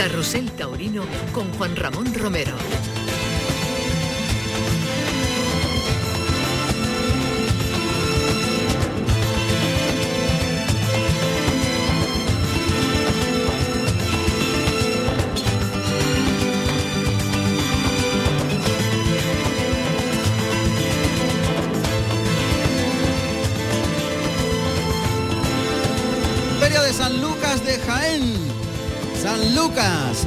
Carrusel Taurino con Juan Ramón Romero.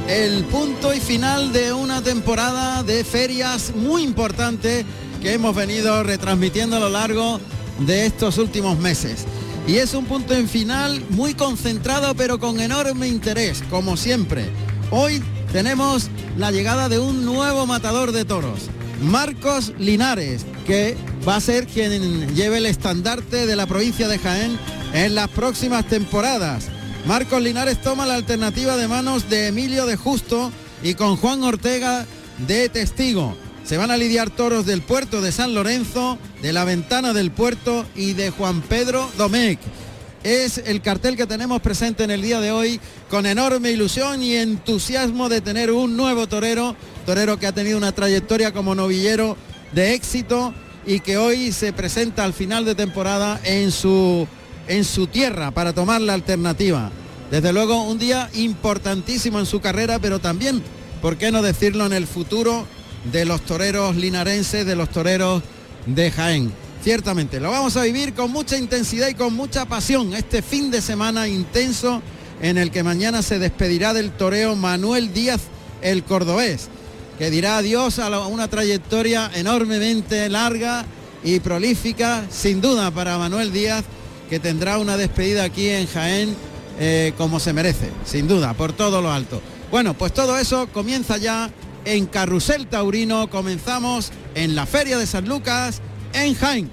El punto y final de una temporada de ferias muy importante que hemos venido retransmitiendo a lo largo de estos últimos meses. Y es un punto en final muy concentrado pero con enorme interés, como siempre. Hoy tenemos la llegada de un nuevo matador de toros, Marcos Linares, que va a ser quien lleve el estandarte de la provincia de Jaén en las próximas temporadas. Marcos Linares toma la alternativa de manos de Emilio de Justo y con Juan Ortega de testigo. Se van a lidiar toros del puerto de San Lorenzo, de la ventana del puerto y de Juan Pedro Domecq. Es el cartel que tenemos presente en el día de hoy con enorme ilusión y entusiasmo de tener un nuevo torero, torero que ha tenido una trayectoria como novillero de éxito y que hoy se presenta al final de temporada en su en su tierra para tomar la alternativa. Desde luego un día importantísimo en su carrera, pero también, ¿por qué no decirlo, en el futuro de los toreros linarenses, de los toreros de Jaén? Ciertamente, lo vamos a vivir con mucha intensidad y con mucha pasión este fin de semana intenso en el que mañana se despedirá del toreo Manuel Díaz el cordobés, que dirá adiós a una trayectoria enormemente larga y prolífica, sin duda para Manuel Díaz, que tendrá una despedida aquí en Jaén eh, como se merece, sin duda, por todo lo alto. Bueno, pues todo eso comienza ya en Carrusel Taurino, comenzamos en la Feria de San Lucas, en Jaén.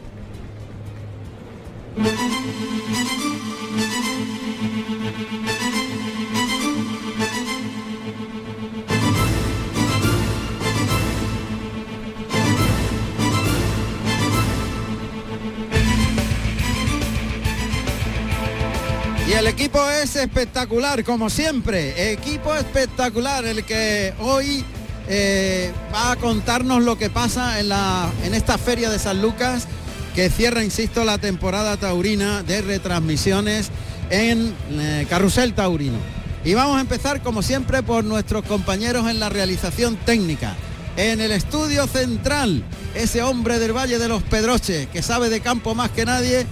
Y el equipo es espectacular, como siempre. Equipo espectacular, el que hoy eh, va a contarnos lo que pasa en, la, en esta feria de San Lucas, que cierra, insisto, la temporada taurina de retransmisiones en eh, Carrusel Taurino. Y vamos a empezar, como siempre, por nuestros compañeros en la realización técnica. En el estudio central, ese hombre del Valle de los Pedroches, que sabe de campo más que nadie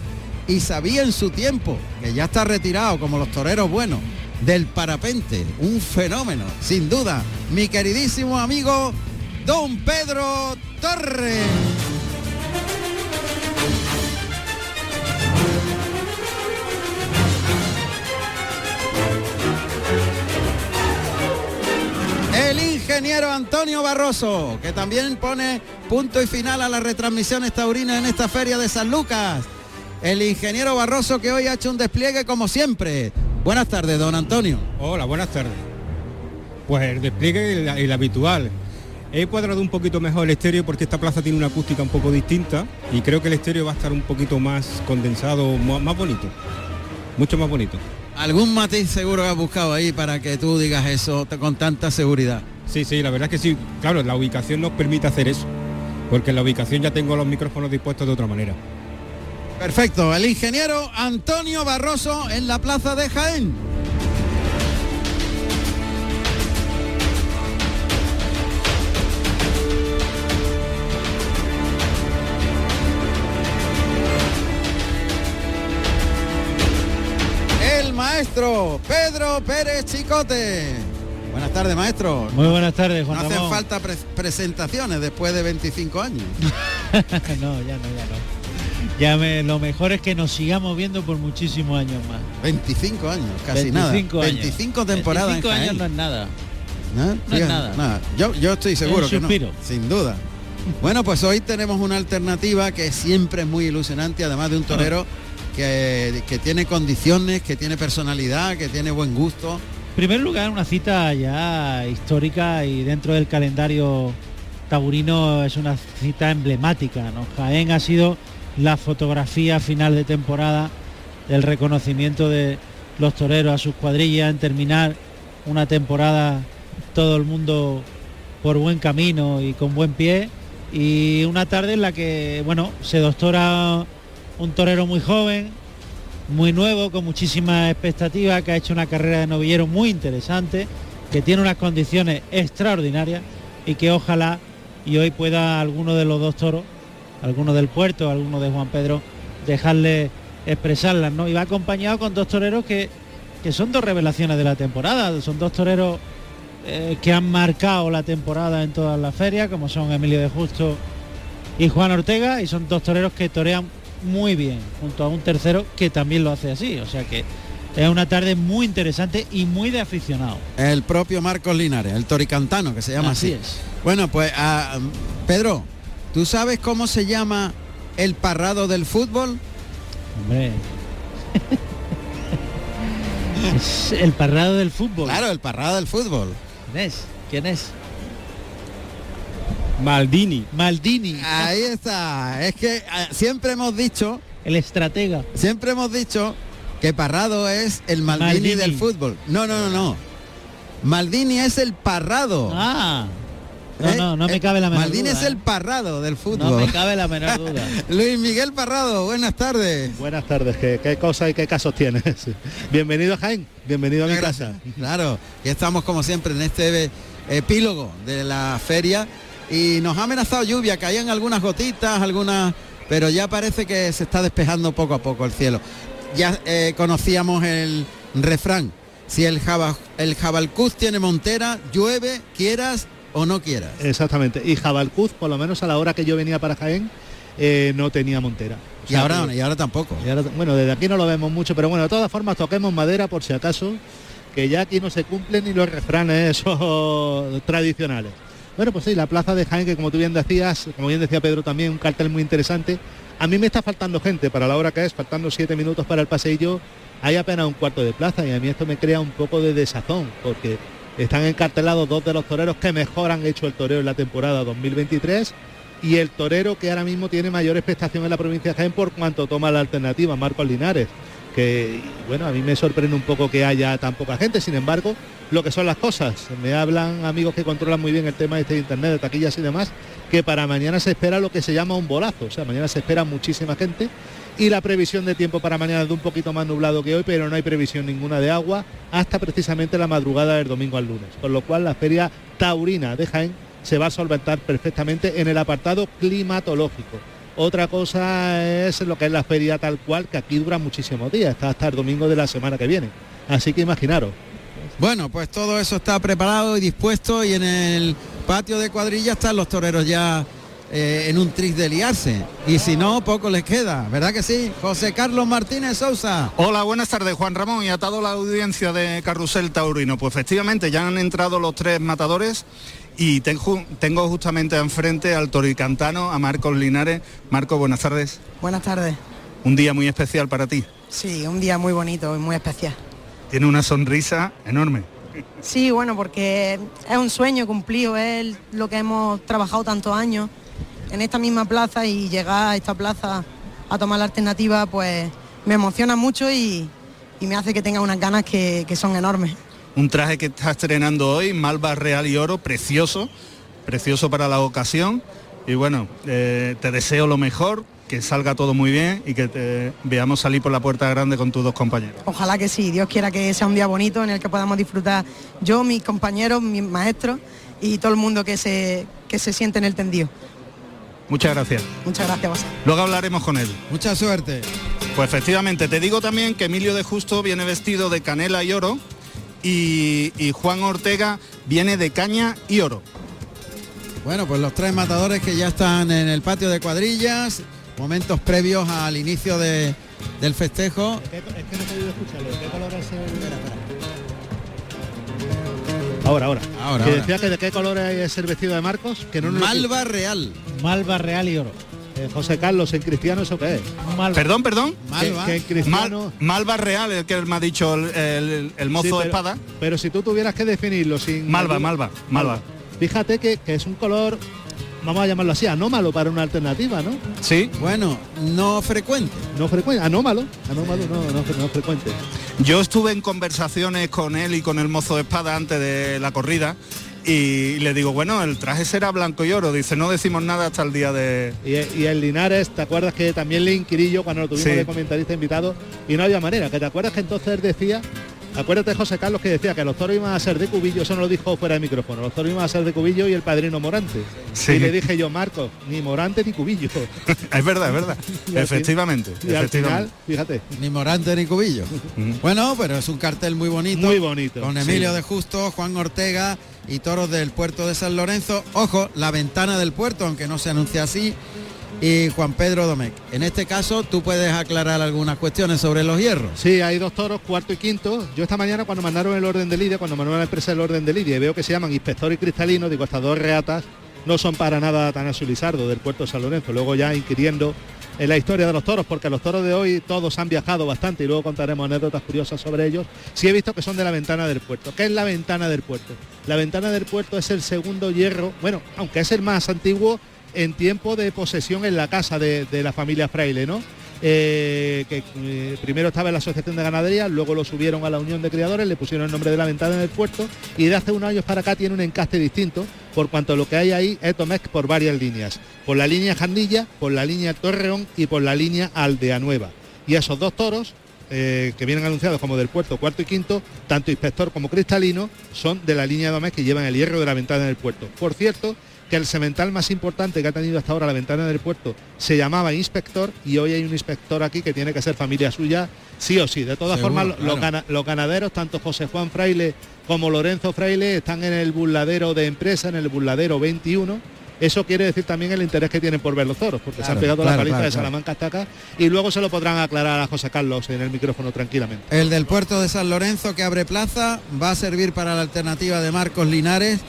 y sabía en su tiempo, que ya está retirado como los toreros buenos, del parapente, un fenómeno, sin duda, mi queridísimo amigo Don Pedro Torres. El ingeniero Antonio Barroso, que también pone punto y final a las retransmisiones taurinas en esta feria de San Lucas. El ingeniero Barroso que hoy ha hecho un despliegue como siempre. Buenas tardes, don Antonio. Hola, buenas tardes. Pues el despliegue el, el habitual. He cuadrado un poquito mejor el estéreo porque esta plaza tiene una acústica un poco distinta y creo que el estéreo va a estar un poquito más condensado, más bonito. Mucho más bonito. ¿Algún matiz seguro que has buscado ahí para que tú digas eso con tanta seguridad? Sí, sí, la verdad es que sí. Claro, la ubicación nos permite hacer eso. Porque en la ubicación ya tengo los micrófonos dispuestos de otra manera. Perfecto, el ingeniero Antonio Barroso en la plaza de Jaén. El maestro Pedro Pérez Chicote. Buenas tardes, maestro. Muy buenas tardes, No Juan hacen Ramón. falta pre- presentaciones después de 25 años. no, ya no, ya no. Ya me, lo mejor es que nos sigamos viendo por muchísimos años más. 25 años, casi 25 nada. años. 25 temporadas 25 en años no es nada. ¿No? no es Fíjate, nada. Yo, yo estoy seguro que no, sin duda. Bueno, pues hoy tenemos una alternativa que siempre es muy ilusionante, además de un torero que, que tiene condiciones, que tiene personalidad, que tiene buen gusto. En primer lugar, una cita ya histórica y dentro del calendario taurino es una cita emblemática. ¿no? Jaén ha sido la fotografía final de temporada del reconocimiento de los toreros a sus cuadrillas en terminar una temporada todo el mundo por buen camino y con buen pie. Y una tarde en la que, bueno, se doctora un torero muy joven, muy nuevo, con muchísimas expectativas, que ha hecho una carrera de novillero muy interesante, que tiene unas condiciones extraordinarias y que ojalá y hoy pueda alguno de los dos toros, alguno del puerto, alguno de Juan Pedro, dejarle expresarlas, ¿no? Y va acompañado con dos toreros que, que son dos revelaciones de la temporada, son dos toreros eh, que han marcado la temporada en todas las ferias, como son Emilio de Justo y Juan Ortega, y son dos toreros que torean muy bien, junto a un tercero que también lo hace así. O sea que es una tarde muy interesante y muy de aficionado. El propio Marcos Linares, el toricantano, que se llama así. Así es. Bueno, pues ah, Pedro, ¿tú sabes cómo se llama el parrado del fútbol? Hombre. es el parrado del fútbol. Claro, el parrado del fútbol. ¿Quién es? ¿Quién es? Maldini. Maldini, Ahí está. Es que ah, siempre hemos dicho, el estratega. siempre hemos dicho que Parrado es el Maldini, Maldini. del fútbol. No, no, no, no. Maldini es el parrado. Ah. No, ¿eh? no, no me Eh, cabe la menor Maldini duda. es el ¿eh? parrado del No fútbol. me cabe la menor duda. Luis Miguel Parrado, buenas tardes. Buenas tardes, ¿qué, qué cosas y qué casos tienes? Bienvenido Jaén, bienvenido a mi casa. Claro, y estamos como siempre en este epílogo de la feria y nos ha amenazado lluvia, caían algunas gotitas, algunas, pero ya parece que se está despejando poco a poco el cielo. Ya eh, conocíamos el refrán, si el, jaba, el jabalcuz tiene montera, llueve, quieras o no quieras. Exactamente, y Jabalcuz, por lo menos a la hora que yo venía para Jaén, eh, no tenía montera. O Y ahora, que- y ahora tampoco. y ahora- bueno, desde aquí no lo vemos mucho, pero bueno, de todas formas toquemos madera por si acaso, que ya aquí no se cumplen ni los refranes esos tradicionales. Bueno, pues sí, la plaza de Jaén, que como tú bien decías, como bien decía Pedro también, un cartel muy interesante. A mí me está faltando gente para la hora que es, faltando siete minutos para el paseillo, hay apenas un cuarto de plaza y a mí esto me crea un poco de desazón, porque están encartelados dos de los toreros que mejor han hecho el toreo en la temporada 2023 y el torero que ahora mismo tiene mayor expectación en la provincia de Jaén por cuanto toma la alternativa, Marcos Linares. Que bueno, a mí me sorprende un poco que haya tan poca gente, sin embargo, lo que son las cosas. Me hablan amigos que controlan muy bien el tema este de internet, de taquillas y demás, que para mañana se espera lo que se llama un bolazo. O sea, mañana se espera muchísima gente y la previsión de tiempo para mañana de un poquito más nublado que hoy, pero no hay previsión ninguna de agua hasta precisamente la madrugada del domingo al lunes. Con lo cual la feria taurina de Jaén se va a solventar perfectamente en el apartado climatológico. Otra cosa es lo que es la feria tal cual, que aquí dura muchísimos días, está hasta el domingo de la semana que viene. Así que imaginaros, Bueno, pues todo eso está preparado y dispuesto y en el patio de cuadrilla están los toreros ya eh, en un tris de liarse. Y si no, poco les queda, ¿verdad que sí? José Carlos Martínez Sousa. Hola, buenas tardes, Juan Ramón y a toda la audiencia de Carrusel Taurino. Pues efectivamente ya han entrado los tres matadores y tengo, tengo justamente enfrente al toricantano, a Marcos Linares. Marcos, buenas tardes. Buenas tardes. Un día muy especial para ti. Sí, un día muy bonito y muy especial. Tiene una sonrisa enorme. Sí, bueno, porque es un sueño cumplido, es lo que hemos trabajado tantos años en esta misma plaza y llegar a esta plaza a tomar la alternativa, pues me emociona mucho y, y me hace que tenga unas ganas que, que son enormes. Un traje que estás estrenando hoy, Malva Real y Oro, precioso, precioso para la ocasión. Y bueno, eh, te deseo lo mejor, que salga todo muy bien y que te veamos salir por la puerta grande con tus dos compañeros. Ojalá que sí, Dios quiera que sea un día bonito en el que podamos disfrutar yo, mis compañeros, mis maestros y todo el mundo que se, que se siente en el tendido. Muchas gracias. Muchas gracias vosotros. Luego hablaremos con él. Mucha suerte. Pues efectivamente, te digo también que Emilio de Justo viene vestido de canela y oro y, y Juan Ortega viene de caña y oro. Bueno, pues los tres matadores que ya están en el patio de cuadrillas, momentos previos al inicio de- del festejo. Es que no he podido escucharlo. ¿Qué color es Ahora, ahora. Ahora, que ahora. decía que de qué color es el vestido de Marcos, que no lo- Malva Real. Malva Real y Oro. Eh, José Carlos, en cristiano eso qué es. Malva. Perdón, perdón. Malva. Que, que en cristiano. Mal- Malva Real, el que me ha dicho el, el- el mozo Sí, de espada. Pero si tú tuvieras que definirlo sin. Malva, Malva, Malva. Fíjate que, que es un color vamos a llamarlo así, anómalo para una alternativa, ¿no? Sí. Bueno, no frecuente. No frecuente, anómalo, anómalo, no, no, no frecuente. Yo estuve en conversaciones con él y con el mozo de espada antes de la corrida y le digo, bueno, el traje será blanco y oro. Dice, no decimos nada hasta el día de... Y, y el Linares, ¿te acuerdas que también le inquirí yo cuando lo tuvimos Sí. de comentarista invitado y no había manera? Que te acuerdas que entonces él decía, acuérdate José Carlos que decía que los toros iban a ser de cubillo, eso no lo dijo fuera de micrófono, los toros iban a ser de cubillo y el padrino Morante. Sí. Y le dije yo, Marcos, ni Morante ni cubillo. es verdad, es verdad. Y efectivamente, Y al final, efectivamente. fíjate, Ni Morante ni Cubillo. Bueno, pero es un cartel muy bonito. muy bonito. Con sí. Emilio de Justo, Juan Ortega y toros del puerto de San Lorenzo. Ojo, la ventana del puerto, aunque no se anuncia así. Y Juan Pedro Domecq. En este caso, tú puedes aclarar algunas cuestiones sobre los hierros. Sí, hay dos toros, cuarto y quinto. Yo esta mañana cuando mandaron el orden de lidia, cuando mandaron la empresa el orden de lidia y veo que se llaman inspector y cristalino, digo, estas dos reatas no son para nada tan azulizardo del puerto de San Lorenzo. Luego ya inquiriendo en la historia de los toros, porque los toros de hoy todos han viajado bastante y luego contaremos anécdotas curiosas sobre ellos. Sí he visto que son de la ventana del puerto. ¿Qué es la ventana del puerto? La ventana del puerto es el segundo hierro, bueno, aunque es el más antiguo en tiempo de posesión en la casa de, la familia Fraile, ¿no? Eh, que eh, primero estaba en la Asociación de Ganadería, luego lo subieron a la Unión de Criadores, le pusieron el nombre de la ventana en el puerto y de hace unos años para acá tiene un encaste distinto, por cuanto lo que hay ahí es Domecq por varias líneas, por la línea Jandilla, por la línea Torreón y por la línea Aldea Nueva. Y esos dos toros, eh, que vienen anunciados como del puerto cuarto y quinto, tanto inspector como cristalino, son de la línea Domecq que llevan el hierro de la ventana del puerto. Por cierto, que el semental más importante que ha tenido hasta ahora la ventana del puerto se llamaba inspector y hoy hay un inspector aquí que tiene que ser familia suya sí o sí. De todas Seguro, formas, los, claro. gana- los ganaderos, tanto José Juan Fraile como Lorenzo Fraile, están en el burladero de empresa, en el burladero 21. Eso quiere decir también el interés que tienen por ver los toros, porque se han pegado claro, la paliza claro, de. Salamanca hasta acá y luego se lo podrán aclarar a José Carlos en el micrófono tranquilamente. El del puerto de San Lorenzo que abre plaza va a servir para la alternativa de Marcos Linares.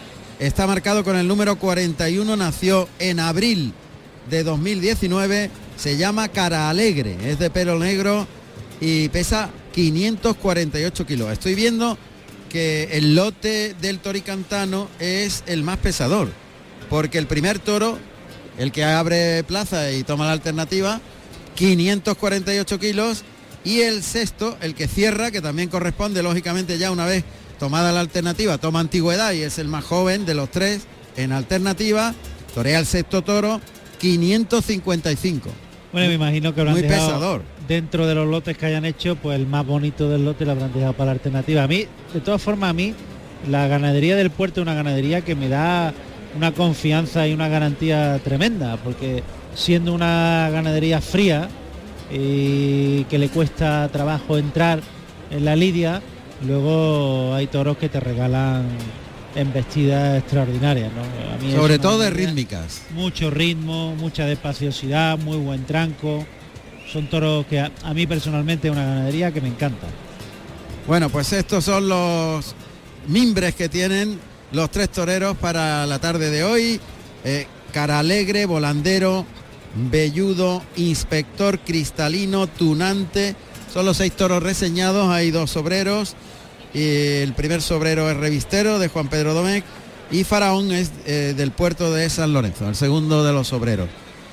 Está marcado con el número 41, nació en abril de 2019, se llama Cara Alegre, es de pelo negro y pesa 548 kilos. Estoy viendo que el lote del toricantano es el más pesador, porque el primer toro, el que abre plaza y toma la alternativa, 548 kilos y el sexto, el que cierra, que también corresponde lógicamente ya una vez tomada la alternativa, toma antigüedad y es el más joven de los tres en alternativa, torea el sexto toro, 555. Bueno, me imagino que han Muy dejado pesador. dentro de los lotes que hayan hecho, pues el más bonito del lote lo habrán dejado para la alternativa. A mí, de todas formas, a mí, la ganadería del puerto es una ganadería que me da una confianza y una garantía tremenda, porque siendo una ganadería fría y que le cuesta trabajo entrar en la lidia, luego hay toros que te regalan embestidas extraordinarias, ¿no? A mí es Sobre todo de rítmicas. mucho ritmo, mucha despaciosidad, muy buen tranco. Son toros que a, a mí personalmente es una ganadería que me encanta. Bueno, pues estos son los mimbres que tienen los tres toreros para la tarde de hoy. Eh, cara alegre, volandero, velludo, inspector cristalino, tunante. Son los seis toros reseñados, hay dos sobreros. Y el primer sobrero es revistero de Juan Pedro Domecq y Faraón es eh, del puerto de San Lorenzo, el segundo de los sobreros.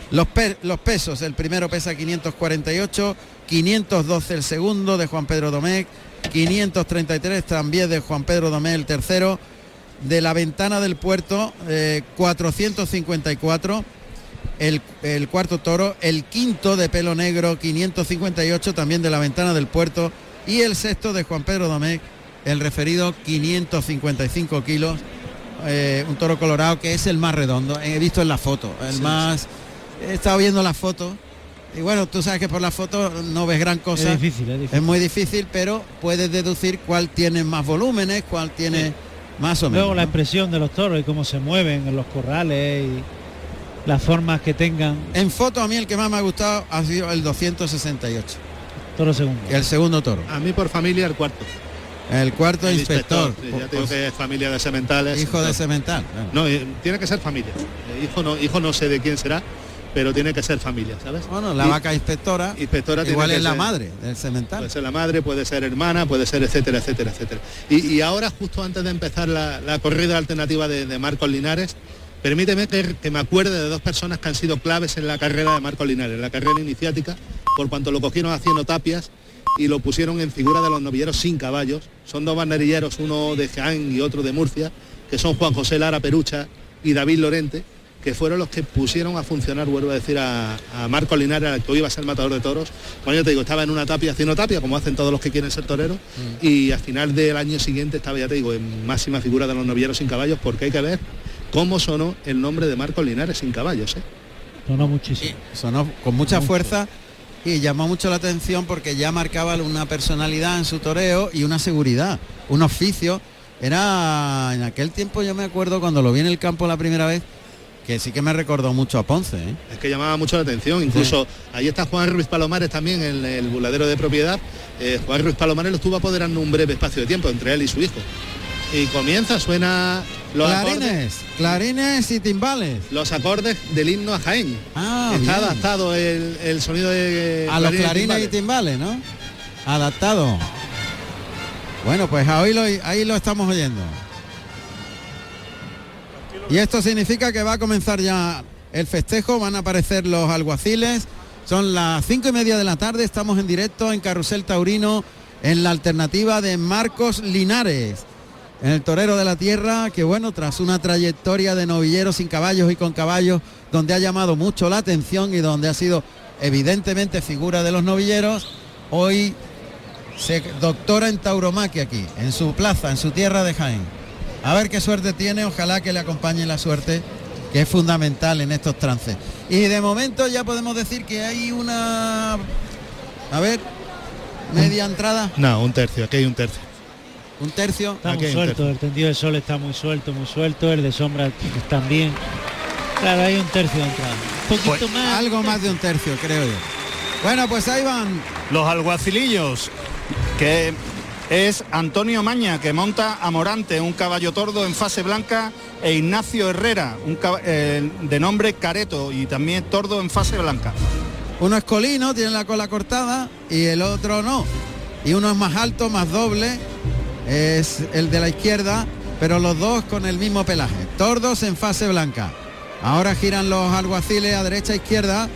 Los, los pesos, el primero pesa 548, 512 el segundo de Juan Pedro Domecq, 533 también de Juan Pedro Domecq el tercero, de la ventana del puerto eh, 454, el, el cuarto toro, el quinto de pelo negro 558 también de la ventana del puerto y el sexto de Juan Pedro Domecq, el referido 555 kilos, eh, un toro colorado que es el más redondo, he visto en la foto, el más, he estado viendo la foto y bueno, tú sabes que por la foto no ves gran cosa. Es difícil, es difícil. Es muy difícil, pero puedes deducir cuál tiene más volúmenes, cuál tiene más o menos. Luego la ¿no? expresión de los toros y cómo se mueven en los corrales y las formas que tengan. En foto a mí el que más me ha gustado ha sido el 268, Toro segundo. el segundo toro. A mí por familia el cuarto. El cuarto El inspector, ya te digo que es familia de sementales. hijo de claro. No, eh, tiene que ser familia. Eh, hijo no, hijo no sé de quién será, pero tiene que ser familia, ¿sabes? Bueno, la Y- vaca inspectora, Inspectora tiene igual que es la ser- madre del Cemental. Puede ser la madre, puede ser hermana, puede ser etcétera, etcétera, etcétera. Y, y ahora, justo antes de empezar la, la corrida alternativa de, de Marcos Linares, Permíteme que, que me acuerde de dos personas que han sido claves en la carrera de Marco Linares, en la carrera iniciática, por cuanto lo cogieron haciendo tapias y lo pusieron en figura de los novilleros sin caballos. Son dos banderilleros, uno de Jaén y otro de Murcia, que son Juan José Lara Perucha y David Lorente, que fueron los que pusieron a funcionar, vuelvo a decir, a, a Marco Linares, al que hoy iba a ser matador de toros. Bueno, yo te digo, estaba en una tapia haciendo tapia, como hacen todos los que quieren ser toreros, y al final del año siguiente estaba, ya te digo, en máxima figura de los novilleros sin caballos, porque hay que ver cómo sonó el nombre de Marco Linares sin caballos. ¿eh? Sonó muchísimo. Sonó con mucha fuerza y llamó mucho la atención porque ya marcaba una personalidad en su toreo y una seguridad, un oficio. Era en aquel tiempo yo me acuerdo cuando lo vi en el campo la primera vez que sí que me recordó mucho a Ponce. ¿eh? Es que llamaba mucho la atención, incluso ahí está Juan Ruiz Palomares también en el buladero de propiedad. Eh, Juan Ruiz Palomares lo estuvo apoderando un breve espacio de tiempo entre él y su hijo. Y comienza, suena los acordes, Clarines, clarines y timbales. los acordes del himno a Jaén. Ah, Está bien. adaptado el, el sonido de a los clarines y timbales, ¿no? Adaptado. Bueno, pues ahí lo, ahí lo estamos oyendo. Y esto significa que va a comenzar ya el festejo, van a aparecer los alguaciles. Son las cinco y media de la tarde, estamos en directo en Carrusel Taurino en la alternativa de Marcos Linares, en el Torero de la Tierra, que bueno, tras una trayectoria de novilleros sin caballos y con caballos, donde ha llamado mucho la atención y donde ha sido evidentemente figura de los novilleros, hoy se doctora en tauromaquia aquí, en su plaza, en su tierra de Jaén. A ver qué suerte tiene, ojalá que le acompañe la suerte, que es fundamental en estos trances. Y de momento ya podemos decir que hay una... A ver, media entrada, No, un tercio, aquí hay un tercio. Un tercio. Está muy suelto, tercio. el tendido de sol está muy suelto, muy suelto, el de sombra también. Claro, hay un tercio de entrada. Un poquito Pues, más. Algo más de un tercio, creo yo. Bueno, pues ahí van. Los alguacilillos, que es Antonio Maña, que monta a Morante, un caballo tordo en fase blanca, e Ignacio Herrera, un eh, de nombre Careto y también tordo en fase blanca. Uno es colino, tiene la cola cortada y el otro no. Y uno es más alto, más doble, es el de la izquierda, pero los dos con el mismo pelaje. Tordos en fase blanca. Ahora giran los alguaciles a derecha e izquierda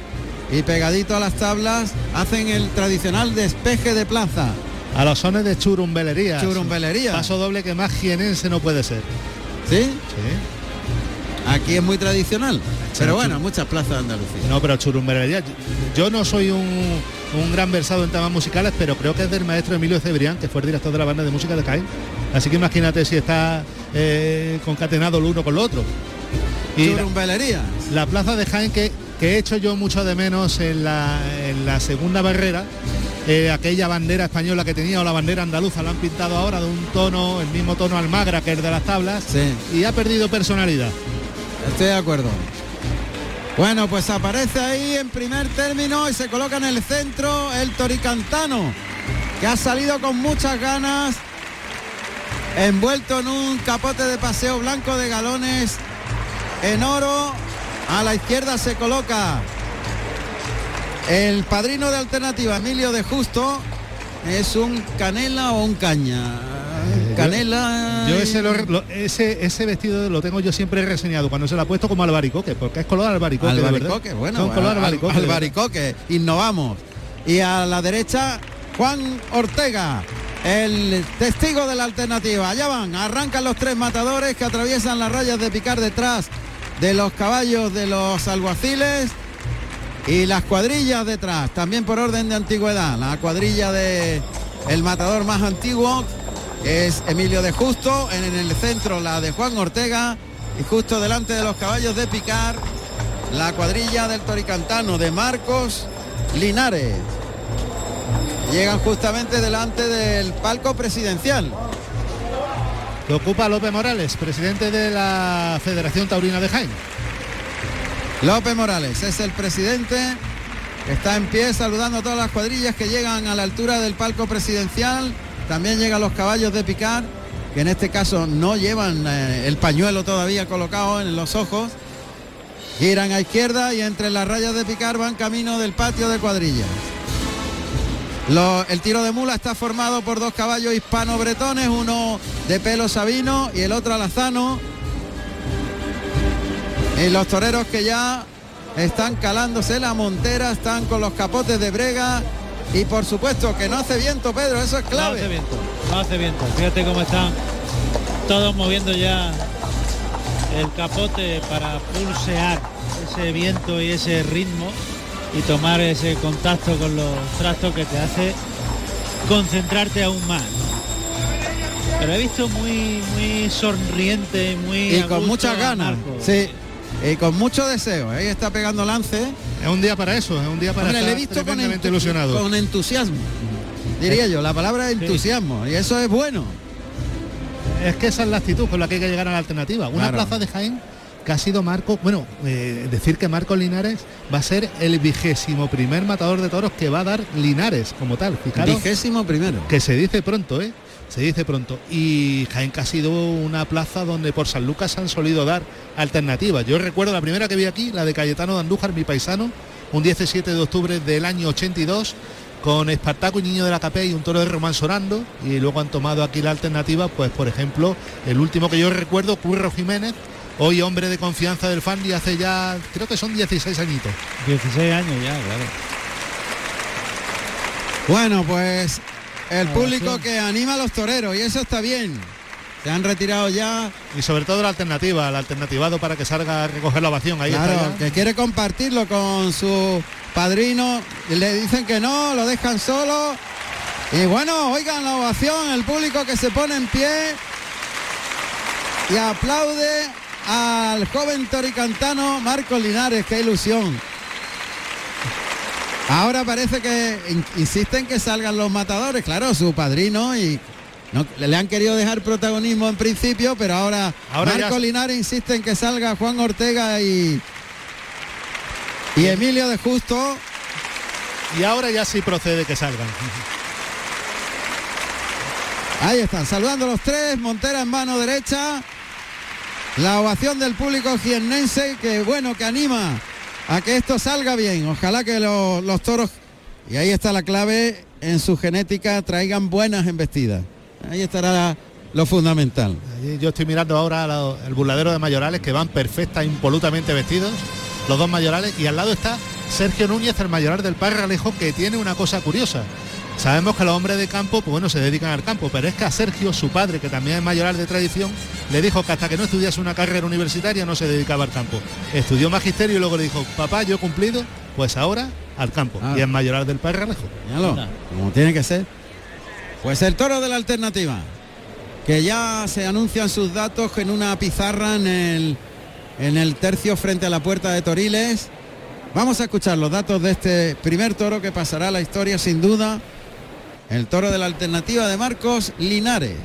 y pegadito a las tablas hacen el tradicional despeje de plaza. A los sones de churumbelería. Churumbelería. Paso doble que más jienense no puede ser. ¿Sí? Sí. Aquí es muy tradicional. Pero bueno, muchas plazas de Andalucía. No, pero churumbelería. Yo no soy un, un gran versado en temas musicales, pero creo que es del maestro Emilio Cebrián, que fue el director de la banda de música de Jaén. Así que imagínate si está eh, concatenado el uno con lo otro. Y la, la plaza de Jaén que, que he hecho yo mucho de menos en la, en la segunda barrera, eh, aquella bandera española que tenía o la bandera andaluza la han pintado ahora de un tono, el mismo tono almagra que el de las tablas, Sí. y ha perdido personalidad. Estoy de acuerdo. Bueno, pues aparece ahí en primer término y se coloca en el centro el Toricantano, que ha salido con muchas ganas, envuelto en un capote de paseo blanco de galones en oro. A la izquierda se coloca el padrino de alternativa, Emilio de Justo. Es un canela o un caña. Canela. Yo ese, lo- lo- ese, ese vestido lo tengo yo siempre reseñado cuando se lo ha puesto como albaricoque, porque es color albaricoque. Albaricoque, bueno, Son color albaricoque. albaricoque, innovamos. Y a la derecha, Juan Ortega, el testigo de la alternativa. Allá van, arrancan los tres matadores que atraviesan las rayas de picar detrás de los caballos de los alguaciles y las cuadrillas detrás, también por orden de antigüedad. La cuadrilla de el matador más antiguo es Emilio de Justo, en, en el centro la de Juan Ortega y justo delante de los caballos de picar la cuadrilla del Toricantano de Marcos Linares. Llegan justamente delante del palco presidencial. Que ocupa López Morales, presidente de la Federación Taurina de Jaén. López Morales es el presidente que está en pie saludando a todas las cuadrillas que llegan a la altura del palco presidencial. También llegan los caballos de picar, que en este caso no llevan eh, el pañuelo todavía colocado en los ojos. Giran a izquierda y entre las rayas de picar van camino del patio de cuadrillas. El tiro de mula está formado por dos caballos hispano-bretones, uno de pelo sabino y el otro alazano. Y los toreros que ya están calándose la montera, están con los capotes de brega y por supuesto que no hace viento, Pedro, eso es No clave. hace viento, no hace viento. Fíjate cómo están todos moviendo ya el capote para pulsear ese viento y ese ritmo y tomar ese contacto con los trastos que te hace concentrarte aún más. Pero he visto muy muy sonriente, muy y con muchas ganas. Sí. Y con mucho deseo. Ahí está pegando lance. Es un día para eso, es un día para Hombre, le he estar visto con, entu- ilusionado. con entusiasmo. Diría yo, la palabra es entusiasmo. Y eso es bueno. Es que esa es la actitud con la que hay que llegar a la alternativa. Una Claro. plaza de Jaén que ha sido Marco, bueno, eh, decir que Marcos Linares va a ser el vigésimo primer matador de toros que va a dar Linares como tal. Fijaros Vigésimo primero. que se dice pronto, ¿eh? Se dice pronto. Y Jaén que ha sido una plaza donde por San Lucas han solido dar alternativas. Yo recuerdo la primera que vi aquí, la de Cayetano de Andújar, mi paisano, un 17 de octubre del año 82, con Espartaco y Niño de la Capea y un toro de Román Sorando. Y luego han tomado aquí la alternativa, pues por ejemplo, el último que yo recuerdo, Curro Jiménez, hoy hombre de confianza del fan y hace ya, creo que son 16 añitos. 16 años ya, claro. Bueno, pues el público que anima a los toreros y eso está bien. Se han retirado ya. Y sobre todo la alternativa, el alternativado para que salga a recoger la ovación. Ahí claro, está que quiere compartirlo con su padrino. Y le dicen que no, lo dejan solo. Y bueno, oigan la ovación, el público que se pone en pie y aplaude al joven toricantano Marcos Linares, qué ilusión. Ahora parece que in- insisten que salgan los matadores, claro, su padrino y no, le han querido dejar protagonismo en principio, pero ahora, Ahora ya se- Linares insiste en que salga Juan Ortega y, y Emilio de Justo. Y ahora ya sí procede que salgan. Ahí están, saludando los tres, Montera en mano derecha. La ovación del público jiennense que bueno, que anima a que esto salga bien. Ojalá que lo- los toros, y ahí está la clave, en su genética traigan buenas embestidas. Ahí estará lo fundamental. Yo estoy mirando ahora el burladero de mayorales que van perfectas, impolutamente vestidos, los dos mayorales, y al lado está Sergio Núñez, el mayoral del Parralejo, que tiene una cosa curiosa. Sabemos que los hombres de campo, pues bueno, se dedican al campo, pero es que a Sergio, su padre, que también es mayoral de tradición, le dijo que hasta que no estudiase una carrera universitaria no se dedicaba al campo. Estudió magisterio y luego le dijo, papá, yo he cumplido, pues ahora al campo. Ah. Y es mayoral del Parralejo. Como tiene que ser. Pues el toro de la alternativa, que ya se anuncian sus datos en una pizarra en el, en el tercio frente a la puerta de Toriles. Vamos a escuchar los datos de este primer toro que pasará a la historia sin duda. El toro de la alternativa de Marcos Linares.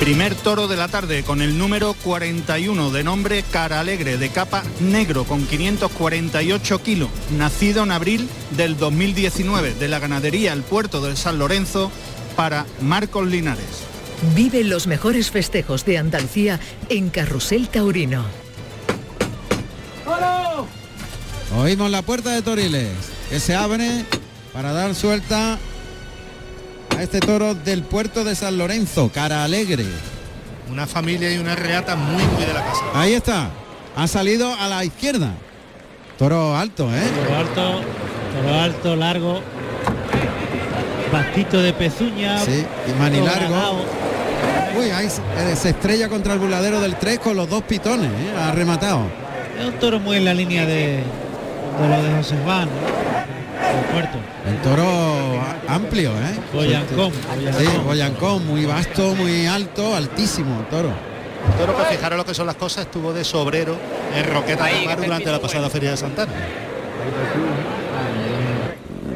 Primer toro de la tarde con el número 41 de nombre Cara Alegre de capa negro con 548 kilos, nacido en abril del 2019 de la ganadería El Puerto del San Lorenzo para Marcos Linares. Vive los mejores festejos de Andalucía en Carrusel Taurino. Oímos la puerta de Toriles, que se abre para dar suelta a este toro del puerto de San Lorenzo, cara alegre. Una familia y una reata muy, muy de la casa. Ahí está, ha salido a la izquierda. Toro alto, ¿eh? Toro alto, toro alto, largo, bastito de pezuña, Sí, y manilargo. Uy, ahí se, eh, se estrella contra el buladero del 3 con los dos pitones, ¿eh? Ha rematado. Es un toro muy en la línea de, de lo de José Juan, el puerto. El toro amplio, ¿eh? Boyancón, Sí, Boyancón. Muy vasto, muy alto, altísimo el toro. Toro que fijaros lo que son las cosas, estuvo de sobrero en Roqueta de Mar durante la pasada Feria de Santana.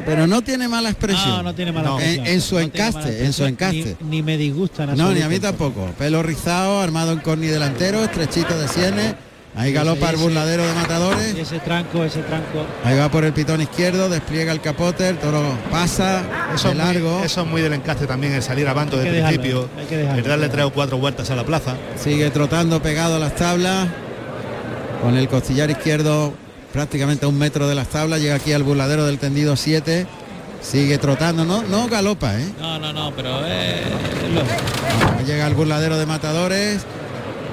Pero no tiene mala expresión. No, no tiene mala En- expresión. en su No encaste, en su encaste. Ni, ni me disgusta No, ni a mí tampoco. Pelo rizado, armado en corni delantero, estrechito de sienes. Ahí galopa el burladero de Y matadores. ese tranco, ese tranco. Ahí va por el pitón izquierdo, despliega el capote, el toro pasa, Eso de es, muy, largo, eso es muy del encaste también, el salir a bando de principio, hay que dejarlo. el darle tres o cuatro vueltas a la plaza. sigue trotando pegado a las tablas, con el costillar izquierdo prácticamente a un metro de las tablas, llega aquí al burladero del tendido 7 Sigue trotando, no, no galopa, ¿eh? No, no, no, pero eh, lo- Llega el burladero de matadores.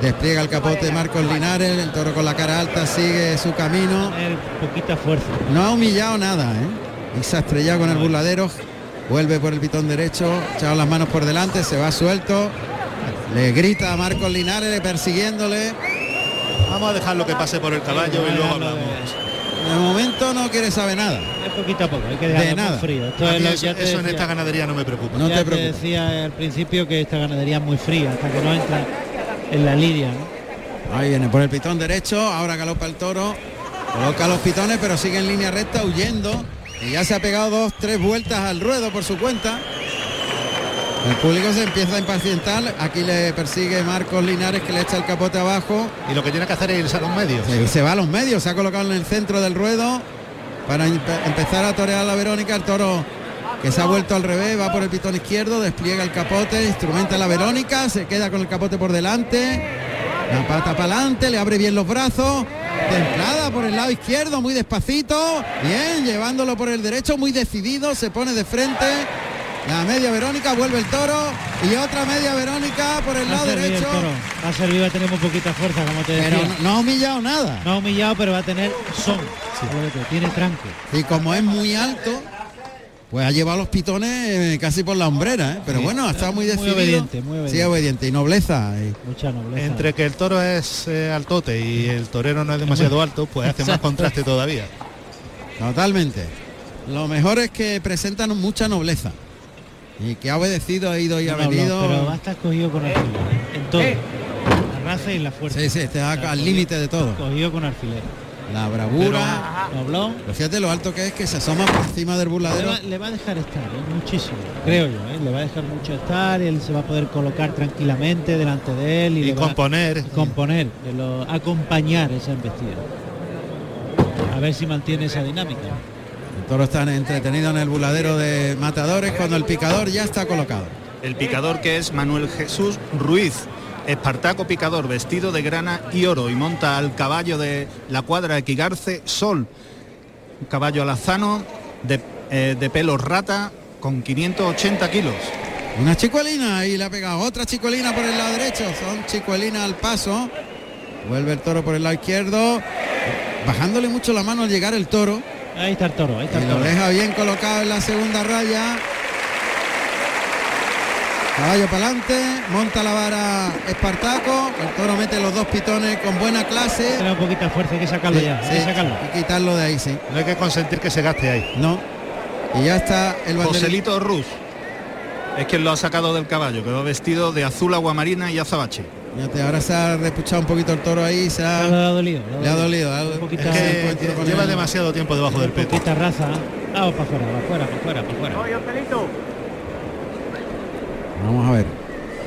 Despliega el capote de Marcos Linares. El toro con la cara alta sigue su camino. poquita fuerza. No ha humillado nada, ¿eh? Y se ha estrellado con el burladero. Vuelve por el pitón derecho. Echado las manos por delante. Se va suelto. Le grita a Marcos Linares persiguiéndole. Vamos a dejarlo que pase por el caballo y luego hablamos. De momento no quiere saber nada. Es poquito a poco, hay que De dejarlo nada. muy frío. Esto es lo eso, ya te eso en esta ganadería no me preocupa. No ya te preocupes. decía al principio que esta ganadería es muy fría, hasta que no entra en la lidia. ¿no? Ahí viene por el pitón derecho. Ahora galopa el toro. Coloca los pitones, pero sigue en línea recta huyendo. Y ya se ha pegado dos, tres vueltas al ruedo por su cuenta. El público se empieza a impacientar. Aquí le persigue Marcos Linares que le echa el capote abajo. Y lo que tiene que hacer es irse a los medios. Se, se va a los medios, se ha colocado en el centro del ruedo para empe- empezar a torear a la Verónica. El toro que se ha vuelto al revés, va por el pitón izquierdo, despliega el capote, instrumenta la Verónica, se queda con el capote por delante, la pata para adelante, le abre bien los brazos, templada por el lado izquierdo, muy despacito, bien, llevándolo por el derecho, muy decidido, se pone de frente. La media Verónica, vuelve el toro y otra media Verónica por el lado servir el derecho. toro, va a tener muy poquita fuerza, como te decía. Pero no, no ha humillado nada. No ha humillado, pero va a tener son. Acuérdate, Tiene tranque. Y como es muy alto, pues ha llevado los pitones eh, casi por la hombrera, ¿eh? pero bueno, ha estado muy Muy decidido. obediente, muy obediente. Sí, obediente y nobleza. y- Mucha nobleza. Entre que el toro es eh, altote y el torero no es demasiado alto, pues hace más contraste todavía. Totalmente. Lo mejor es que presentan mucha nobleza. Y que ha obedecido, ha ido y ha No, no, venido. pero va a estar cogido con alfiler. ¿eh? En todo. La raza y la fuerza. Sí, sí, está al límite de todo. Cogido con alfiler. La bravura. Doblón. Fíjate lo alto que es que se asoma por encima del Le burladero. va, le va a dejar estar, ¿eh? muchísimo, creo yo, ¿eh? le va a dejar mucho estar y él se va a poder colocar tranquilamente delante de él y, Y le va- componer. y componer, de lo- acompañar esa embestida. A ver si mantiene esa dinámica. El toro está entretenido en el burladero de matadores cuando el picador ya está colocado. El picador que es Manuel Jesús Ruiz, Espartaco picador vestido de grana y oro y monta al caballo de la cuadra de Quigarce Sol, un caballo alazano de, eh, de pelo rata con 580 kilos. Una chicuelina y le ha pegado otra chicuelina por el lado derecho. Son chicuelina al paso. Vuelve el toro por el lado izquierdo. Bajándole mucho la mano al llegar el toro. Ahí está el toro, ahí está Y lo toro. deja bien colocado en la segunda raya. Caballo para adelante, monta la vara Espartaco, el toro mete los dos pitones con buena clase. Tiene un poquita fuerza, hay que sacarlo Sí, ya, hay sí, que sacarlo. hay que quitarlo de ahí, sí. No hay que consentir que se gaste ahí. No. Y ya está el. Joselito Ruz es quien lo ha sacado del caballo, que va vestido de azul aguamarina y azabache. Fíjate, ahora se ha repuchado un poquito el toro ahí, se Le ha, ha dolido. le ha dolido. Poquito- Es ese que lleva el- demasiado tiempo debajo del peto. Poquita raza. Vamos para afuera, para afuera, para afuera, para afuera. Vamos a ver.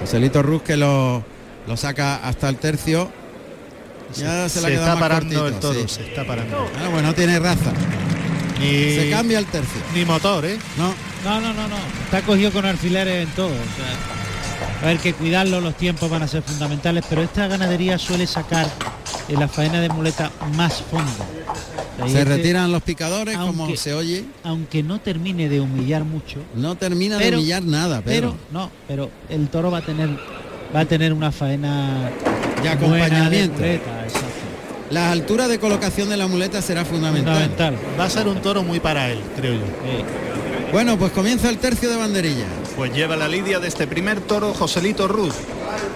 Joselito Ruz que lo, lo saca hasta el tercio. Ya se, se le ha quedado está más parando cortito, el toro, sí. se está parando. Ah, bueno, no tiene raza. Ni, Se cambia el tercio. ni motor, ¿eh? No, No, no, no, no. Está cogido con alfileres en todo. o sea, a ver que cuidarlo, los tiempos van a ser fundamentales, pero esta ganadería suele sacar en la faena de muleta más fondo. Se este, retiran los picadores como aunque- se oye. Aunque no termine de humillar mucho, No termina Pero- de humillar nada, pero pero, no, pero el toro va a tener va a tener una faena De buena acompañamiento. muleta, exacto. la altura de colocación de la muleta será fundamental. fundamental. Va a ser un toro muy para él, creo yo. Sí. Bueno, pues comienza el tercio de banderilla. Pues lleva la lidia de este primer toro Joselito Ruz,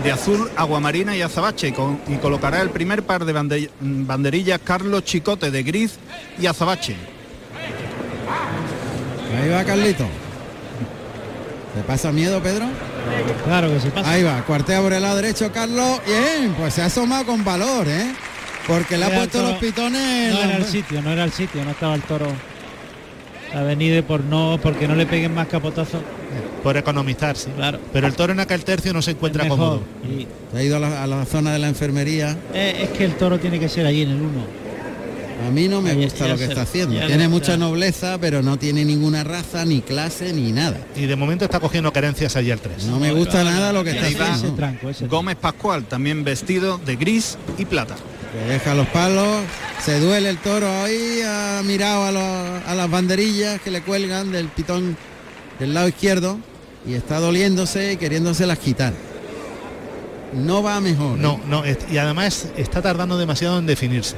de azul, aguamarina y azabache, y, con- y colocará el primer par de bande- banderillas Carlos Chicote de gris y azabache. Ahí va Carlito. ¿Te pasa miedo, Pedro? Claro que se pasa. Ahí va, cuartea por el lado derecho Carlos. Bien, pues se ha asomado con valor, ¿eh? Porque le ha puesto toro- los pitones. No en era el sitio, no era el sitio, no estaba el toro. Ha venido por no, porque no le peguen más capotazos. Por economizar, sí. Claro. Pero el toro en aquel tercio no se encuentra Mejor. cómodo. Y, Se ha ido a la, a la zona de la enfermería. eh, es que el toro tiene que ser allí en el 1. A mí no me gusta lo que está haciendo. Tiene mucha nobleza, pero no tiene ninguna raza, ni clase, ni nada. Y de momento está cogiendo carencias allí al 3. No me gusta nada lo que está haciendo. Ese tranco, ese Gómez Pascual, también vestido de gris y plata. que deja los palos, se duele el toro ahí, ha mirado a, los- a las banderillas que le cuelgan del pitón del lado izquierdo y está doliéndose y queriéndoselas quitar. No va mejor. ¿eh? No, no, est- y además está tardando demasiado en definirse.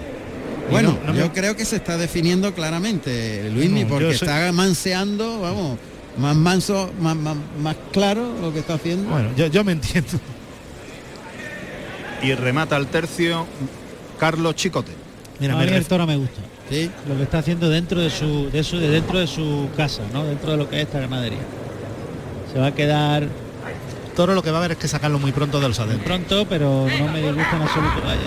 Bueno, no- no me- yo creo que se está definiendo claramente, Luismi, No, porque soy- está manseando, vamos, más manso, más, más, más claro lo que está haciendo. Bueno, yo, yo me entiendo. Y remata el tercio Carlos Chicote. Mira, a me ref- toro me gusta. Sí, Lo que está haciendo dentro de su, de su, de dentro de su casa, ¿no? Dentro de lo que es esta ganadería. Se va a quedar Toro lo que va a haber es que sacarlo muy pronto de los adentros. pronto, pero no me disgusta en absoluto. Vaya.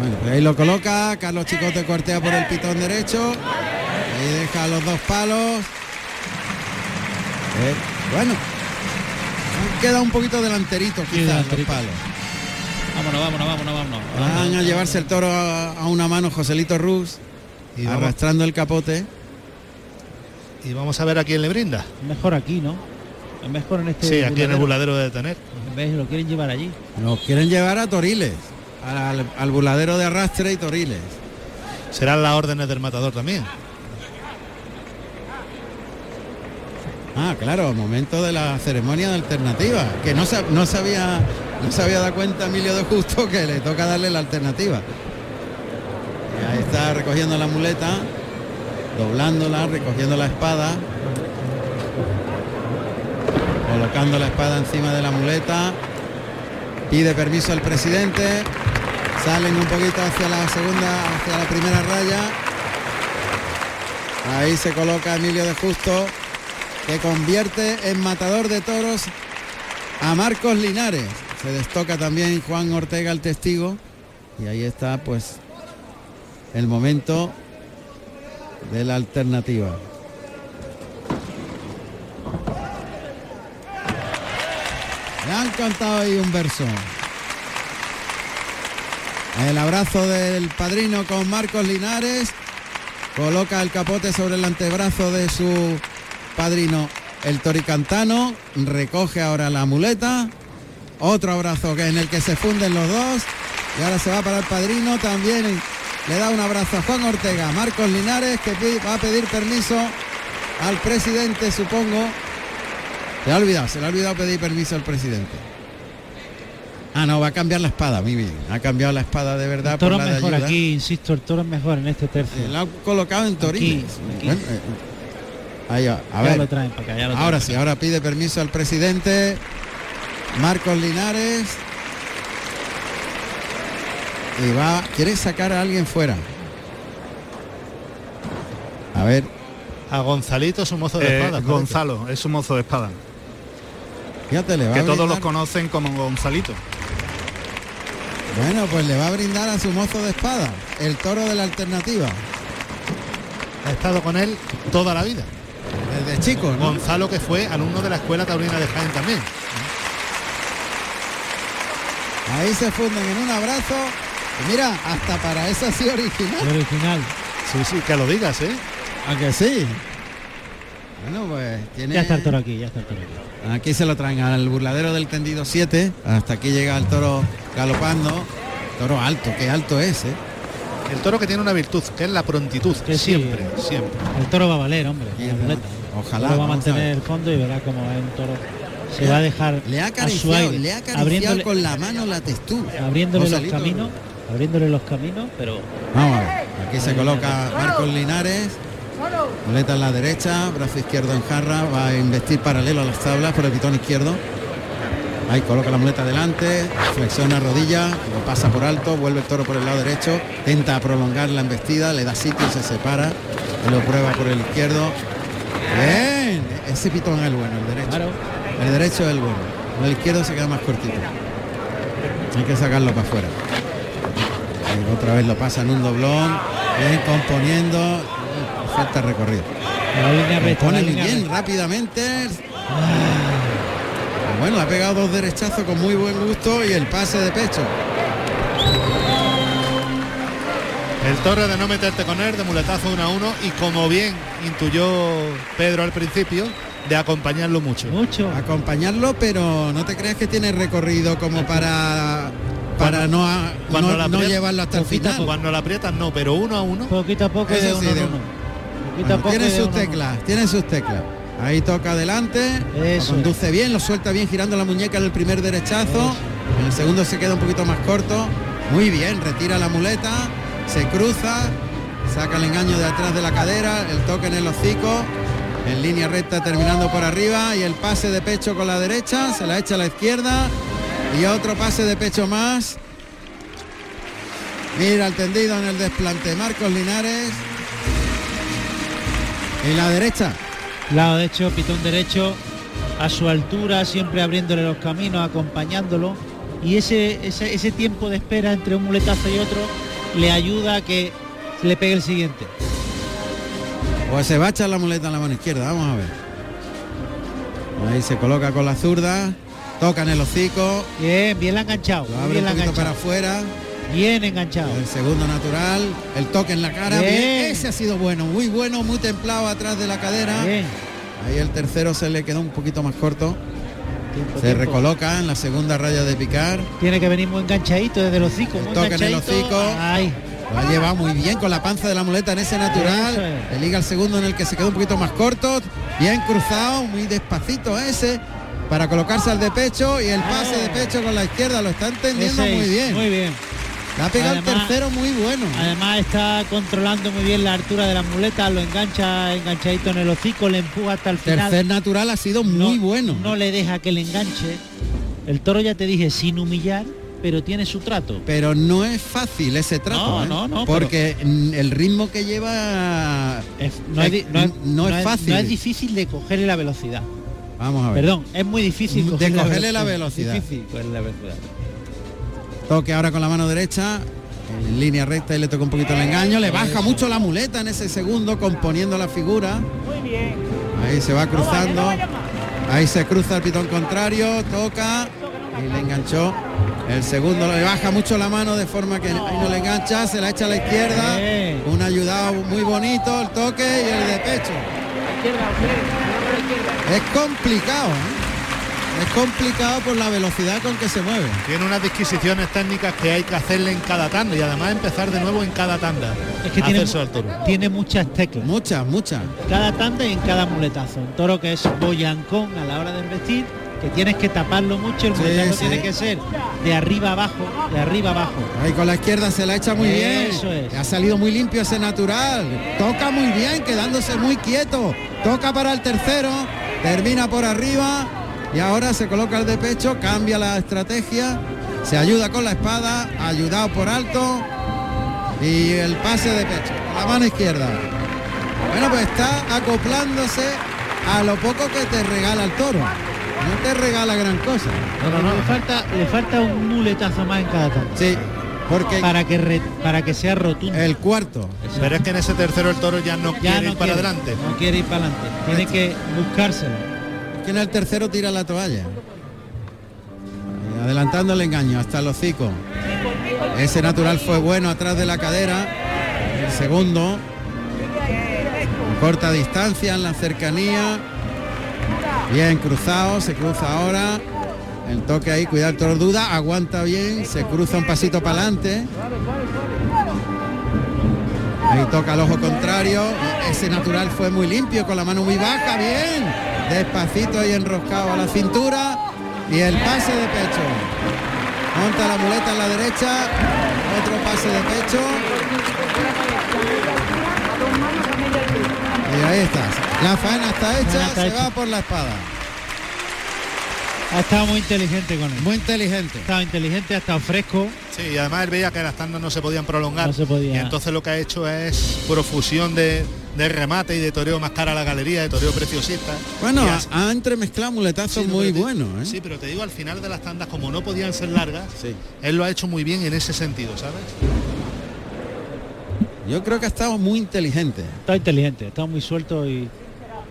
Bueno, pues ahí lo coloca, Carlos Chicote cortea por el pitón derecho, ahí deja los dos palos. Eh, bueno, queda un poquito delanterito quizás los palos. Vámonos, vámonos, vámonos, vámonos. Van a llevarse el toro a, a una mano Joselito Ruz, Y vamos, arrastrando el capote. y vamos a ver a quién le brinda. Mejor aquí, ¿no? Es mejor en este. Sí, aquí en el buladero. de tener. En vez lo quieren llevar allí. Nos quieren llevar a Toriles, al, al buladero de arrastre y Toriles. Serán las órdenes del matador también. Ah, claro, momento de la ceremonia de alternativa, que no se, no se había no se había dado cuenta Emilio de Justo que le toca darle la alternativa. Ahí está recogiendo la muleta, doblándola, recogiendo la espada, colocando la espada encima de la muleta, pide permiso al presidente, salen un poquito hacia la segunda, hacia la primera raya. Ahí se coloca Emilio de Justo que convierte en matador de toros a Marcos Linares. Se destoca también Juan Ortega el testigo y ahí está pues el momento de la alternativa. Le han cantado ahí un verso. El abrazo del padrino con Marcos Linares. Coloca el capote sobre el antebrazo de su padrino, el toricantano. Recoge ahora la muleta. Otro abrazo en el que se funden los dos. Y ahora se va para el padrino. También le da un abrazo a Juan Ortega, Marcos Linares, que va a pedir permiso al presidente, supongo. Se le ha olvidado, se le ha olvidado pedir permiso al presidente. Ah, no, va a cambiar la espada, muy bien. Ha cambiado la espada de verdad El toro por la de mejor ayuda. aquí, insisto, el toro es mejor en este tercio. Eh, Lo ha colocado en. Bueno, eh, ahí va. A ya ver, lo traen para acá, ya lo traen ahora para sí, acá. ahora pide permiso al presidente Marcos Linares. Y va, quiere sacar a alguien fuera. A ver, A Gonzalito, su mozo de Eh, espada. parece. Gonzalo, es su mozo de espada. fíjate, le va Que a todos los conocen como Gonzalito. Bueno, pues le va a brindar a su mozo de espada, el toro de la alternativa. Ha estado con él toda la vida. Desde chico, ¿no? Gonzalo, que fue alumno de la Escuela Taurina de Jaén también. Ahí se funden en un abrazo. Y mira, hasta para eso sí original. Original. Sí, sí, que lo digas, ¿eh? ¿A que sí? Bueno, pues tiene... Ya está el toro aquí, ya está el toro aquí. Aquí se lo traen al burladero del tendido 7. Hasta aquí llega el toro galopando. Toro alto, qué alto es, ¿eh? El toro que tiene una virtud, que es la prontitud. Que sí. siempre, siempre. El toro va a valer, hombre. Ojalá, toro va a a mantener el fondo y verá cómo es un toro. Se Le va a dejar Le ha a su acariciado, aire, le ha acariciado con la mano la textura. abriéndole los Joselito. caminos, abriéndole los caminos, pero Vamos a ver. Aquí se coloca Marcos Linares. Muleta en la derecha, brazo izquierdo en jarra, va a investir paralelo a las tablas por el pitón izquierdo. Ahí coloca la muleta delante, flexiona rodilla, lo pasa por alto, vuelve el toro por el lado derecho, tenta prolongar la embestida, le da sitio, se separa, lo prueba por el izquierdo. Bien, ese pitón es el bueno, el derecho. claro, El derecho es el bueno, el izquierdo se queda más cortito. Hay que sacarlo para afuera. Otra vez lo pasa en un doblón, bien componiendo, falta recorrido. la línea recta, la Pone línea bien, recta. rápidamente. Bueno, ha pegado dos derechazos con muy buen gusto y el pase de pecho. El toro de no meterte con él, de muletazo 1 a 1 y como bien intuyó Pedro al principio, de acompañarlo mucho. mucho. Acompañarlo, pero no te creas que tiene recorrido como para para no, a- cuando no, la no llevarlo hasta el final. Cuando la no, pero uno a uno. Poquito a poco de uno de- uno. Poquito a Bueno, poco tiene sus teclas, tiene sus teclas. Ahí toca adelante, Eso conduce bien, lo suelta bien girando la muñeca en el primer derechazo. En el segundo se queda un poquito más corto. Muy bien, retira la muleta, se cruza, saca el engaño de atrás de la cadera, el toque en el hocico, en línea recta terminando por arriba y el pase de pecho con la derecha, se la echa a la izquierda y otro pase de pecho más. Mira el tendido en el desplante Marcos Linares. Y la derecha, Lado derecho, pitón derecho, a su altura, siempre abriéndole los caminos, acompañándolo. Y ese, ese, ese tiempo de espera entre un muletazo y otro le ayuda a que le pegue el siguiente. Pues se va a echar la muleta en la mano izquierda, vamos a ver. Ahí se coloca con la zurda, toca en el hocico, Bien, bien enganchado. lo abre bien un poquito para enganchado. afuera, Bien enganchado. el segundo natural, el toque en la cara, Bien. bien, ese ha sido bueno, muy bueno, muy templado atrás de la cadera. Bien. Ahí el tercero se le quedó un poquito más corto, Tiempo, se tiempo. recoloca en la segunda raya de picar, Tiene que venir muy enganchadito desde el hocico. Toque en el hocico. Ay, lo ha llevado muy bien con la panza de la muleta en ese natural, es. le liga el segundo en el que se quedó un poquito más corto, bien cruzado, muy despacito ese. Para colocarse al de pecho y el pase de pecho con la izquierda lo está entendiendo ese muy bien. Muy bien. Le ha pegado el tercero muy bueno. Además está controlando muy bien la altura de las muletas, lo engancha enganchadito en el hocico, le empuja hasta el final. Tercer natural ha sido muy no, bueno. No le deja que le enganche. El toro ya te dije sin humillar, pero tiene su trato. Pero no es fácil ese trato. No, ¿eh? no, no, Porque el ritmo que lleva Es- no, es, di- no es- no es fácil. no es difícil de cogerle la velocidad. Vamos a ver. Perdón, es muy difícil De cogerle, cogerle la velocidad. Difícil cogerle la velocidad. Toque ahora con la mano derecha. En línea recta y le toca un poquito el engaño. Le baja mucho la muleta en ese segundo, componiendo la figura. Ahí se va cruzando. Ahí se cruza el pitón contrario, toca y le enganchó. El segundo le baja mucho la mano de forma que ahí no le engancha, se la echa a la izquierda. Bien. Un ayudado muy bonito, el toque y el de pecho. Es complicado, ¿eh? es complicado por la velocidad con que se mueve. Tiene unas disquisiciones técnicas que hay que hacerle en cada tanda y además empezar de nuevo en cada tanda. Es que tiene, tiene muchas teclas. Muchas, muchas. cada tanda y en cada muletazo. Un toro que es boyancón a la hora de investir, que tienes que taparlo mucho, el Sí, tiene que ser de arriba abajo, de arriba abajo. Ahí con la izquierda se la echa muy Eso bien. es. Ha salido muy limpio ese natural. Toca muy bien, quedándose muy quieto. Toca para el tercero. Termina por arriba. Y ahora se coloca el de pecho. Cambia la estrategia. Se ayuda con la espada. Ayudado por alto. Y el pase de pecho. La mano izquierda. Bueno, pues está acoplándose a lo poco que te regala el toro. No te regala gran cosa. Le falta, le falta un muletazo más en cada tanda. Sí, porque Para que re- para que sea rotundo. el cuarto. Pero es que en ese tercero el toro ya no ya quiere no ir para quiere, adelante. No quiere ir para adelante. Tiene que buscárselo. que en el tercero tira la toalla. Y adelantando el engaño hasta el hocico. Ese natural fue bueno atrás de la cadera. El segundo. Corta distancia en la cercanía. Bien cruzado, se cruza ahora. El toque ahí, cuidado el duda, aguanta bien, se cruza un pasito para adelante. Ahí toca el ojo contrario. Ese natural fue muy limpio, con la mano muy baja, bien. Despacito ahí enroscado a la cintura. Y el pase de pecho. Monta la muleta en la derecha. Otro pase de pecho. Y ahí está. La faena está hecha, faena está se hecha. va por la espada. Ha estado muy inteligente con él. Muy inteligente. Ha estado inteligente, ha estado fresco. Sí, y además él veía que las tandas no se podían prolongar. No se podía. Y entonces lo que ha hecho es profusión de, de remate y de toreo más cara a la galería, de toreo preciosista. Bueno, ha, ha entremezclado muletazos Sí, muy buenos. ¿eh? Sí, pero te digo, al final de las tandas, como no podían ser largas, Sí. él lo ha hecho muy bien en ese sentido, ¿sabes? Yo creo que ha estado muy inteligente. Ha estado inteligente, ha estado muy suelto y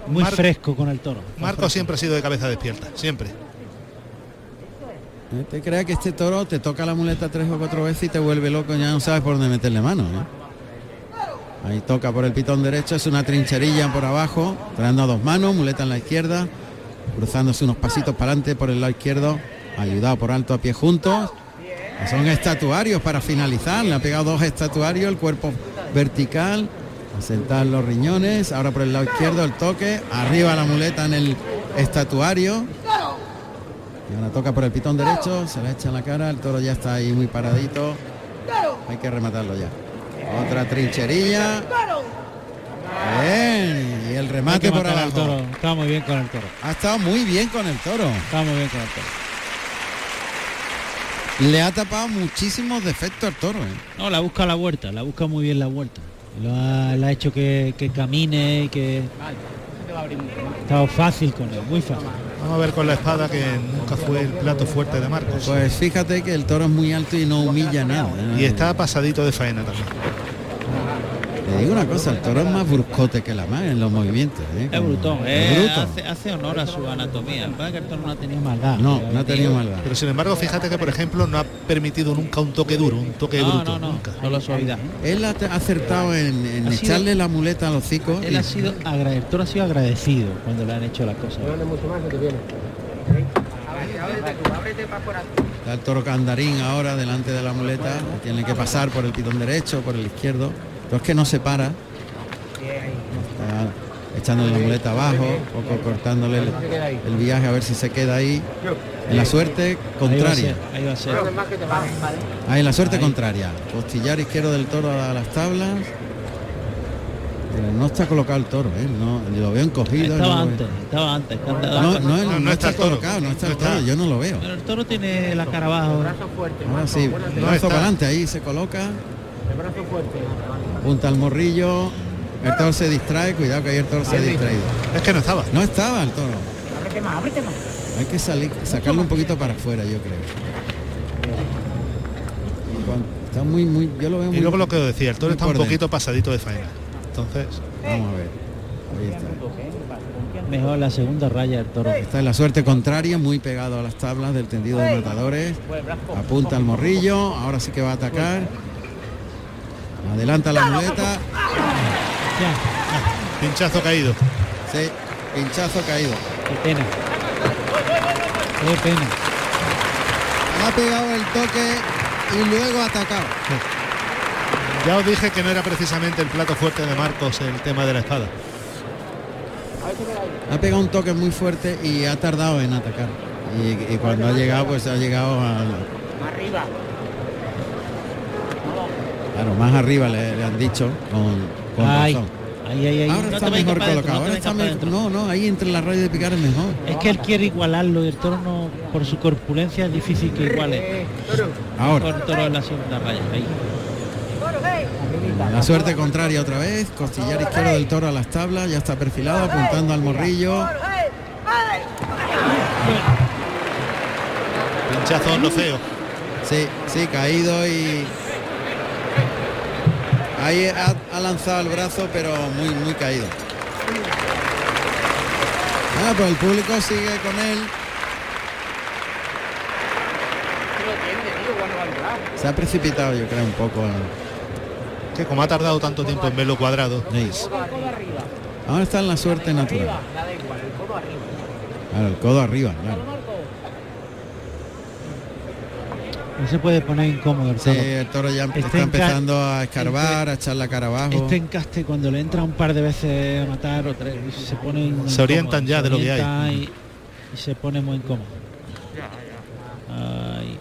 muy Mar- fresco con el toro. Marco siempre ha sido de cabeza despierta, siempre. Te creas que este toro te toca la muleta tres o cuatro veces y te vuelve loco, ya no sabes por dónde meterle mano. ¿eh? Ahí toca por el pitón derecho, es una trincherilla por abajo, trayendo a dos manos, muleta en la izquierda, cruzándose unos pasitos para adelante por el lado izquierdo, ayudado por alto a pie juntos. Son estatuarios para finalizar. Le ha pegado dos estatuarios, el cuerpo vertical, sentar los riñones. Ahora por el lado izquierdo el toque. Arriba la muleta en el estatuario. Y ahora toca por el pitón derecho, se le echa en la cara, el toro ya está ahí muy paradito. Hay que rematarlo ya. Otra trincherilla. Bien, y el remate por abajo. toro. Está muy bien con el toro. Ha estado muy bien con el toro. Está muy bien con el toro. Le ha tapado muchísimos defectos al toro. ¿eh? No, la busca la vuelta, la busca muy bien la vuelta. Lo ha, le ha hecho que, que camine y que ha estado fácil con él, muy fácil. Vamos a ver con la espada que nunca fue el plato fuerte de Marcos. Pues fíjate que el toro es muy alto y no humilla nada. ¿eh? Y está pasadito de faena también. Le digo una cosa, el toro es más bruscote que la más en los movimientos. ¿eh? Es brutón, es eh, bruto. hace, hace honor a su anatomía. Lo que el toro no ha tenido maldad. No, pero no ha el tenido maldad. Pero sin embargo, fíjate que por ejemplo no ha permitido nunca un toque duro, un toque No, bruto. no, no, nunca. solo suavidad. Él ha acertado en, en Ha sido- echarle la muleta al hocico. Él y- ha sido el toro ha sido agradecido cuando le han hecho las cosas. Está el toro candarín ahora delante de la muleta. Tiene que pasar por el pitón derecho, por el izquierdo. Pero es que no se para. Está echándole la muleta abajo, poco cortándole el, el viaje a ver si se queda ahí. En la suerte contraria. ahí va a ser. Ahí en la suerte contraria. Costillar izquierdo del toro a las tablas. Pero no está colocado el toro, ¿eh? No, lo veo encogido. Estaba no, antes, estaba antes. No, no, No, no no está, colocado, no está No el toro, yo no lo veo. Pero el toro tiene la cara abajo. Ahora sí, No brazo está. para adelante, ahí se coloca. Punta al morrillo. El toro se distrae, cuidado que ahí el toro se ha distraído. Es que no estaba. No estaba el toro. Hay que salir, sacarlo un poquito para afuera, yo creo. Está muy, muy, yo lo veo muy. Y luego lo que decía, el toro está un poquito pasadito de faena. Entonces, Vamos a ver. Ahí está. Mejor la segunda raya del toro. Está en la suerte contraria, muy pegado a las tablas del tendido de matadores. Apunta al morrillo, ahora sí que va a atacar. Adelanta la muleta. Pinchazo caído. Sí, pinchazo caído. qué pena. Qué pena. Ha pegado el toque y luego ha atacado. Ya os dije que no era precisamente el plato fuerte de Marcos el tema de la espada. Ha pegado un toque muy fuerte y ha tardado en atacar. Y, y cuando ha llegado, pues ha llegado a... Claro, más arriba le, le han dicho con, con Ay, razón. ahí, ahí, ahí. Ahora No está mejor colocado. no ahora está me- no, no, ahí entre la raya de picar es mejor. Es que él quiere igualarlo y el toro no, por su corpulencia es difícil que iguale. Ahora. El toro en la segunda raya. Ahí. La suerte contraria otra vez, costillar izquierdo del toro a las tablas, ya está perfilado, apuntando al morrillo. Pinchazo no feo. Sí, sí, caído y ahí ha, ha lanzado el brazo, pero muy, muy caído. Ah, pues el público sigue con él. Se ha precipitado, yo creo, un poco. Que como ha tardado tanto tiempo en verlo cuadrado. Ahora está en la suerte natural. Claro, el codo arriba, claro. No se puede poner incómodo el Sí, toro. el toro ya Este está empezando a escarbar, a echar la cara abajo. Este encaste cuando le entra un par de veces a matar o tres, se pone Se orientan incómodo, ya se de lo que hay. Y, y se pone muy incómodo. Ay.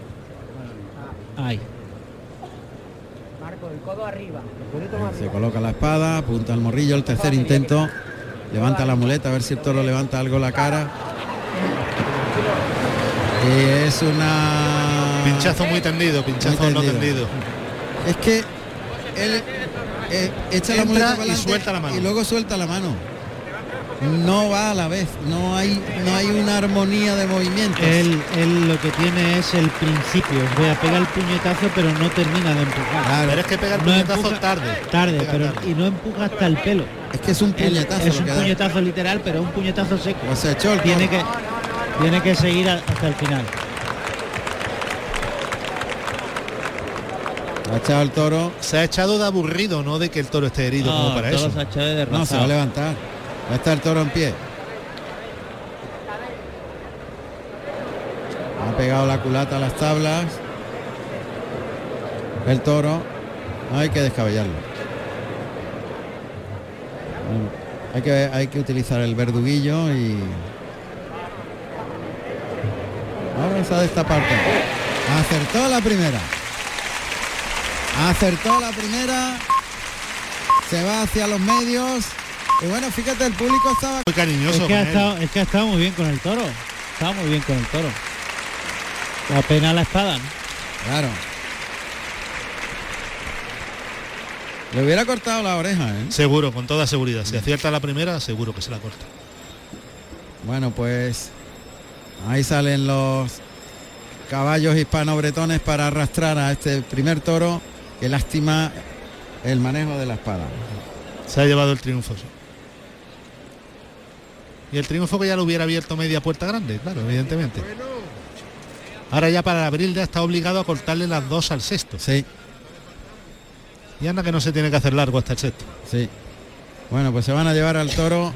Ay. Se coloca la espada, apunta al morrillo, el tercer intento. Levanta la muleta, a ver si el toro levanta algo la cara. Y es una... Pinchazo muy tendido, pinchazo Muy no tendido. Es que él eh, echa la muleta y suelta la mano. y luego suelta la mano. No va a la vez, no hay, no hay una armonía de movimientos. Él, él lo que tiene es el principio. O sea, pega el puñetazo pero no termina de empujar. Claro, Pero es que pega el No puñetazo empuja- tarde. Tarde, Pega pero tarde. y no empuja hasta el pelo. es que es un Él- puñetazo. es un que da. puñetazo literal, pero un puñetazo seco. Se echó el Tiene que, tiene que seguir a- hasta el final. Ha echado el toro. Se ha echado de aburrido, no de que el toro esté herido como para eso. se de No, va a levantar. Ya está el toro en pie. Ha pegado la culata a las tablas. el toro. Hay que descabellarlo. Bueno, hay que, hay que utilizar el verduguillo y... Vamos a esta parte. Acertó la primera. Acertó la primera. Se va hacia los medios. Y bueno, fíjate, el público estaba... Muy cariñoso. Es que, ha estado, es que ha estado muy bien con el toro. Estaba muy bien con el toro. La pena la espada. ¿no? Claro. Le hubiera cortado la oreja, ¿eh? Seguro, con toda seguridad. Si acierta la primera, seguro que se la corta. Bueno, pues ahí salen los caballos hispano-bretones para arrastrar a este primer toro. Qué lástima el manejo de la espada. Se ha llevado el triunfo. sí. Y el triunfo que ya lo hubiera abierto media puerta grande, claro, evidentemente. Ahora ya para abril ya está obligado a cortarle las dos al sexto. Sí, Y anda que no se tiene que hacer largo hasta el sexto. sí. Bueno, pues se van a llevar al toro.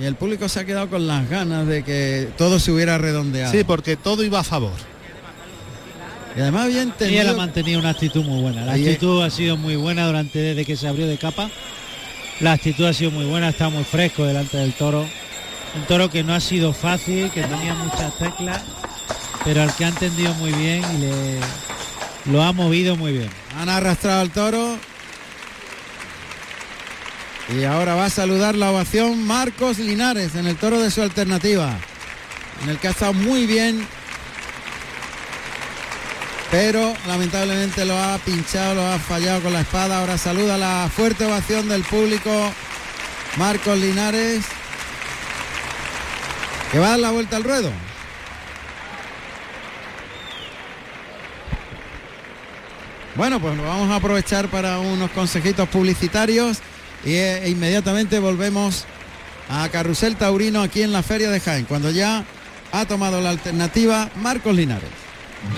Y el público se ha quedado con las ganas de que todo se hubiera redondeado. Sí, porque todo iba a favor. Y además había Y él entendido... ha mantenido una actitud muy buena. La Ahí es. actitud ha sido muy buena durante desde que se abrió de capa. La actitud ha sido muy buena, está muy fresco delante del toro. Un toro que no ha sido fácil, que tenía muchas teclas, pero al que ha entendido muy bien y le lo ha movido muy bien. Han arrastrado al toro. Y ahora va a saludar la ovación Marcos Linares en el toro de su alternativa. En el que ha estado muy bien. Pero lamentablemente lo ha pinchado, lo ha fallado con la espada. Ahora saluda la fuerte ovación del público. Marcos Linares. Que va a dar la vuelta al ruedo. Bueno, pues vamos a aprovechar para unos consejitos publicitarios eh, inmediatamente volvemos a Carrusel Taurino aquí en la Feria de Jaén, cuando ya ha tomado la alternativa Marcos Linares.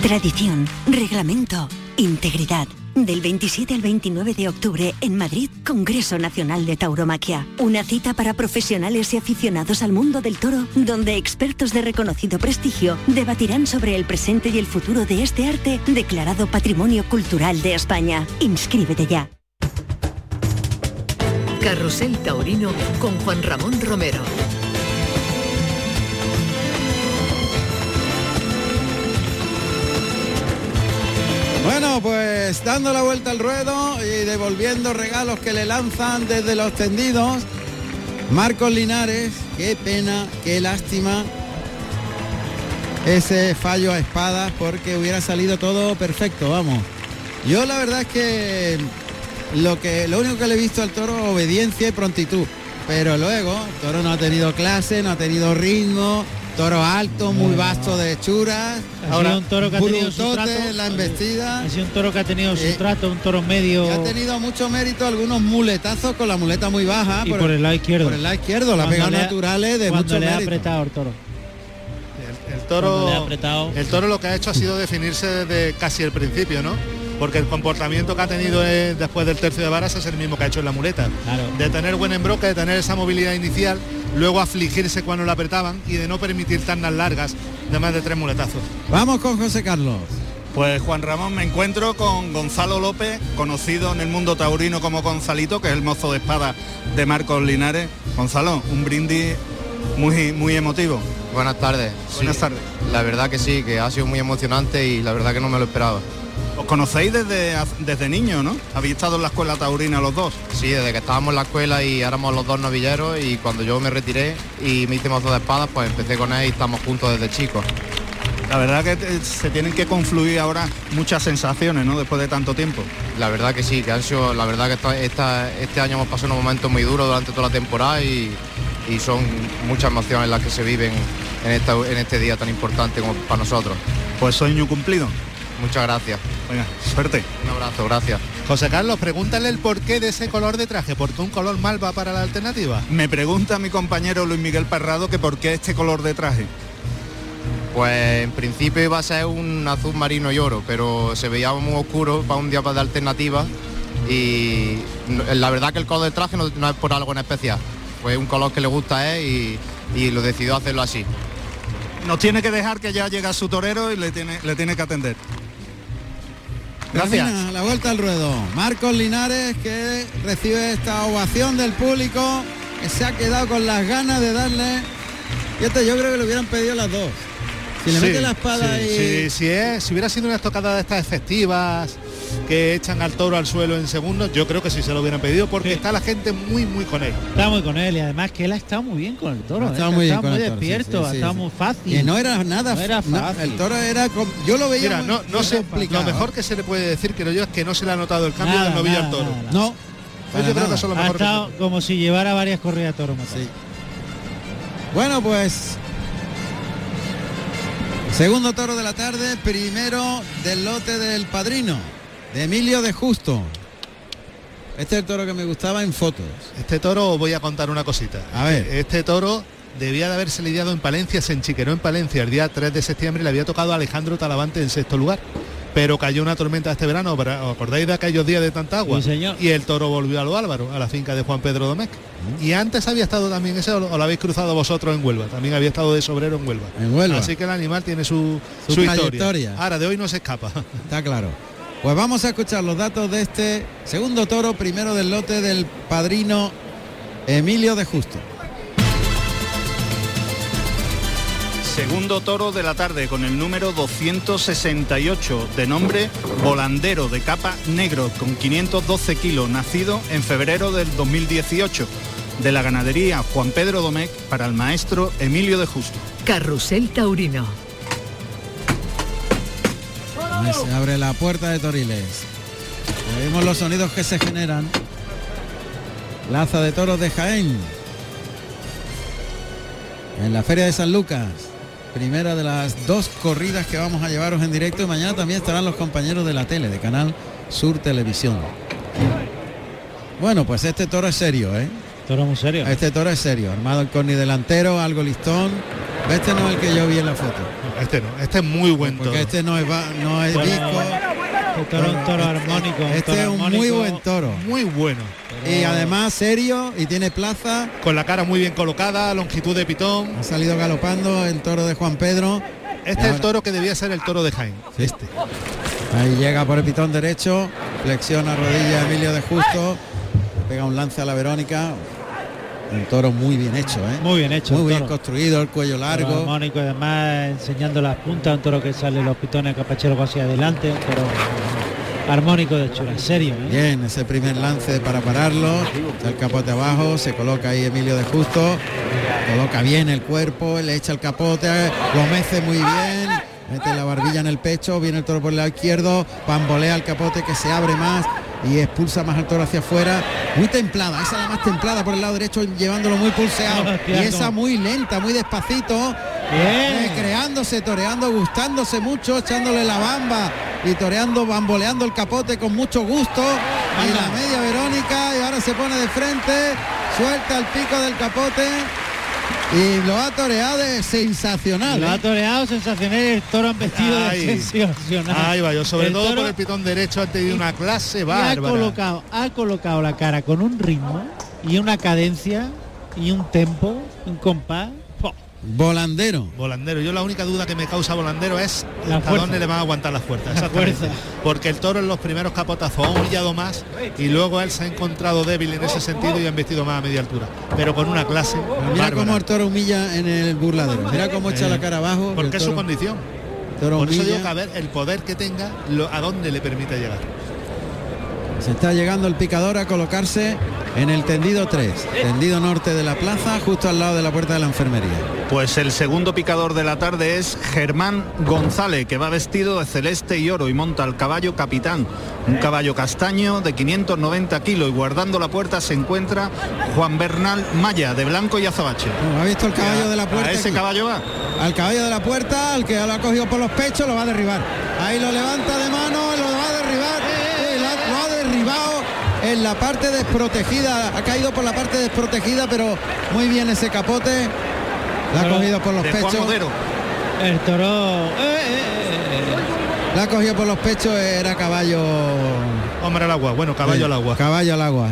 Tradición, reglamento, integridad. Del 27 al 29 de octubre en Madrid, Congreso Nacional de Tauromaquia. Una cita para profesionales y aficionados al mundo del toro, donde expertos de reconocido prestigio debatirán sobre el presente y el futuro de este arte declarado Patrimonio Cultural de España. Inscríbete ya. Carrusel Taurino con Juan Ramón Romero. Bueno, pues dando la vuelta al ruedo y devolviendo regalos que le lanzan desde los tendidos. Marcos Linares, qué pena, qué lástima. Ese fallo a espadas porque hubiera salido todo perfecto, vamos. Yo la verdad es que lo que lo único que le he visto al toro obediencia y prontitud. Pero luego, el toro no ha tenido clase, no ha tenido ritmo, toro alto, muy vasto de hechuras. Ha sido un toro que ha tenido su trato. la embestida. Ha sido un toro que ha tenido su Eh, trato, un toro medio Y ha tenido mucho mérito algunos muletazos con la muleta muy baja. y por el lado izquierdo. por el lado izquierdo, la Cuando pegado le ha- naturales de mucho le ha mérito. apretado el toro. El, el Cuando le ha toro, apretado. el toro lo que ha hecho ha sido definirse desde casi el principio, ¿no? Porque el comportamiento que ha tenido eh, después del tercio de varas es el mismo que ha hecho en la muleta. Claro. De tener buen embroque, de tener esa movilidad inicial, luego afligirse cuando la apretaban y de no permitir tandas largas de más de tres muletazos. Vamos con José Carlos. Pues Juan Ramón, me encuentro con Gonzalo López, conocido en el mundo taurino como Gonzalito, que es el mozo de espada de Marcos Linares. Gonzalo, un brindis muy, muy emotivo. Buenas tardes. Buenas Sí, tardes. La verdad que sí, que ha sido muy emocionante y la verdad que no me lo esperaba. Os conocéis desde, desde niño, ¿no? Habéis estado en la escuela taurina los dos. Sí, desde que estábamos en la escuela y éramos los dos novilleros y cuando yo me retiré y me hice mozo de espadas, pues empecé con él y estamos juntos desde chicos. La verdad que te- se tienen que confluir ahora muchas sensaciones, ¿no? Después de tanto tiempo. La verdad que sí, que han sido, la verdad que esta- esta- este año hemos pasado unos momentos muy duros durante toda la temporada y, y son muchas emociones las que se viven en, esta- en este día tan importante como para nosotros. Pues sueño cumplido. Muchas gracias. Venga, suerte. Un abrazo, gracias. José Carlos, pregúntale el porqué de ese color de traje, ¿por qué un color malva para la alternativa? Me pregunta mi compañero Luis Miguel Parrado que por qué este color de traje. Pues en principio iba a ser un azul marino y oro, pero se veía muy oscuro para un día de alternativa y la verdad que el color del traje no, no es por algo en especial. Fue un color que le gusta a él y, y lo decidió hacerlo así. Nos tiene que dejar que ya llega su torero y le tiene, le tiene que atender. Gracias. La vuelta al ruedo. Marcos Linares que recibe esta ovación del público, que se ha quedado con las ganas de darle. Fíjate, yo creo que le hubieran pedido las dos. Si le Sí, mete la espada sí, y. sí, si, es- si hubiera sido una estocada de estas efectivas que echan al toro al suelo en segundos, yo creo que sí se lo hubieran pedido porque está la gente muy muy con él. Está muy con él y además que él ha estado muy bien con el toro. Ha muy bien muy el toro, sí, despierto, sí, ha estado sí. muy fácil. No era nada, No era no, fácil. el toro era yo lo veía Mira, muy- no, no sé, complicado. lo mejor que se le puede decir, creo yo, es que no se le ha notado el cambio Nada, del novillo nada, al toro. nada, nada. No. Pues yo creo que eso es lo Ha que estado como si llevara varias corridas de toro. Sí. Bueno, pues segundo toro de la tarde, primero del lote del padrino, de Emilio de Justo. Este es el toro que me gustaba en fotos. Este toro os voy a contar una cosita. A ver. Este toro debía de haberse lidiado en Palencia, se enchiqueró en Palencia el día 3 de septiembre y le había tocado a Alejandro Talavante en sexto lugar. Pero cayó una tormenta este verano, ¿os acordáis de aquellos días de tanta agua? Sí, señor. Y el toro volvió a lo Álvaro, a la finca de Juan Pedro Domecq. Y antes había estado también, ese o lo, o lo habéis cruzado vosotros en Huelva, también había estado de sobrero en Huelva. En Huelva. Así que el animal tiene su, Su su trayectoria. historia. Ahora, de hoy no se escapa. Está claro. Pues vamos a escuchar los datos de este segundo toro, primero del lote del padrino Emilio de Justo. Segundo toro de la tarde con el número 268 de nombre Volandero de capa negro con 512 kilos, nacido en febrero del 2018 de la ganadería Juan Pedro Domecq para el maestro Emilio de Justo. Carrusel Taurino. Ahí se abre la puerta de Toriles. Oímos los sonidos que se generan. Plaza de Toros de Jaén. En la Feria de San Lucas. Primera de las dos corridas que vamos a llevaros en directo y mañana también estarán los compañeros de la tele, de Canal Sur Televisión. Bueno, pues este toro es serio, ¿eh? Toro muy serio. Este toro es serio. Armado el corni delantero, algo listón. Este no es el que yo vi en la foto. Este no, este es muy buen toro. Porque este no es, no es Bueno. Este toro, un toro armónico. un Este toro es un armónico. muy buen toro. Muy bueno. Y además serio y tiene plaza. Con la cara muy bien colocada, longitud de pitón. Ha salido galopando el toro de Juan Pedro. Este es el toro que debía ser el toro de Jaén. Este. Ahí llega por el pitón derecho. Flexiona rodilla Emilio de Justo. Pega un lance a la Verónica. Un toro muy bien hecho, ¿eh? Muy bien hecho. Muy bien toro. construido, el cuello largo. armónico y además enseñando las puntas, un toro que sale los pitones capachero hacia adelante, un toro armónico de chula, serio. ¿eh? Bien, ese primer lance para pararlo. El capote abajo, se coloca ahí Emilio de Justo. Coloca bien el cuerpo, le echa el capote, lo mece muy bien. Mete la barbilla en el pecho, viene el toro por el lado izquierdo, bambolea el capote que se abre más y expulsa más al toro hacia afuera. Muy templada, esa la más templada por el lado derecho, llevándolo muy pulseado. Y esa muy lenta, muy despacito. Bien. Eh, creándose, toreando, gustándose mucho, echándole la bamba y toreando, bamboleando el capote con mucho gusto. Y la media Verónica y ahora se pone de frente, suelta el pico del capote y lo ha toreado de sensacional. Lo ha ¿eh? toreado sensacional, el toro ha vestido de sensacional. Ahí va yo, sobre El todo toro- por el pitón derecho ha tenido una clase y ha bárbara. colocado, ha colocado la cara con un ritmo y una cadencia y un tempo, un compás. Volandero. Volandero, yo la única duda que me causa Volandero es La hasta fuerza. dónde le van a aguantar las fuerzas. La exactamente. fuerza. Porque el toro en los primeros capotazos ha humillado más y luego él se ha encontrado débil en ese sentido y ha vestido más a media altura. Pero con una clase. Mira bárbara. cómo el toro humilla en el burladero. Mira cómo echa Eh, la cara abajo. Porque es su condición. Por eso digo que a ver el poder que tenga, lo- a dónde le permite llegar. Se está llegando el picador a colocarse en el tendido 3, tendido norte de la plaza, justo al lado de la puerta de la enfermería. Pues el segundo picador de la tarde es Germán González, que va vestido de celeste y oro y monta al caballo capitán, un caballo castaño de 590 kilos y guardando la puerta se encuentra Juan Bernal Maya, de blanco y azabache. ¿Ha visto el caballo de la puerta? ¿A ese aquí? caballo va? Al caballo de la puerta, al que lo ha cogido por los pechos, lo va a derribar. Ahí lo levanta de mano, lo va a derribar. En la parte desprotegida. Ha caído por la parte desprotegida, pero muy bien ese capote. La ha cogido por los pechos. El toro. eh, eh, eh, La ha cogido por los pechos, era caballo. Hombre al agua, bueno, caballo al agua. Caballo al agua,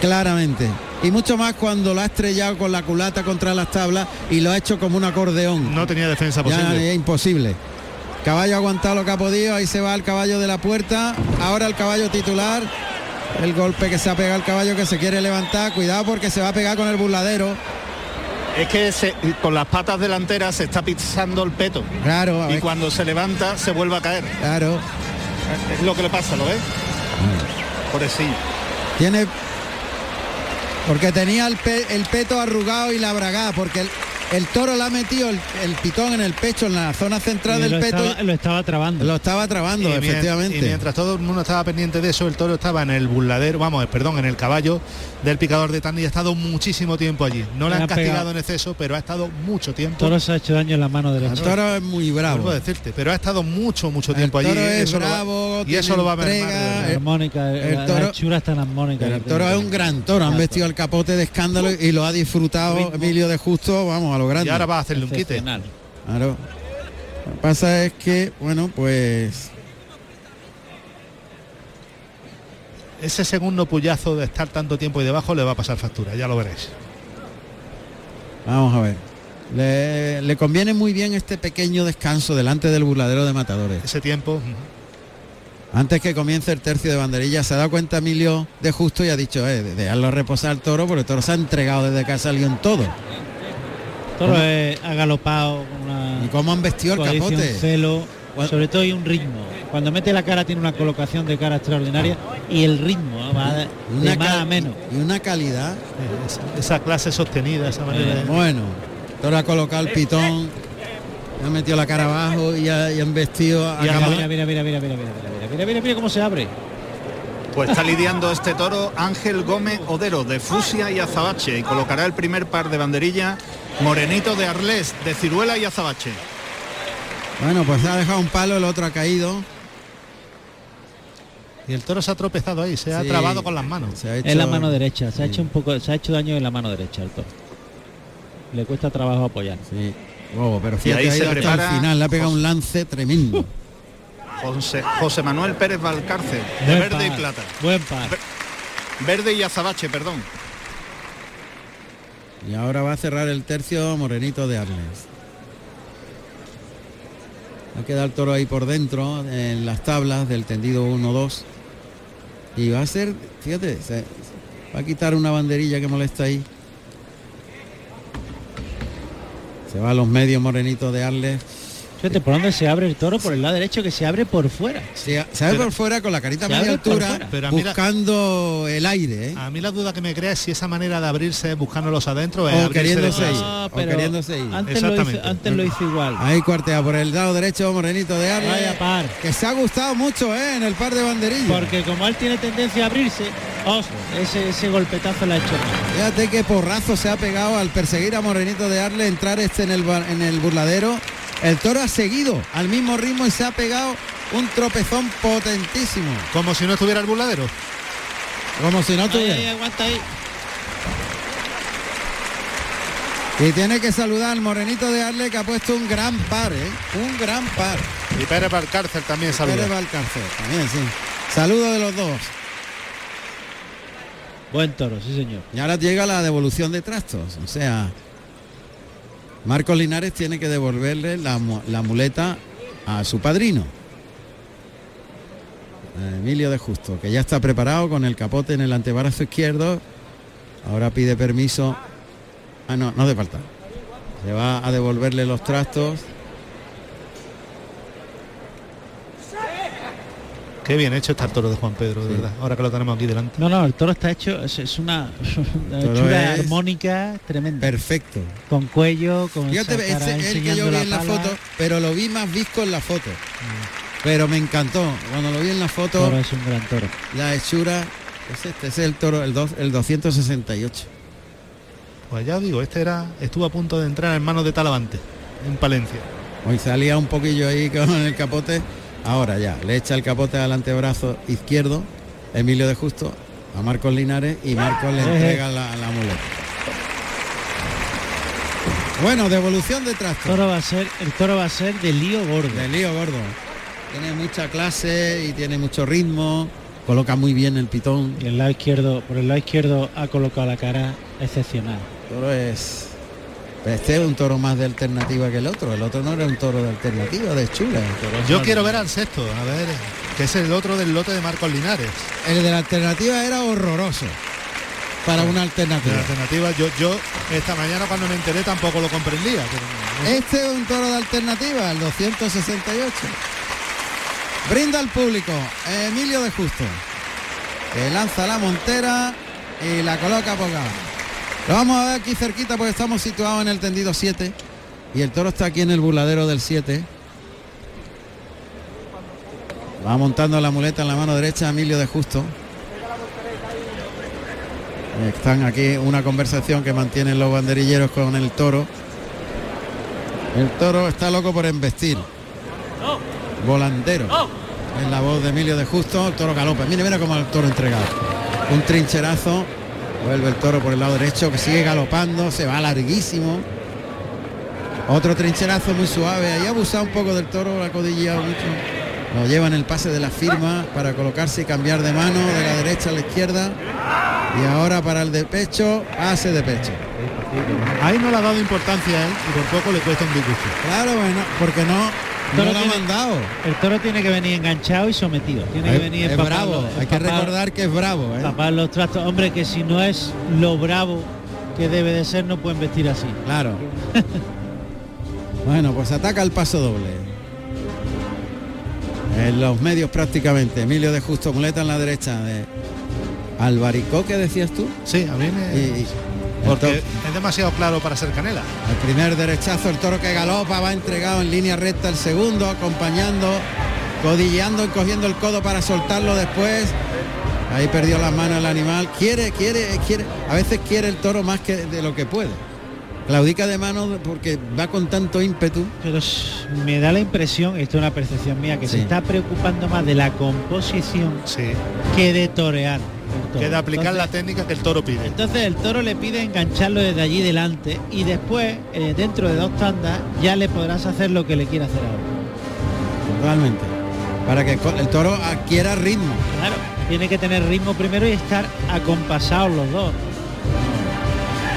claramente. Y mucho más cuando lo ha estrellado con la culata contra las tablas y lo ha hecho como un acordeón. No tenía defensa ya posible. es imposible. Caballo ha aguantado lo que ha podido, ahí se va el caballo de la puerta. Ahora el caballo titular. El golpe que se ha pegado el caballo que se quiere levantar. Cuidado porque se va a pegar con el burladero. Es que se- con las patas delanteras se está pisando el peto. Claro, Y ver, cuando se levanta se vuelve a caer. claro. Es lo que le pasa, ¿lo ves? Por eso. Tiene. Porque tenía el, pe- el peto arrugado y la bragada, porque el, el toro le ha metido el, el pitón en el pecho, en la zona central del estaba, lo estaba trabando. Lo estaba trabando, Y efectivamente. Y mientras todo el mundo estaba pendiente de eso, el toro estaba en el burladero, vamos, eh, perdón, en el caballo del picador de Tandi y ha estado muchísimo tiempo allí. No le han castigado pegado. en exceso, pero ha estado mucho tiempo. Toro se ha hecho daño en la mano el derecha. toro es muy bravo. A decirte, pero ha estado mucho, mucho El tiempo allí. toro es eso lo va- bravo, y eso lo va a eh, armónica, el la- toro- la hechura está en armónica. El toro es un gran toro, han vestido el capote de escándalo y lo ha disfrutado. Emilio de Justo, vamos, a lo grande. Y ahora va a hacerle un quite. Claro. Lo que pasa es que, bueno, pues Ese segundo puyazo de estar tanto tiempo ahí debajo le va a pasar factura, ya lo veréis. vamos a ver. Le, le conviene muy bien este pequeño descanso delante del burladero de matadores. Ese tiempo, Antes que comience el tercio de banderilla, se da cuenta Emilio de Justo y ha dicho, eh, de- dejarlo reposar al toro, porque el toro se ha entregado desde que ha salido en todo. Toro es agalopado con una Y cómo han vestido el capote. celo, sobre todo y un ritmo. Cuando mete la cara tiene una colocación de cara extraordinaria y el ritmo ¿no? va de, de Una más a menos. Y una calidad. eh, esa, esa clase sostenida, esa manera de... Bueno, Toro ha colocado el pitón, ha metido la cara abajo y, ha, y han vestido a Mira, cama- mira, mira, mira, mira, mira, mira, mira, mira, mira, mira cómo se abre. Pues está lidiando este toro Ángel Gómez Odero de Fusia y Azabache y colocará el primer par de banderilla Morenito de Arles de Ciruela y Azabache. Bueno, pues ha dejado un palo, el otro ha caído. Y el toro se ha tropezado ahí, se ha Sí. trabado con las manos. Se ha hecho- Es la mano derecha, se ha hecho un poco, se ha hecho daño en la mano derecha al toro. Le cuesta trabajo apoyar. Sí. Oh, pero fíjate, ahí ha se prepara el final, le ha pegado un lance tremendo. José, José Manuel Pérez Valcárcel de Buen verde y plata. Buen par. Verde y Azabache, perdón. Y ahora va a cerrar el tercio Morenito de Arles. Va a quedar el toro ahí por dentro, en las tablas del tendido 1-2. Y va a ser, fíjate, va a quitar una banderilla que molesta ahí. Se va a los medios Morenito de Arles. Fíjate, ¿por dónde se abre el toro? Por el lado derecho que se abre por fuera. Se, se abre por fuera con la carita a media altura. Pero a mí la- buscando el aire, ¿eh? A mí la duda que me crea es si esa manera de abrirse buscándolos adentro es O queriéndose ir. Ah, o queriéndose ir. Antes, lo hizo, Exactamente. antes lo hizo igual. Ahí cuartea por el lado derecho Morenito de Arles. Vaya par. Que se ha gustado mucho ¿eh? en el par de banderillas. Porque como él tiene tendencia a abrirse, os, ese, ese golpetazo le ha hecho. Fíjate qué porrazo se ha pegado al perseguir a Morenito de Arle, entrar este en el, en el burladero. El toro ha seguido al mismo ritmo y se ha pegado un tropezón potentísimo. Como si no estuviera el burladero. Como si no tuviera. ahí, aguanta ahí. Y tiene que saludar al Morenito de Arle que ha puesto un gran par, ¿eh? Un gran par. Y Pérez Valcárcel también saluda. Pérez Valcárcel, también, sí. Saludo de los dos. Buen toro, sí señor. Y ahora llega la devolución de trastos. O sea, Marcos Linares tiene que devolverle la, mu- la muleta a su padrino. a Emilio de Justo, que ya está preparado con el capote en el antebrazo izquierdo. Ahora pide permiso. Ah, no, no hace falta. Se va a devolverle los trastos. Qué bien hecho está el toro de Juan Pedro, de verdad. Ahora que lo tenemos aquí delante. No, no, el toro está hecho, es, es una, hechura armónica tremenda. Perfecto. Con cuello, con Fíjate, esa cara ese es el que enseñando yo vi en la pala. foto, pero lo vi más visco en la foto. Pero me encantó. Cuando lo vi en la foto, Toro es un gran toro. la hechura. Es este, ese es el toro, el, dos- el 268. Pues ya os digo, este era, estuvo a punto de entrar en manos de Talavante, en Palencia. Hoy salía un poquillo ahí con el capote. Ahora ya, le echa el capote al antebrazo izquierdo, Emilio de Justo, a Marcos Linares y Marcos le entrega la, la muleta. Bueno, devolución de trastos. Toro va a ser, el toro va a ser de lío gordo. De lío gordo. Tiene mucha clase y tiene mucho ritmo. Coloca muy bien el pitón. Y el lado izquierdo, por el lado izquierdo ha colocado la cara excepcional. Toro es Este es un toro más de alternativa que el otro. El otro no era un toro de alternativa, de chula. Yo quiero ver al sexto, a ver, que es el otro del lote de Marcos Linares. El de la alternativa era horroroso para una alternativa. La alternativa, yo, yo esta mañana cuando me enteré tampoco lo comprendía. pero- Este es un toro de alternativa, el 268. Brinda al público Emilio de Justo, que lanza la montera y la coloca por acá. Vamos a ver aquí cerquita porque estamos situados en el tendido 7 y el toro está aquí en el burladero del 7. Va montando la muleta en la mano derecha Emilio de Justo. Están aquí una conversación que mantienen los banderilleros con el toro. El toro está loco por embestir. Volandero. Es la voz de Emilio de Justo. El toro galopa. Mire, mira cómo el toro entregado. Un trincherazo. Vuelve el toro por el lado derecho que sigue galopando. Se va larguísimo. Otro trincherazo muy suave. Ahí abusado un poco del toro, la codilla mucho. Lo lleva en el pase de la firma para colocarse y cambiar de mano de la derecha a la izquierda. Y ahora para el de pecho, pase de pecho. Ahí no le ha dado importancia a él y por poco le cuesta un disgusto. Claro, bueno, porque no Toro lo ha tiene- mandado. El toro tiene que venir enganchado y sometido. Tiene que Es, venir es bravo, hay que recordar que es bravo. ¿eh? Tapar los trastos. Hombre, que si no es lo bravo que debe de ser, no pueden vestir así. Claro. bueno, pues ataca el paso doble. En los medios prácticamente. Emilio de Justo Muleta en la derecha de Alvaricó, ¿qué decías tú? Sí, a mí me... Y, porque es demasiado claro para ser canela. el primer derechazo, el toro que galopa, va entregado en línea recta el segundo, acompañando, codilleando y cogiendo el codo para soltarlo después. Ahí perdió las manos el animal. Quiere, quiere, quiere. A veces quiere el toro más que de lo que puede. Claudica de mano porque va con tanto ímpetu. Pero me da la impresión, esto es una percepción mía, que Sí. se está preocupando más de la composición Sí. que de torear. Que de aplicar la técnica que el toro pide. Entonces el toro le pide engancharlo desde allí delante y después, eh, dentro de dos tandas, ya le podrás hacer lo que le quiera hacer ahora. Totalmente. Para que el toro adquiera ritmo. Claro, tiene que tener ritmo primero y estar acompasados los dos.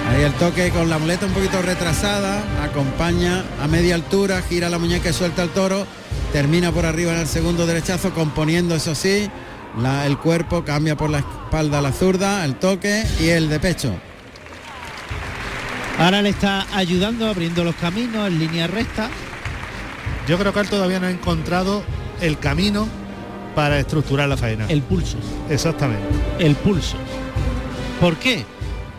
Ahí el toque con la muleta un poquito retrasada, acompaña a media altura, gira la muñeca y suelta el toro, termina por arriba en el segundo derechazo, componiendo eso sí, la- el cuerpo cambia por la espalda a la zurda, el toque y el de pecho. Ahora le está ayudando, abriendo los caminos en línea recta. Yo creo que él todavía no ha encontrado el camino para estructurar la faena. El pulso, Exactamente. el pulso. ¿Por qué?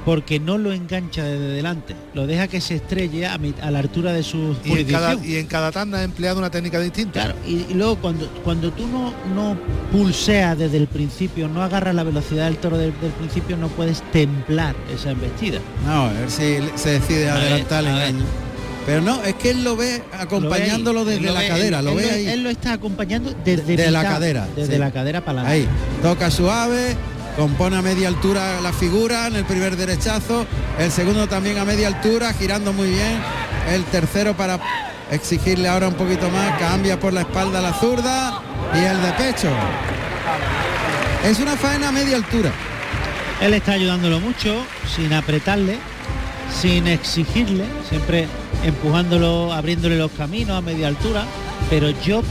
Porque no lo engancha desde delante, lo deja que se estrelle a, mi- a la altura de su Y en, cada, y en cada tanda ha empleado una técnica distinta. Claro, y, y luego cuando, cuando tú no, no pulseas desde el principio, no agarras la velocidad del toro desde el principio, no puedes templar esa embestida. No, a ver si se decide A ver, adelantar el engaño. Pero no, es que él lo ve acompañándolo Lo ve ahí, desde él la ve, cadera, él- lo él ve ahí. Él lo está acompañando desde de la mitad, cadera, Desde sí. la cadera para Ahí, adelante. toca suave, compone a media altura la figura en el primer derechazo, el segundo también a media altura, girando muy bien, el tercero para exigirle ahora un poquito más, cambia por la espalda la zurda y el de pecho. Es una faena a media altura. Él está ayudándolo mucho, sin apretarle, sin exigirle, siempre empujándolo, abriéndole los caminos a media altura, pero yo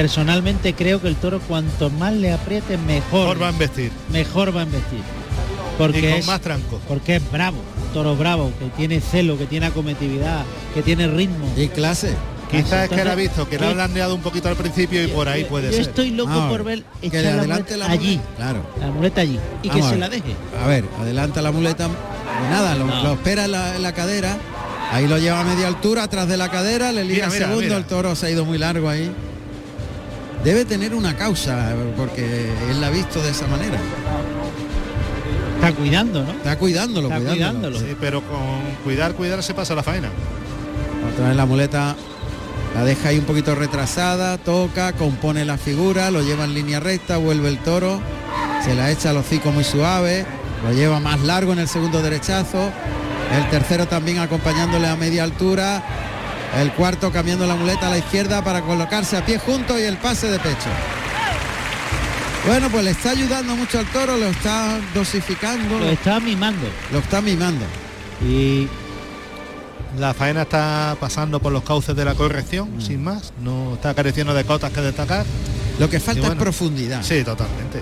personalmente creo que el toro cuanto más le apriete mejor, Mejor va a embestir. mejor va a investir. Y Porque con es, más tranco. porque es bravo, un toro bravo, que tiene celo, que tiene acometividad, que tiene ritmo. Y clase. Quizás es que él ha visto que le han blandeado un poquito al principio y por ahí puede yo ser. estoy loco por ver que echar la adelante muleta la allí, muleta. Claro. la muleta allí, y Vamos que a se la deje. A ver, adelanta la muleta. pues nada, lo, No. lo espera en la, en la cadera. Ahí lo lleva a media altura, atrás de la cadera, le liga Mira, mira, segundo, mira. el toro se ha ido muy largo ahí. Debe tener una causa, porque él la ha visto de esa manera. Está cuidando, ¿no? Está cuidándolo, Está cuidándolo. cuidándolo. Sí, pero con cuidar, cuidar se pasa la faena. Otra vez la muleta la deja ahí un poquito retrasada, toca, compone la figura, lo lleva en línea recta, vuelve el toro, se la echa al hocico muy suave, lo lleva más largo en el segundo derechazo, el tercero también acompañándole a media altura, el cuarto cambiando la muleta a la izquierda para colocarse a pie junto y el pase de pecho. Bueno, pues le está ayudando mucho al toro, lo está dosificando, Lo está mimando. lo está mimando. Y La faena está pasando por los cauces de la corrección, Mm. sin más. No está careciendo de cotas que destacar. Lo que falta bueno, es profundidad. Sí, totalmente.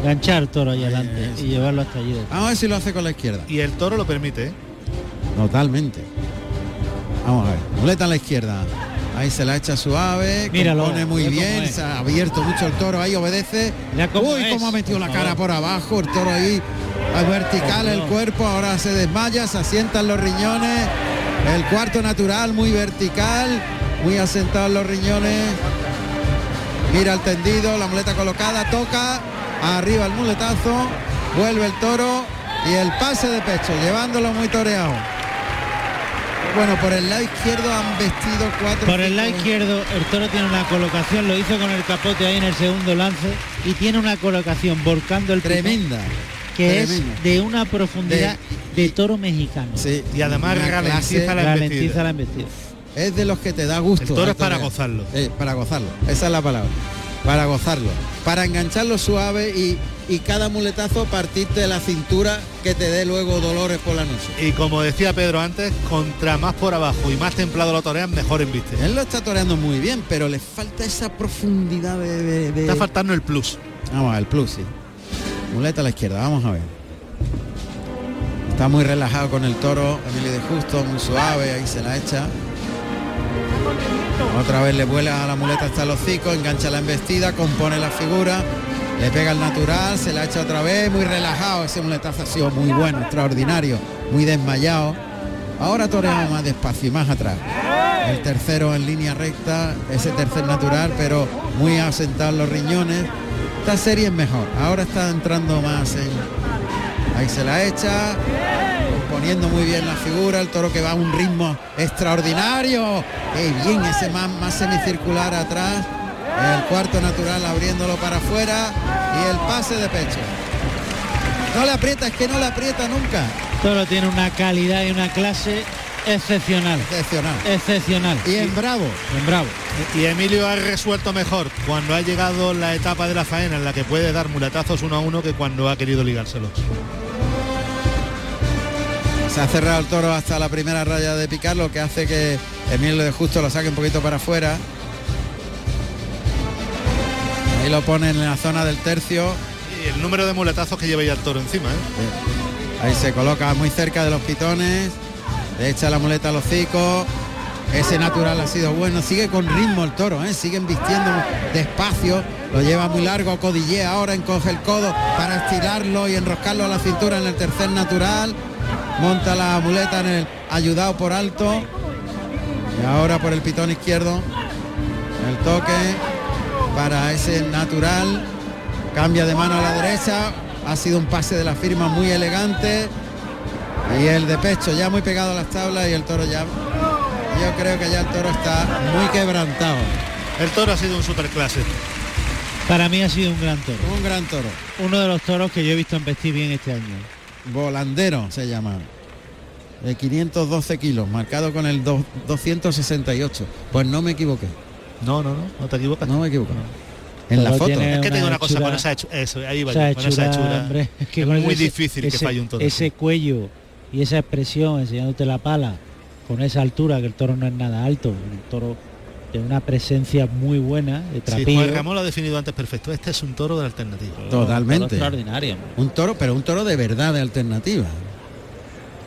Enganchar el toro ahí adelante sí. y llevarlo hasta allí. Vamos a ver si lo hace con la izquierda. Y el toro lo permite, ¿eh? Totalmente. Vamos a ver. Muleta a la izquierda. Ahí se la echa suave, Míralo, compone muy bien, se ha abierto mucho el toro, ahí obedece. Cómo Uy, cómo ha metido la cara por abajo, el toro ahí vertical el cuerpo, ahora se desmaya, se asientan los riñones. El cuarto natural, muy vertical, muy asentado en los riñones. Mira el tendido, la muleta colocada, toca, arriba el muletazo, vuelve el toro y el pase de pecho, llevándolo muy toreado. Bueno, por el lado izquierdo han vestido cuatro. Por el lado izquierdo el toro tiene una colocación, lo hizo con el capote ahí en el segundo lance y tiene una colocación volcando el Tremenda. que tremenda. es de una profundidad de, toro mexicano. Sí, Y además ralentiza clase- la Ralentiza embestida. la embestida. Es de los que te da gusto. El toro es para gozarlo. Eh, para gozarlo, esa es la palabra. Para gozarlo. Para engancharlo suave y, y cada muletazo partirte de la cintura que te dé luego dolores por la noche. Y como decía Pedro antes, contra más por abajo y más templado lo torean, mejor embiste. Él lo está toreando muy bien, pero le falta esa profundidad de... de- de- Está faltando el plus. Vamos a ver, el plus, sí. Muleta a la izquierda, vamos a ver. Está muy relajado con el toro, Emilio de Justo, muy suave, ahí se la echa. Otra vez le vuela a la muleta hasta el hocico, engancha la embestida, compone la figura, le pega el natural, se la echa otra vez, muy relajado, ese muletazo ha sido muy bueno, extraordinario, muy desmayado. Ahora toreamos más despacio y más atrás. El tercero en línea recta, ese tercer natural, pero muy asentado en los riñones. Esta serie es mejor. Ahora está entrando más en. Ahí se la echa. Poniendo muy bien la figura. El toro que va a un ritmo extraordinario. Qué bien ese más, más semicircular atrás. El cuarto natural abriéndolo para afuera. Y el pase de pecho. No le aprieta, es que no le aprieta nunca. Toro tiene una calidad y una clase excepcional. Excepcional. Excepcional. Y en bravo. En bravo. Y Emilio ha resuelto mejor cuando ha llegado la etapa de la faena en la que puede dar muletazos uno a uno que cuando ha querido ligárselos. Se ha cerrado el toro hasta la primera raya de picar, lo que hace que Emilio de Justo lo saque un poquito para afuera. Ahí lo pone en la zona del tercio. Y el número de muletazos que lleva ya el toro encima, ¿eh? Ahí se coloca muy cerca de los pitones. Le echa la muleta al hocico. Ese natural ha sido bueno. Sigue con ritmo el toro, ¿eh? siguen vistiendo despacio. Lo lleva muy largo, codillea ahora, encoge el codo para estirarlo y enroscarlo a la cintura en el tercer natural. Monta la muleta en el ayudado por alto. Y ahora por el pitón izquierdo. El toque para ese natural. Cambia de mano a la derecha. Ha sido un pase de la firma muy elegante. Y el de pecho ya muy pegado a las tablas y el toro ya. Yo creo que ya el toro está muy quebrantado. El toro ha sido un superclase. Para mí ha sido un gran toro. Un gran toro. Uno de los toros que yo he visto embestir bien este año. Volandero se llama. De 512 kilos, marcado con el do- 268. Pues no me equivoqué. No, no, no, no te equivocas. No me equivoco. En la foto. Es que te digo una cosa, hechura- con esa hechu- eso, ahí va esa yo, con esa hechura, hechura. hombre, es que es con muy ese- difícil que ese- falle un toro. Ese cuello y esa expresión enseñándote la pala con esa altura que el toro no es nada alto, el toro tiene una presencia muy buena de Sí, trapillo. Juan Ramón lo ha definido antes perfecto. Este es un toro de alternativa. Totalmente. Toro extraordinario. Un toro, pero un toro de verdad, de alternativa.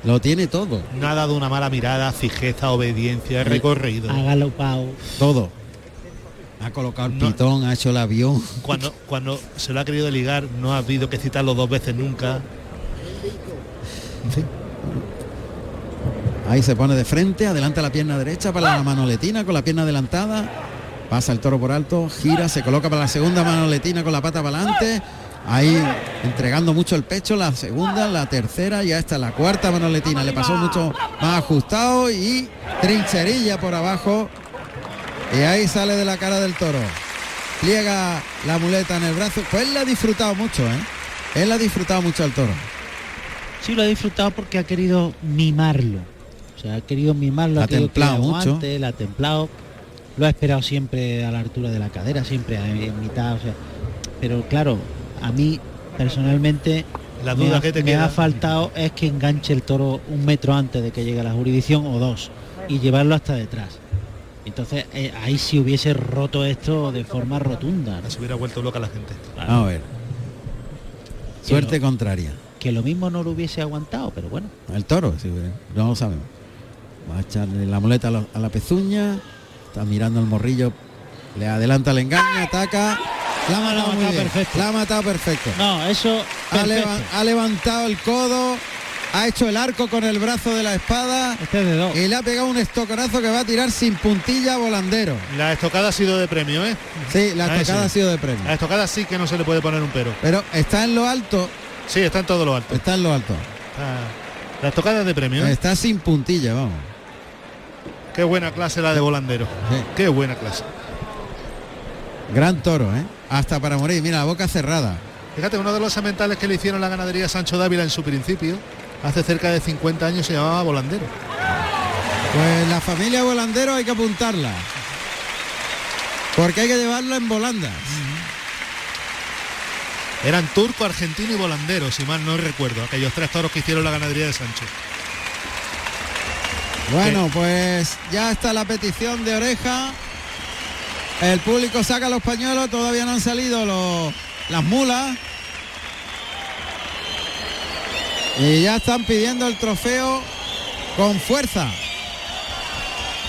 Lo tiene todo. No ha dado una mala mirada, fijeza, obediencia, recorrido. Ha galopado. Todo. Ha colocado el No. pitón, ha hecho el avión. Cuando, cuando se lo ha querido ligar, no ha habido que citarlo dos veces nunca. Ahí se pone de frente, adelanta la pierna derecha para la manoletina con la pierna adelantada. Pasa el toro por alto, gira, se coloca para la segunda manoletina con la pata para adelante. Ahí entregando mucho el pecho, la segunda, la tercera, ya está la cuarta manoletina. Le pasó mucho más ajustado y trincherilla por abajo. Y ahí sale de la cara del toro. Pliega la muleta en el brazo. Pues él la ha disfrutado mucho, ¿eh? Él ha disfrutado mucho al toro. Sí, lo ha disfrutado porque ha querido mimarlo. O sea, ha querido mimarlo, La ha ha querido que templado le mucho. aguante, la ha templado. Lo ha esperado siempre a la altura de la cadera, siempre en, en mitad. O sea, pero claro, a mí personalmente La me duda ha- que te me queda. ha faltado es que enganche el toro un metro antes de que llegue a la jurisdicción o dos y llevarlo hasta detrás. Entonces eh, ahí sí hubiese roto esto de forma rotunda. ¿no? Se hubiera vuelto loca la gente. Vamos a ver. Suerte contraria. Que lo mismo no lo hubiese aguantado, pero bueno. El toro, sí, no lo sabemos. Va a echarle la muleta a la, a la pezuña. Está mirando el morrillo. Le adelanta, le engaña, ataca. La ha matado muy matado bien. perfecto. La ha matado perfecto. No, eso Ha, perfecto. leva- ha levantado el codo. Ha hecho el arco con el brazo de la espada. Este es de dos. Y le ha pegado un estoconazo que va a tirar sin puntilla volandero. La estocada ha sido de premio, ¿eh? Sí, la Ah, estocada sí. ha sido de premio. La estocada sí que no se le puede poner un pero. Pero está en lo alto. Sí, está en todo lo alto. Está en lo alto. Está- La estocada es de premio, ¿eh? Está sin puntilla, vamos. Qué buena clase la de volandero. Sí. Qué buena clase. Gran toro, ¿eh? Hasta para morir. Mira, la boca cerrada. Fíjate, uno de los sementales que le hicieron la ganadería Sancho Dávila en su principio, hace cerca de 50 años se llamaba volandero. Pues la familia volandero hay que apuntarla. Porque hay que llevarla en volandas. Eran turco, argentino y volandero, si mal no recuerdo, aquellos tres toros que hicieron la ganadería de Sancho. Bueno, pues ya está la petición de oreja. El público saca los pañuelos, todavía no han salido los, las mulas. Y ya están pidiendo el trofeo con fuerza.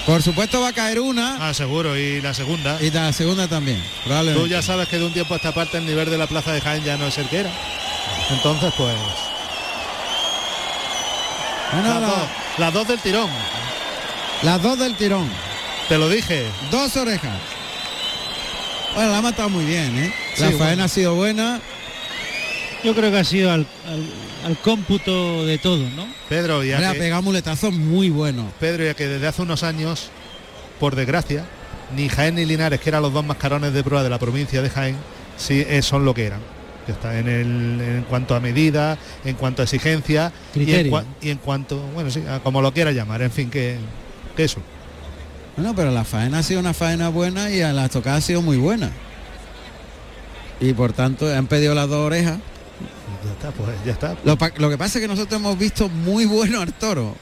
Por supuesto va a caer una Ah, seguro, y la segunda. y la segunda también. Tú ya sabes que de un tiempo a esta parte el nivel de la plaza de Jaén ya no es el que era. Entonces, pues. Bueno, las, la- dos, las dos del tirón. las dos del tirón. Te lo dije. Dos orejas. Bueno, la ha matado muy bien, ¿eh? Sí, La bueno. faena ha sido buena. Yo creo que ha sido al, al- al cómputo de todo, ¿no? Pedro, ya Le ha pegado muletazos muy buenos. Pedro, ya que desde hace unos años, por desgracia, ni Jaén ni Linares, que eran los dos mascarones de prueba de la provincia de Jaén, sí eh, son lo que eran. Que está en, el, en cuanto a medida, en cuanto a exigencia y en, cua- y en cuanto, bueno, sí, a como lo quiera llamar, en fin, que, que eso. Bueno, pero la faena ha sido una faena buena y la tocada ha sido muy buena. Y por tanto han pedido las dos orejas. Ya está, pues ya está. Lo, pa- lo que pasa es que nosotros hemos visto muy bueno al toro.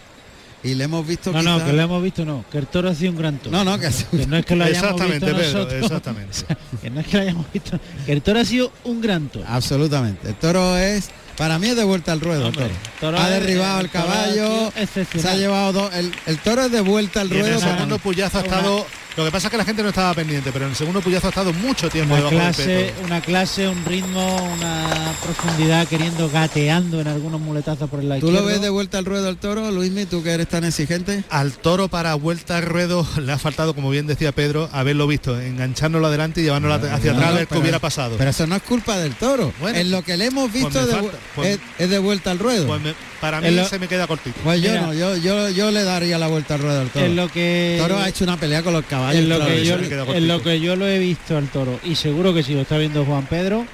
Y le hemos visto No, no, que lo hemos visto, no. Que el toro ha sido un gran toro. No, no, que ha sido- Que no es que lo hayamos Exactamente, visto Pedro, nosotros. exactamente. que no es que lo hayamos visto. Que el toro ha sido un gran toro. Absolutamente. El toro es, para mí es de vuelta al ruedo. el Hombre, toro. toro ha derribado el el caballo. Se ha llevado dos. El, el toro es de vuelta al Y en ruedo. el segundo mí. puyazo ha Una- estado. Lo que pasa es que la gente no estaba pendiente, pero en el segundo puyazo ha estado mucho tiempo Una debajo clase, del peto. una clase, un ritmo, una profundidad, queriendo gateando en algunos muletazos por el lado ¿Tú lo ves de vuelta al ruedo al toro, Luismi, tú que eres tan exigente? Al toro para vuelta al ruedo le ha faltado, como bien decía Pedro, haberlo visto, enganchándolo adelante y llevándolo hacia atrás a ver qué hubiera pasado. Pero eso no es culpa del toro. Bueno, en lo que le hemos pues visto de pues- es, es de vuelta al ruedo. Pues me- para mí lo- se me queda cortito. Pues yo no, yo, yo, yo le daría la vuelta al ruedo al toro. En lo que El toro ha hecho una pelea con los caballos. en lo, que yo, en lo que yo lo he visto al toro y seguro que si lo está viendo Juan Pedro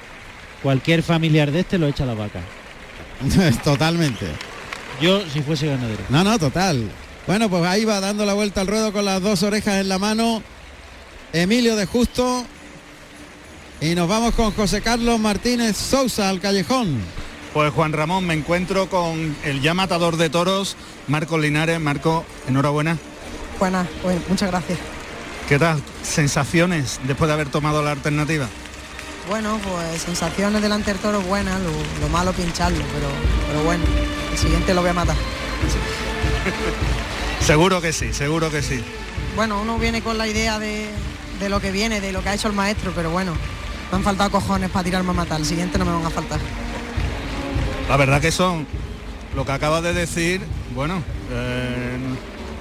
cualquier familiar de este lo echa a la vaca Totalmente. yo si fuese ganadero No, no, total. Bueno, pues ahí va dando la vuelta al ruedo con las dos orejas en la mano. Emilio de Justo. Y nos vamos con José Carlos Martínez Sousa al callejón. Pues Juan Ramón, me encuentro con el ya matador de toros, Marco Linares. Marco, enhorabuena. Buenas, pues muchas gracias. ¿Qué tal? ¿Sensaciones después de haber tomado la alternativa? Bueno, pues sensaciones delante del toro buenas, lo, lo malo pincharlo, pero, pero bueno, el siguiente lo voy a matar. Seguro que sí, seguro que sí. Bueno, uno viene con la idea de, de lo que viene, de lo que ha hecho el maestro, pero bueno, me han faltado cojones para tirarme a matar, el siguiente no me van a faltar. La verdad que son lo que acabas de decir. Bueno, eh,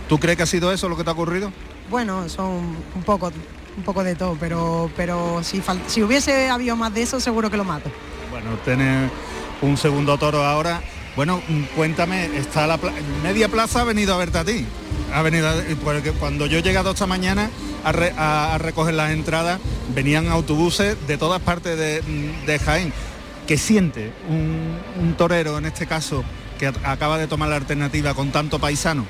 ¿tú crees que ha sido eso lo que te ha ocurrido? Bueno, son un poco, un poco de todo, pero, pero si, si hubiese habido más de eso, seguro que lo mato. Bueno, tener un segundo toro ahora. Bueno, mm, cuéntame, está la pla- media plaza ha venido a verte a ti. Ha venido a- porque cuando yo he llegado esta mañana a, re- a- a recoger las entradas, venían autobuses de todas partes de, mm, de Jaén. ¿Qué siente un, un torero en este caso que acaba de tomar la alternativa con tanto paisano?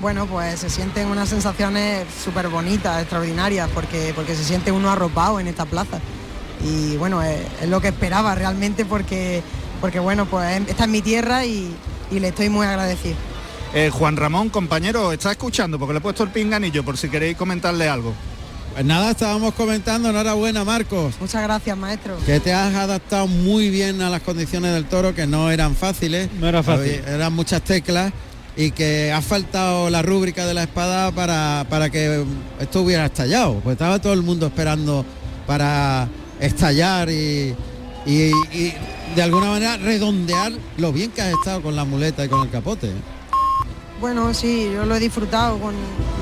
Bueno, pues se sienten unas sensaciones súper bonitas, extraordinarias, porque, porque se siente uno arropado en esta plaza. Y bueno, es, es lo que esperaba realmente porque porque bueno, pues esta es mi tierra y, y le estoy muy agradecido. Eh, Juan Ramón, compañero, está escuchando porque le he puesto el pinganillo por si queréis comentarle algo. Pues nada, estábamos comentando, enhorabuena Marcos. Muchas gracias, maestro. Que te has adaptado muy bien a las condiciones del toro, que no eran fáciles. No era fácil. Había- Eran muchas teclas y que ha faltado la rúbrica de la espada para, para que esto hubiera estallado. Pues estaba todo el mundo esperando para estallar y, y- y de alguna manera redondear lo bien que has estado con la muleta y con el capote. Bueno, sí, yo lo he disfrutado con,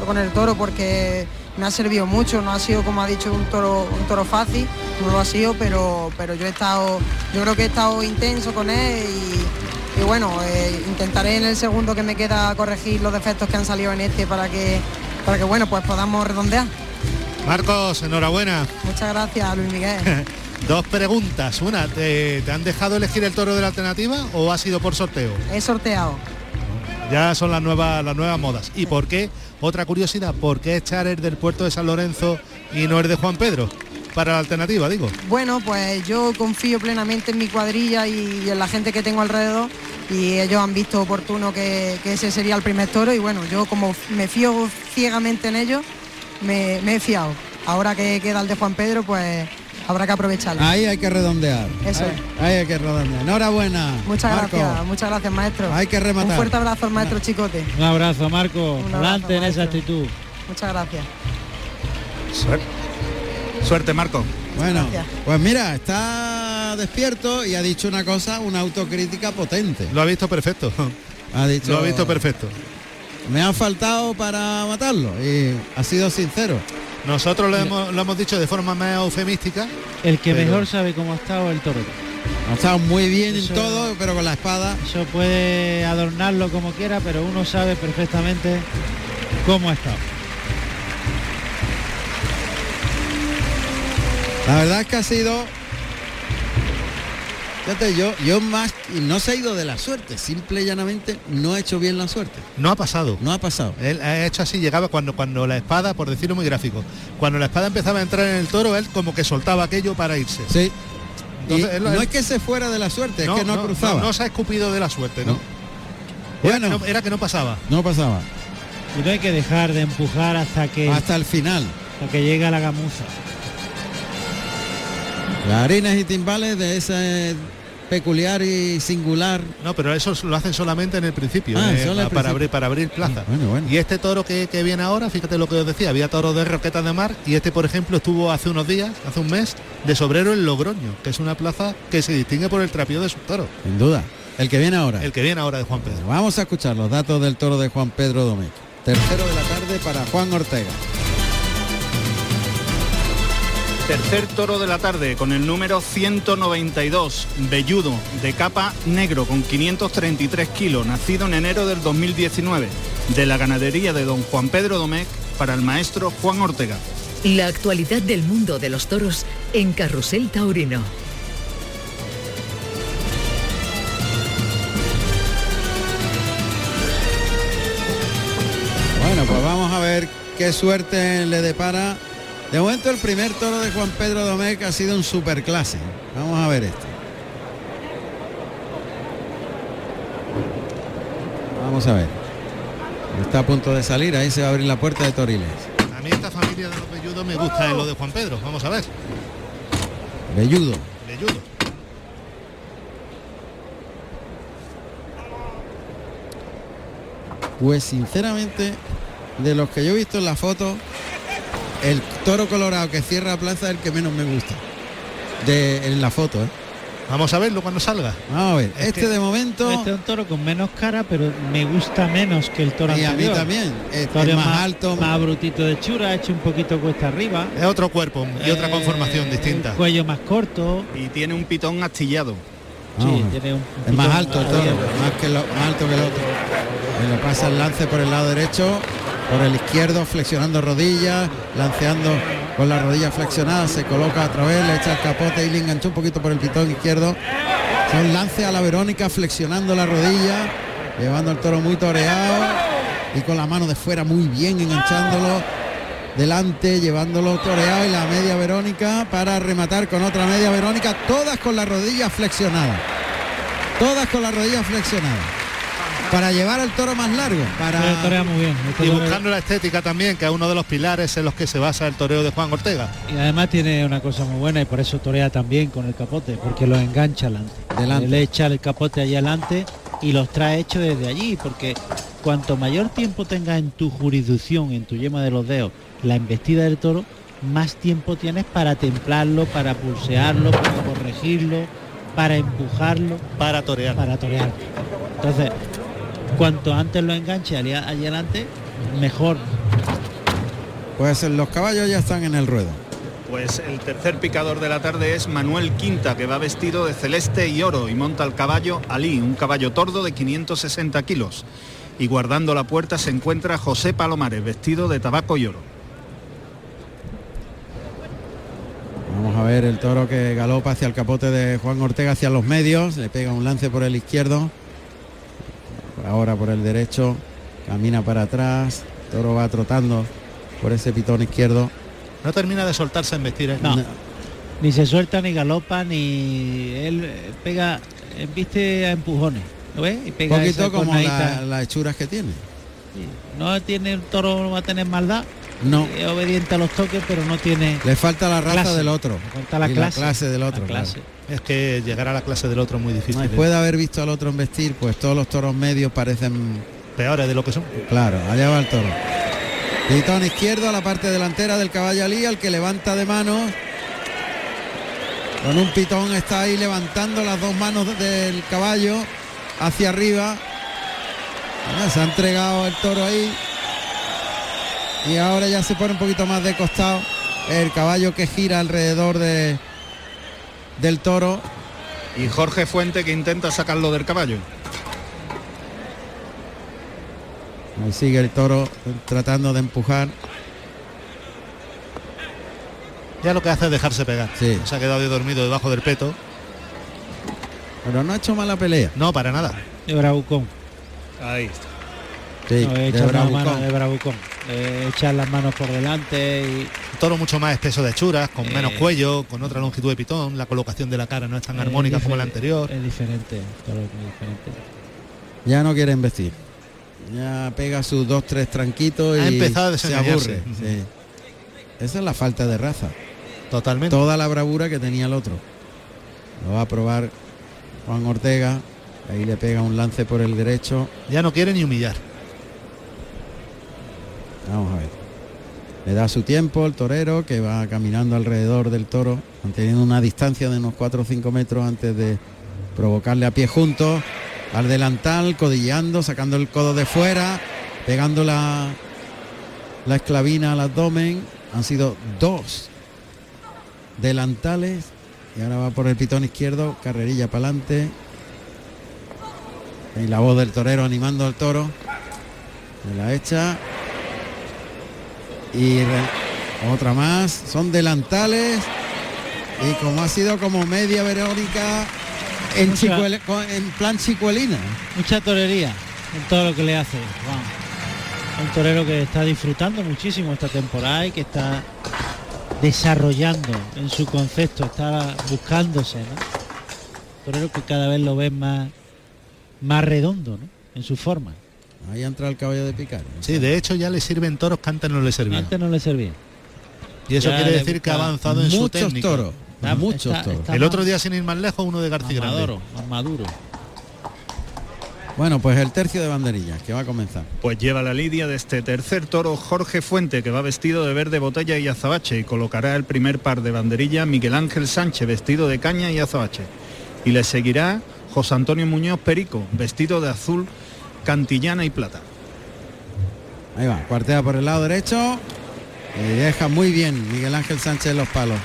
con el toro porque me ha servido mucho, no ha sido como ha dicho un toro, un toro fácil, no lo ha sido, pero, pero yo he estado, yo creo que he estado intenso con él y, y bueno, eh, intentaré en el segundo que me queda corregir los defectos que han salido en este para que, para que bueno, pues podamos redondear. Marcos, enhorabuena. Muchas gracias, Luis Miguel. Dos preguntas. Una, ¿te, te han dejado elegir el toro de la alternativa o ha sido por sorteo? He sorteado. Ya son las nuevas, las nuevas modas. ¿Y por qué? Otra curiosidad, ¿por qué echar el del puerto de San Lorenzo y no el de Juan Pedro? Para la alternativa, digo. Bueno, pues yo confío plenamente en mi cuadrilla y en la gente que tengo alrededor y ellos han visto oportuno que, que ese sería el primer toro y bueno, yo como me fío ciegamente en ellos, me, me he fiado. Ahora que queda el de Juan Pedro, pues habrá que aprovecharlo. Ahí hay que redondear. Eso ahí, es. ahí hay que redondear. Enhorabuena. Muchas Marco. gracias, muchas gracias maestro. Hay que rematar. Un fuerte abrazo al maestro Chicote. Un abrazo, Marco. Un abrazo, Adelante en esa actitud. Muchas gracias. Suerte, Suerte Marco. Bueno, Gracias. pues mira, está despierto y ha dicho una cosa, una autocrítica potente. Lo ha visto perfecto. Ha dicho, Lo ha visto perfecto. Me ha faltado para matarlo y ha sido sincero. Nosotros lo hemos, lo hemos dicho de forma más eufemística. El que Pero- mejor sabe cómo ha estado el toro. Ha estado muy bien Eso- en todo, pero con la espada. Eso puede adornarlo como quiera, pero uno sabe perfectamente cómo ha estado. La verdad es que ha sido. Fíjate, yo, yo más, y no se ha ido de la suerte, simple y llanamente no ha hecho bien la suerte. No ha pasado. No ha pasado. Él ha hecho así, llegaba cuando, cuando la espada, por decirlo muy gráfico, cuando la espada empezaba a entrar en el toro, él como que soltaba aquello para irse. Sí. Y Entonces, él- no él- es que se fuera de la suerte, es que no, cruzaba. No, se ha escupido de la suerte, ¿no? No. Era, Bueno. que no era que no pasaba. No pasaba. Y no hay que dejar de empujar hasta que, Hasta el final. hasta que llega la gamuza. Clarines y timbales de ese peculiar y singular. No, pero eso lo hacen solamente en el principio, Ah, eh, para, principio. abrir, para abrir plaza. Bueno, bueno. Y este toro que, que viene ahora, fíjate lo que os decía, había toros de roquetas de mar y este, por ejemplo, estuvo hace unos días, hace un mes, de sobrero en Logroño, que es una plaza que se distingue por el trapío de sus toros. Sin duda. El que viene ahora. El que viene ahora de Juan Pedro. Vamos a escuchar los datos del toro de Juan Pedro Domecq. Tercero de la tarde para Juan Ortega. Tercer toro de la tarde con el número 192, velludo, de capa negro con 533 kilos, nacido en enero del 2019, de la ganadería de don Juan Pedro Domecq para el maestro Juan Ortega. La actualidad del mundo de los toros en Carrusel Taurino. Bueno, pues vamos a ver qué suerte le depara. De momento el primer toro de Juan Pedro Domecq ha sido un superclase. Vamos a ver esto. Vamos a ver. Está a punto de salir, ahí se va a abrir la puerta de Toriles. A mí esta familia de los velludos me gusta en lo de Juan Pedro. Vamos a ver. Velludo. Velludo. Pues sinceramente, de los que yo he visto en la foto, el toro colorado que cierra plaza es el que menos me gusta. De, en la foto, ¿eh? Vamos a verlo cuando salga. Vamos a ver. Es este de momento. Este es un toro con menos cara, pero me gusta menos que el toro y a mí también. Es, Toro es más, alto. más brutito de chura, hecho un poquito cuesta arriba. Es otro cuerpo y otra Eh, conformación distinta. el cuello más corto. Y tiene un pitón astillado. Sí, tiene un Es más alto el toro, más, que lo- más alto que el otro. Y le pasa el lance por el lado derecho, por el izquierdo, flexionando rodillas, lanceando con las rodillas flexionadas, se coloca a través, le echa el capote y le enganchó un poquito por el pitón izquierdo. Son lance a la Verónica, flexionando la rodilla, llevando el toro muy toreado y con la mano de fuera muy bien, enganchándolo delante, llevándolo toreado y la media Verónica para rematar con otra media Verónica, todas con las rodillas flexionadas. todas con las rodillas flexionadas. Para llevar al toro más largo, para muy bien. el Y buscando la estética también, que es uno de los pilares en los que se basa el toreo de Juan Ortega. Y además tiene una cosa muy buena y por eso torea también con el capote, porque lo engancha adelante. Delante. Le echa el capote allí adelante y los trae hechos desde allí, porque cuanto mayor tiempo tengas en tu jurisdicción, en tu yema de los dedos, la embestida del toro, más tiempo tienes para templarlo, para pulsearlo, para corregirlo, para empujarlo, Para torear. para torear. Entonces, cuanto antes lo enganche allí, allí adelante, mejor. pues los caballos ya están en el ruedo. Pues el tercer picador de la tarde es Manuel Quinta, que va vestido de celeste y oro y monta el caballo Ali, un caballo tordo de 560 kilos. Y guardando la puerta se encuentra José Palomares, vestido de tabaco y oro. Vamos a ver el toro que galopa hacia el capote de Juan Ortega hacia los medios, le pega un lance por el izquierdo, ahora por el derecho, camina para atrás, toro va trotando por ese pitón izquierdo. No termina de soltarse en vestir. ¿eh? No. Ni se suelta, ni galopa, ni él eh, pega, viste a empujones. ¿Lo ves? Y Un poquito como la- las hechuras que tiene. No tiene el toro, no va a tener maldad. No, Es obediente a los toques, pero no tiene le falta la raza Clase. del otro. Le falta la y clase. del la otro. clase. claro. Es que llegar a la clase del otro es muy difícil. Después de haber visto al otro embestir, pues todos los toros medios parecen Peores de lo que son. Claro, allá va el toro. Pitón izquierdo a la parte delantera del caballo Ali, al que levanta de manos. Con un pitón está ahí levantando las dos manos del caballo hacia arriba. Ah, se ha entregado el toro ahí. Y ahora ya se pone un poquito más de costado. El caballo que gira alrededor de, del toro. Y Jorge Fuente que intenta sacarlo del caballo. Ahí sigue el toro tratando de empujar. Ya lo que hace es dejarse pegar. Sí. Se ha quedado dormido debajo del peto. Pero no ha hecho mala pelea. No, para nada. De bravucón. Ahí está. Sí, No, de echar las bravucón. manos de bravucón. Eh, echar las manos por delante y Un toro mucho más espeso de hechuras, con Eh. menos cuello, con otra longitud de pitón. La colocación de la cara no es tan eh, armónica como la anterior. Es diferente, toro muy diferente. Ya no quiere investir. Ya pega sus dos, tres tranquitos y Ha empezado a se desengañarse. aburre. sí. Esa es la falta de raza. Totalmente. Toda la bravura que tenía el otro. Lo va a probar Juan Ortega. Ahí le pega un lance por el derecho. Ya no quiere ni humillar. Vamos a ver. Le da su tiempo el torero que va caminando alrededor del toro, manteniendo una distancia de unos 4 o 5 metros antes de provocarle a pie juntos. Al delantal, codilleando, sacando el codo de fuera, pegando la, la esclavina al abdomen. Han sido dos delantales. Y ahora va por el pitón izquierdo, carrerilla para adelante. Y la voz del torero animando al toro. Se la echa. Y otra más. Son delantales. Y como ha sido como media Verónica en, Mucha- chicuele- con- en plan chicuelina. Mucha torería en todo lo que le hace. Vamos. Un torero que está disfrutando muchísimo esta temporada y que está desarrollando en su concepto, está buscándose, ¿no? Torero que cada vez lo ves más, más redondo, ¿no? En su forma. Ahí entra el caballo de picar. Sí, de hecho ya le sirven toros que antes no le servían. Antes no le servía. Y eso ya quiere decir que ha avanzado en su Muchos técnica. toros. Está- muchos está- toros. está El otro día sin ir más lejos uno de más García Grande. maduro, más maduro. Bueno, pues el tercio de banderillas que va a comenzar. Pues lleva la lidia de este tercer toro Jorge Fuente, que va vestido de verde botella y azabache, y colocará el primer par de banderilla Miguel Ángel Sánchez, vestido de caña y azabache. Y le seguirá José Antonio Muñoz Perico, vestido de azul, cantillana y plata. Ahí va, cuartea por el lado derecho. Y deja muy bien Miguel Ángel Sánchez los palos.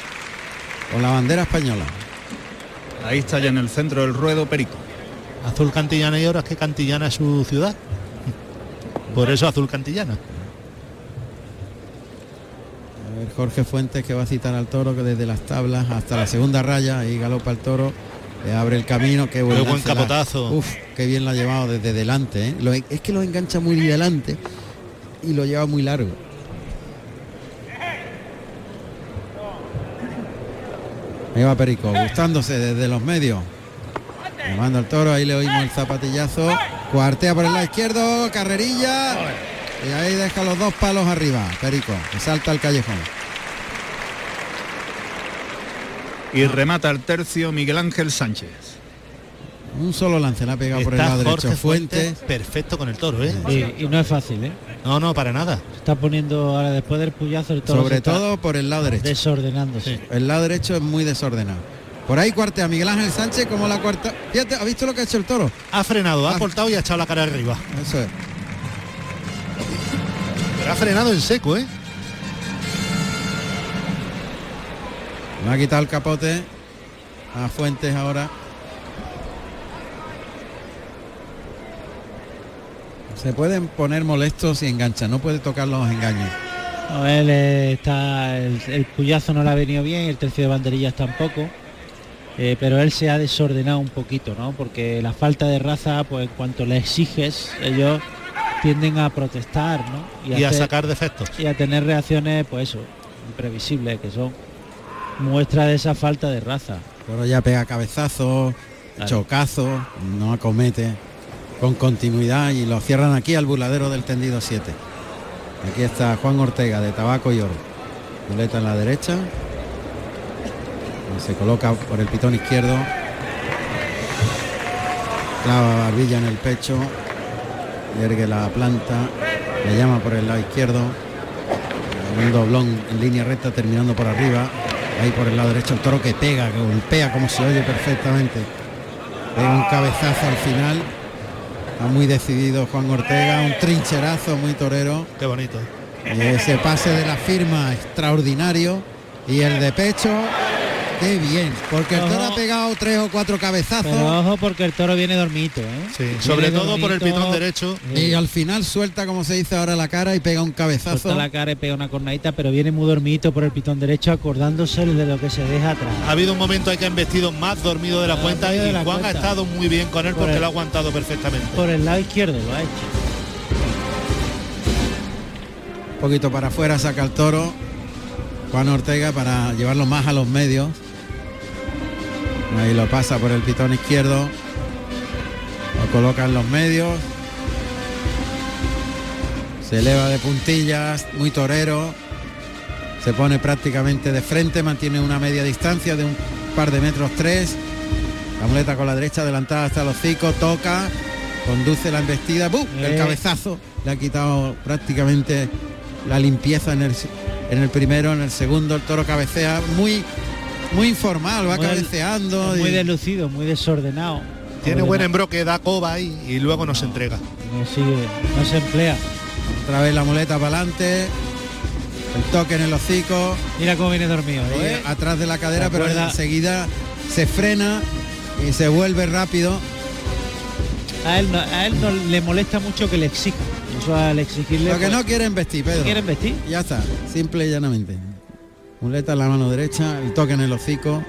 Con la bandera española. Ahí está ya en el centro del ruedo Perico. Azul Cantillana y oro es que Cantillana es su ciudad. Por eso Azul Cantillana. A ver, Jorge Fuentes que va a citar al toro que desde las tablas hasta la segunda raya, ahí galopa el toro, le abre el camino, qué buen, Qué buen lance la- capotazo. Uf, qué bien lo ha llevado desde delante, ¿eh? Lo- es que lo engancha muy delante y lo lleva muy largo. Ahí va Perico, gustándose desde los medios. Le manda el toro, ahí le oímos el zapatillazo. Cuartea por el lado izquierdo, carrerilla. Y ahí deja los dos palos arriba, Perico, que salta al callejón. Y remata el tercio Miguel Ángel Sánchez. Un solo lance le ha pegado por el lado derecho Jorge Fuente. Fuentes perfecto con el toro, ¿eh? Y, y no es fácil, ¿eh? No, no, para nada. Se está poniendo ahora después del puyazo el toro. Sobre todo por el lado derecho. Desordenándose. El lado derecho es muy desordenado. Por ahí cuartea Miguel Ángel Sánchez como la cuarta. Fíjate, ¿ha visto lo que ha hecho el toro? Ha frenado, ha Ah. cortado y ha echado la cara arriba. Eso es. Pero ha frenado en seco, ¿eh? Le ha quitado el capote a Fuentes ahora. Se pueden poner molestos y enganchan, no puede tocar los engaños. No, él eh, está, el, el puyazo no le ha venido bien, el tercio de banderillas tampoco. eh, pero él se ha desordenado un poquito, ¿no? Porque la falta de raza, pues en cuanto le exiges, ellos tienden a protestar, ¿no? Y a hacer- sacar defectos. y a tener reacciones, pues eso, imprevisibles, que son muestra de esa falta de raza. Pero ya pega cabezazo, Claro. chocazo, no acomete con continuidad y lo cierran aquí al buladero del tendido 7. Aquí está Juan Ortega de Tabaco y Oro. Muleta en la derecha. Y se coloca por el pitón izquierdo. Clava barbilla en el pecho. Yergue la planta. Le llama por el lado izquierdo. Un doblón en línea recta terminando por arriba. Ahí por el lado derecho el toro que pega, que golpea como se oye perfectamente. Pega un cabezazo al final. Está muy decidido Juan Ortega, un trincherazo muy torero. Qué bonito. Y ese pase de la firma extraordinario. Y el de pecho, qué bien. Porque el toro Ojo. ha pegado tres o cuatro cabezazos. Pero ojo porque el toro viene dormito, ¿eh? Sí, Viene sobre todo por el pitón derecho. Y al final suelta, como se dice ahora, la cara y pega un cabezazo. Suelta la cara y pega una cornadita, pero viene muy dormito por el pitón derecho, acordándose de lo que se deja atrás. Ha habido un momento ahí que han vestido más dormido de la cuenta y de la Juan ha estado muy bien con él Por porque el- lo ha aguantado perfectamente. Por el lado izquierdo lo ha hecho. Un poquito para afuera saca el toro. Juan Ortega para llevarlo más a los medios. Ahí lo pasa por el pitón izquierdo. Lo coloca en los medios. Se eleva de puntillas, muy torero. Se pone prácticamente de frente, mantiene una media distancia de un par de metros tres. La muleta con la derecha adelantada hasta los hocico, toca, conduce la embestida, ¡bum! el Eh. cabezazo. Le ha quitado prácticamente la limpieza en el, en el primero, en el segundo el toro cabecea muy muy informal, va Muy cabeceando. Muy y- deslucido, muy desordenado. Tiene buen embroque, da coba ahí y luego nos entrega. No sigue, no se emplea. Otra vez la muleta para adelante. El toque en el hocico. Mira cómo viene dormido. ¿eh? atrás de la cadera, ¿Se pero enseguida se frena y se vuelve rápido. A él, no, a él no le molesta mucho que le exija. Eso al exigirle. Lo que pues, no quieren vestir, Pedro. ¿Quieren vestir? Ya está, simple y llanamente. Muleta en la mano derecha, el toque en el hocico.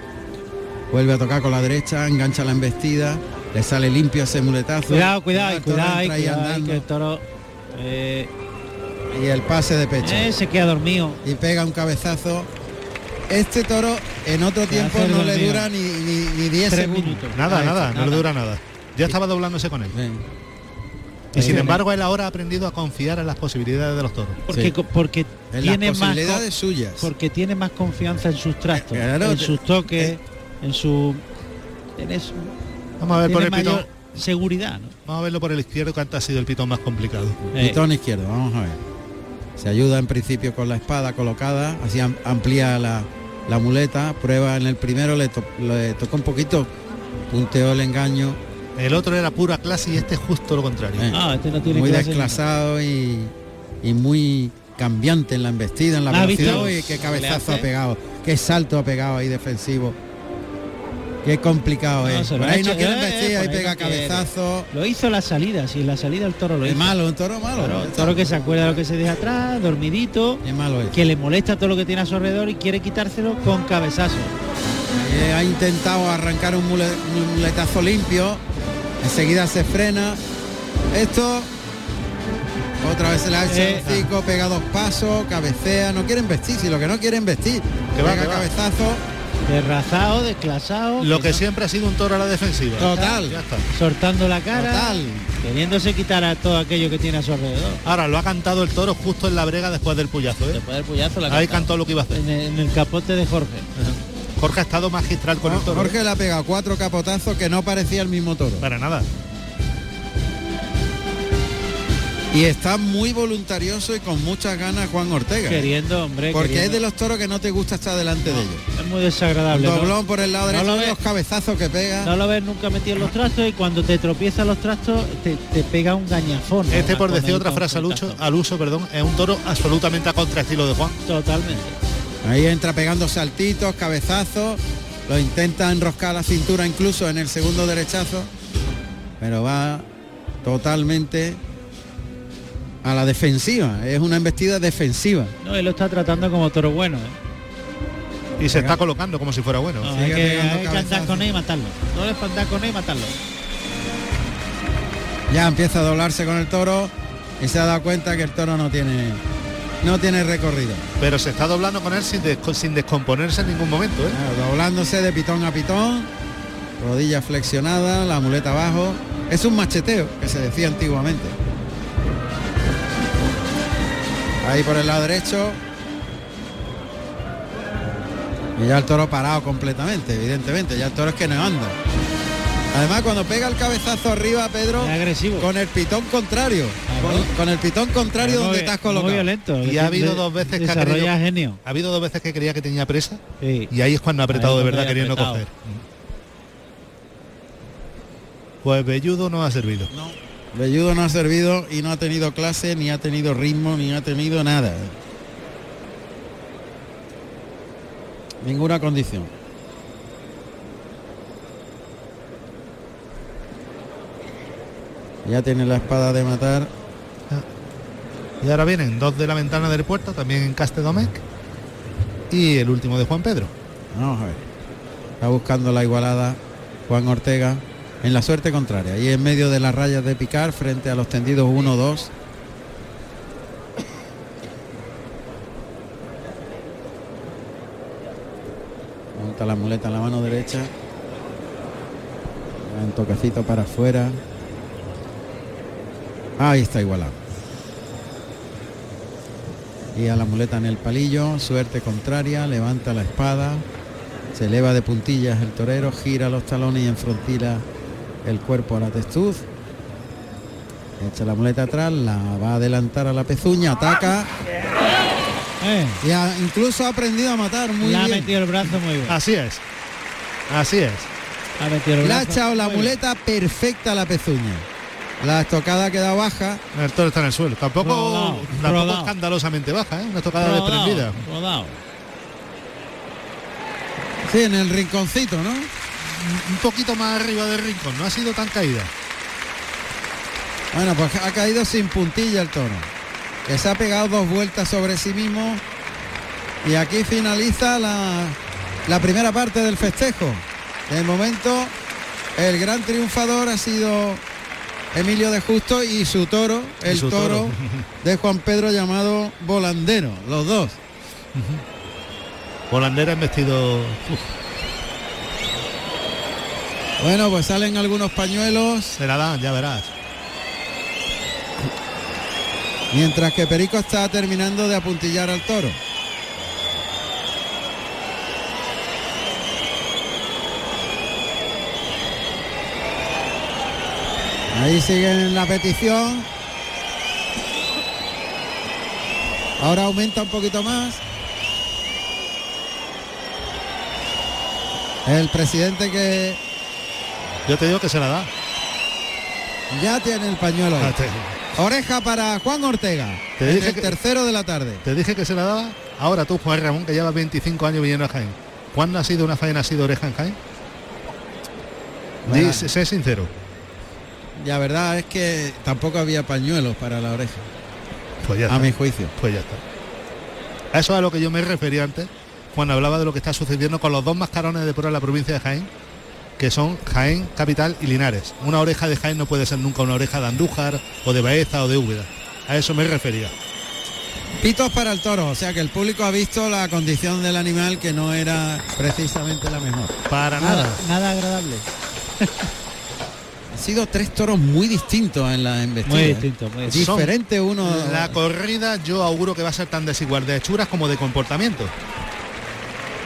Vuelve a tocar con la derecha, engancha la embestida. Le sale limpio ese muletazo. Cuidado, cuidado, el y toro cuidado, y entra ahí cuidado, que el toro eh, Y el pase de pecho. eh, se queda dormido. y pega un cabezazo. Este toro en otro tiempo no le dura ni, ni, ni 10 Tres segundos. minutos. Nada, nada, no le dura nada. Ya estaba doblándose con él. Bien. Y sin embargo él ahora ha aprendido a confiar en las posibilidades de los toros. Porque, Sí. porque En tiene las más posibilidades suyas. porque tiene más confianza en sus trastos, Claro, en te- sus toques, en su en eso. Vamos a ver por el pitón. mayor seguridad, ¿no? Vamos a verlo por el izquierdo que antes ha sido el pitón más complicado. Eh, Pitón izquierdo, vamos a ver. Se ayuda en principio con la espada colocada, así am- amplía la, la muleta, prueba en el primero, le, to- le tocó un poquito, punteó el engaño, El otro era pura clase y este es justo lo contrario. Eh. ah, este no tiene muy clase desclasado y, y muy cambiante en la embestida, en la ¿Ha velocidad. Uy, qué cabezazo ha pegado, qué salto ha pegado ahí defensivo. Qué complicado es. Por ha ahí no quiere eh, embestir, ahí pega cabezazo. Lo hizo la salida, sí, en la salida el toro lo Es hizo. malo, un toro malo. Claro, el Está- toro que se acuerda de lo que se deja atrás, dormidito, Es malo es. que le molesta todo lo que tiene a su alrededor y quiere quitárselo con cabezazo. Eh, ha intentado arrancar un, un muletazo limpio. Enseguida se frena. Esto. Otra vez se le ha hecho Eh, el hocico, pega dos pasos, cabecea. No quieren vestir, si lo que no quieren vestir. Que va, pega que va. cabezazo. Derrazado, desclasado. Lo que siempre ha sido un toro a la defensiva. Total. Ya está. Soltando la cara. Total. Queriéndose quitar a todo aquello que tiene a su alrededor. Ahora lo ha cantado el toro justo en la brega después del puyazo. ¿eh? Después del puyazo la Ahí cantó lo que iba a hacer. en el, en el capote de Jorge. Jorge ha estado magistral con el toro. ¿eh? Jorge le ha pegado cuatro capotazos que no parecía el mismo toro. Para nada. Y está muy voluntarioso y con muchas ganas Juan Ortega. Queriendo, hombre. Porque queriendo. es de los toros que no te gusta estar delante de ellos. Es muy desagradable. ¿no? Doblón por el lado No derecho, lo los cabezazos que pega. No lo ves nunca metido en los trastos y cuando te tropiezan los trastos te, te pega un gañafón. ¿no? Este, por decir otra frase al uso, puñetazo. al uso, perdón, es un toro absolutamente a contraestilo de Juan. Totalmente. Ahí entra pegando saltitos, cabezazos. Lo intenta enroscar la cintura incluso en el segundo derechazo. Pero va totalmente a la defensiva. Es una embestida defensiva. No, él lo está tratando como toro bueno. ¿eh? Y se está colocando como si fuera bueno. No, hay que, hay que andar cabezazos. con él y matarlo. No le andar con él y matarlo. Ya empieza a doblarse con el toro y se ha dado cuenta que el toro no tiene no tiene recorrido. Pero se está doblando con él sin, des- sin descomponerse en ningún momento. ¿eh? Claro, doblándose de pitón a pitón, rodilla flexionada, la muleta abajo. Es un macheteo que se decía antiguamente. Ahí por el lado derecho. Y ya el toro parado completamente, evidentemente. Ya el toro es que no anda. Además, cuando pega el cabezazo arriba, Pedro, Es agresivo. con el pitón contrario. Con, con el pitón contrario Muy- donde estás muy colocado. violento. Y ha habido De- dos veces que ha querido- genio. Ha habido dos veces que creía que tenía presa Sí. y ahí es cuando ha apretado Ahí de verdad queriendo apretado. coger. Pues Belludo no ha servido. Velludo no ha servido y no ha tenido clase, ni ha tenido ritmo, ni ha tenido nada. Ninguna condición. Ya tiene la espada de matar. Y ahora vienen dos de la ventana del puerto, también en Castedomec. Y el último de Juan Pedro. Vamos a ver. Está buscando la igualada Juan Ortega en la suerte contraria. Y en medio de las rayas de picar frente a los tendidos 1-2. Monta la muleta en la mano derecha. Un toquecito para afuera. Ahí está igualado. Y a la muleta en el palillo, suerte contraria, levanta la espada, se eleva de puntillas el torero, gira los talones y enfrontila el cuerpo a la testuz. Echa la muleta atrás, la va a adelantar a la pezuña, ataca Eh, y ha- incluso ha aprendido a matar muy le ha bien. metido el brazo muy bien. Así es. Así es. Ha metido el Le ha echado la bien. muleta perfecta a la pezuña. La estocada ha quedado baja. El toro está en el suelo. Tampoco, Rodado, tampoco rodado. escandalosamente baja, ¿eh? Una tocada Rodado, desprendida. Sí, en el rinconcito, ¿no? Un poquito más arriba del rincón. No ha sido tan caída. Bueno, pues ha caído sin puntilla el toro. Que se ha pegado dos vueltas sobre sí mismo. Y aquí finaliza la, la primera parte del festejo. De momento, el gran triunfador ha sido Emilio de Justo y su toro, el su toro, toro. de Juan Pedro llamado Volandero, los dos. Volandera en vestido. Bueno, pues salen algunos pañuelos, Se la dan, ya verás. mientras que Perico está terminando de apuntillar al toro. Ahí siguen la petición. Ahora aumenta un poquito más. El presidente que Yo te digo que se la da. ya tiene el pañuelo. Ah, te, Oreja para Juan Ortega. Te dije el que- tercero de la tarde. te dije que se la daba. Ahora tú, Juan Ramón, que lleva 25 años viniendo a Jaén. ¿Cuándo ha sido una faena así de oreja en Jaén? Bueno. Sé sincero. La verdad es que tampoco había pañuelos para la oreja, Pues ya a está. mi juicio. Pues ya está. A eso es a lo que yo me refería antes cuando hablaba de lo que está sucediendo con los dos mascarones de prueba en la provincia de Jaén, que son Jaén, Capital y Linares. Una oreja de Jaén no puede ser nunca una oreja de Andújar o de Baeza o de Úbeda. A eso me refería. Pitos para el toro, o sea que el público ha visto la condición del animal que no era precisamente la mejor. Para nada. Nada agradable. Sido tres toros muy distintos en la embestida. Muy ¿eh? distinto, muy distinto. Diferente uno. La corrida yo auguro que va a ser tan desigual de hechuras como de comportamiento.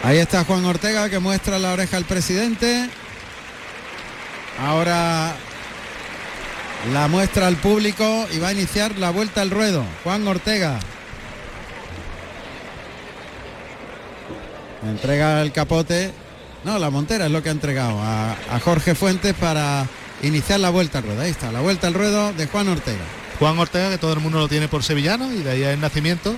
Ahí está Juan Ortega que muestra la oreja al presidente. Ahora la muestra al público y va a iniciar la vuelta al ruedo. Juan Ortega. Entrega el capote. No, la montera es lo que ha entregado a, a Jorge Fuentes para iniciar la vuelta al ruedo. Ahí está, la vuelta al ruedo de Juan Ortega. Juan Ortega, que todo el mundo lo tiene por sevillano y de ahí el nacimiento,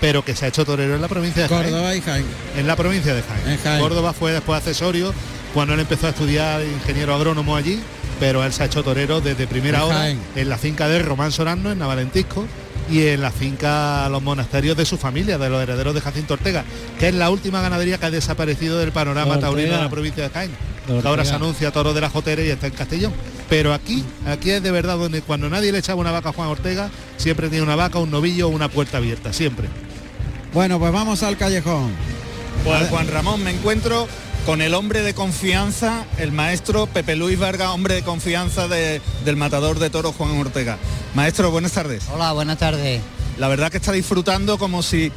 pero que se ha hecho torero en la provincia de Jaén. Córdoba y Jaén. En la provincia de Jaén. Córdoba fue después accesorio cuando él empezó a estudiar ingeniero agrónomo allí, pero él se ha hecho torero desde primera En hora en la finca de Román Sorano, en Navalentisco, y en la finca Los Monasterios de su familia, de los herederos de Jacinto Ortega, que es la última ganadería que ha desaparecido del panorama Ortega. taurino de la provincia de Jaén. Que ahora se anuncia Toro de la Jotera y está en Castellón. Pero aquí, aquí es de verdad donde cuando nadie le echaba una vaca a Juan Ortega, siempre tenía una vaca, un novillo o una puerta abierta, siempre. Bueno, pues vamos al callejón. Pues Juan Ramón, me encuentro con el hombre de confianza, el maestro Pepe Luis Vargas, hombre de confianza de- del matador de toros Juan Ortega. Maestro, buenas tardes. Hola, buenas tardes. La verdad que está disfrutando como si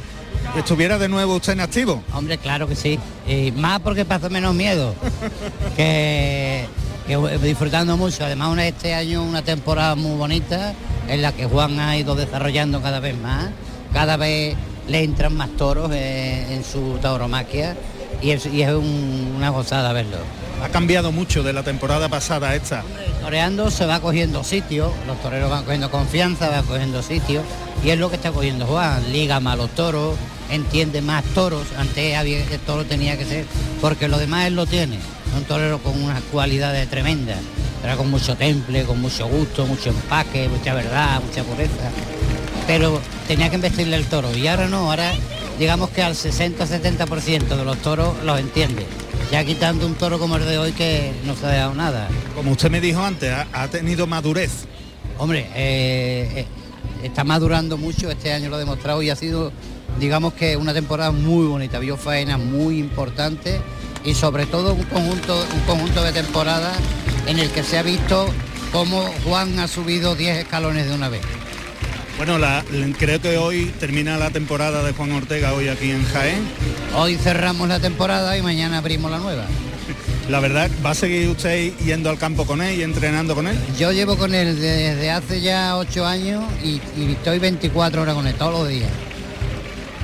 estuviera de nuevo usted en activo. Hombre, claro que sí. Y más porque pasó menos miedo. que, disfrutando mucho. Además, una, este año una temporada muy bonita en la que Juan ha ido desarrollando cada vez más. Cada vez le entran más toros eh, en su tauromaquia y es, y es un- una gozada verlo. Ha cambiado mucho de la temporada pasada a esta. Toreando se va cogiendo sitio, los toreros van cogiendo confianza, van cogiendo sitio, y es lo que está cogiendo Juan, liga más los toros, entiende más toros, antes había, el toro tenía que ser, porque lo demás él lo tiene, un torero con unas cualidades tremendas, era con mucho temple, con mucho gusto, mucho empaque, mucha verdad, mucha pureza, pero tenía que investirle el toro, y ahora no, ahora digamos que al 60-70% de los toros los entiende, ya quitando un toro como el de hoy que no se ha dejado nada. Como usted me dijo antes, ha, ha tenido madurez. Hombre, eh, eh, está madurando mucho, este año lo ha demostrado y ha sido, digamos que una temporada muy bonita, vio faenas muy importantes y sobre todo un conjunto, un conjunto de temporadas en el que se ha visto cómo Juan ha subido 10 escalones de una vez. Bueno, la- creo que hoy termina la temporada de Juan Ortega hoy aquí en Jaén. Hoy cerramos la temporada y mañana abrimos la nueva. La verdad, ¿va a seguir usted yendo al campo con él y entrenando con él? Yo llevo con él desde hace ya 8 años y, y estoy 24 horas con él todos los días.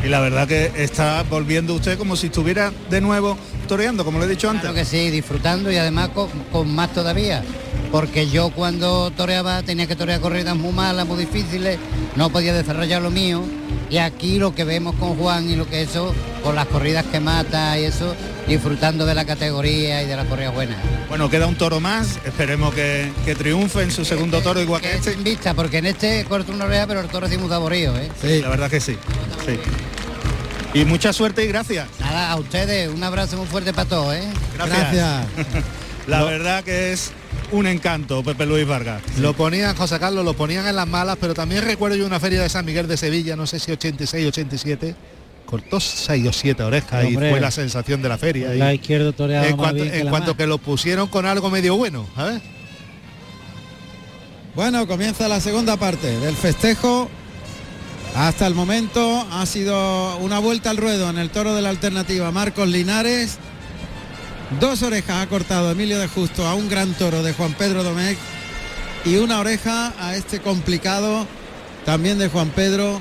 Y la verdad que está volviendo usted como si estuviera de nuevo toreando, como le he dicho antes. Claro que sí, disfrutando y además con, con más todavía. Porque yo cuando toreaba tenía que torear corridas muy malas, muy difíciles, no podía desarrollar lo mío. Y aquí lo que vemos con Juan y lo que eso, con las corridas que mata y eso, disfrutando de la categoría y de las corridas buenas. Bueno, queda un toro más, esperemos que, que triunfe en su segundo toro igual que Que este. en vista, porque en este corto una oreja, pero el toro sí muy saborío, ¿eh? Sí. La verdad que sí. sí. Y mucha suerte y gracias. Nada, a ustedes, un abrazo muy fuerte para todos, ¿eh? Gracias. La verdad que es un encanto, Pepe Luis Vargas. Lo ponían, José Carlos, lo ponían en las malas, pero también recuerdo yo una feria de San Miguel de Sevilla, no sé si 86, 87, cortó 6 o 7 orejas Hombre. y fue la sensación de la feria. La Y izquierda toreaba en más cuanto, que en la cuanto más. que lo pusieron con algo medio bueno, a ver. Bueno, comienza la segunda parte del festejo. Hasta el momento ha sido una vuelta al ruedo en el toro de la alternativa Marcos Linares. Dos orejas ha cortado Emilio de Justo a un gran toro de Juan Pedro Domecq y una oreja a este complicado también de Juan Pedro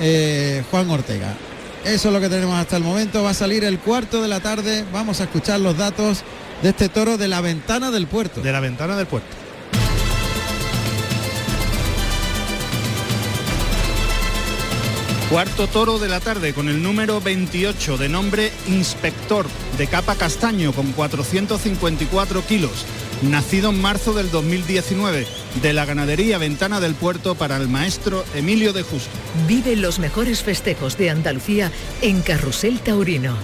eh, Juan Ortega. Eso es lo que tenemos hasta el momento. Va a salir el cuarto de la tarde. Vamos a escuchar los datos de este toro de la ventana del puerto. De la ventana del puerto. Cuarto toro de la tarde con el número 28 de nombre Inspector de capa castaño con 454 kilos. Nacido en marzo del 2019 de la ganadería Ventana del Puerto para el maestro Emilio de Justo. Vive los mejores festejos de Andalucía en Carrusel Taurino.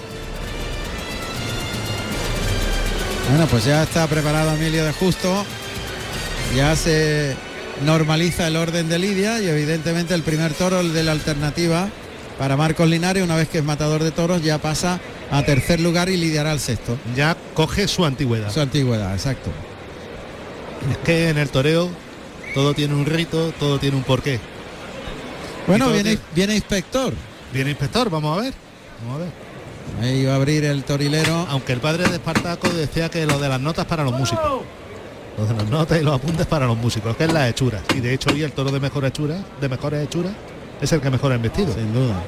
Bueno, pues ya está preparado Emilio de Justo. Ya se normaliza el orden de Lidia y evidentemente el primer toro, el de la alternativa para Marcos Linares, una vez que es matador de toros, ya pasa a tercer lugar y lidiará al sexto. Ya coge su antigüedad. Su antigüedad, exacto. Es que en el toreo todo tiene un rito, todo tiene un porqué. Bueno, viene, viene inspector. Viene inspector, vamos a ver. Vamos a ver. Ahí va a abrir el torilero. Aunque el padre de Espartaco decía que lo de las notas para los músicos. De las notas y los apuntes para los músicos, que es la hechura. Y de hecho hoy el toro de mejor hechura, de mejores hechuras, es el que mejor ha vestido. Sin duda.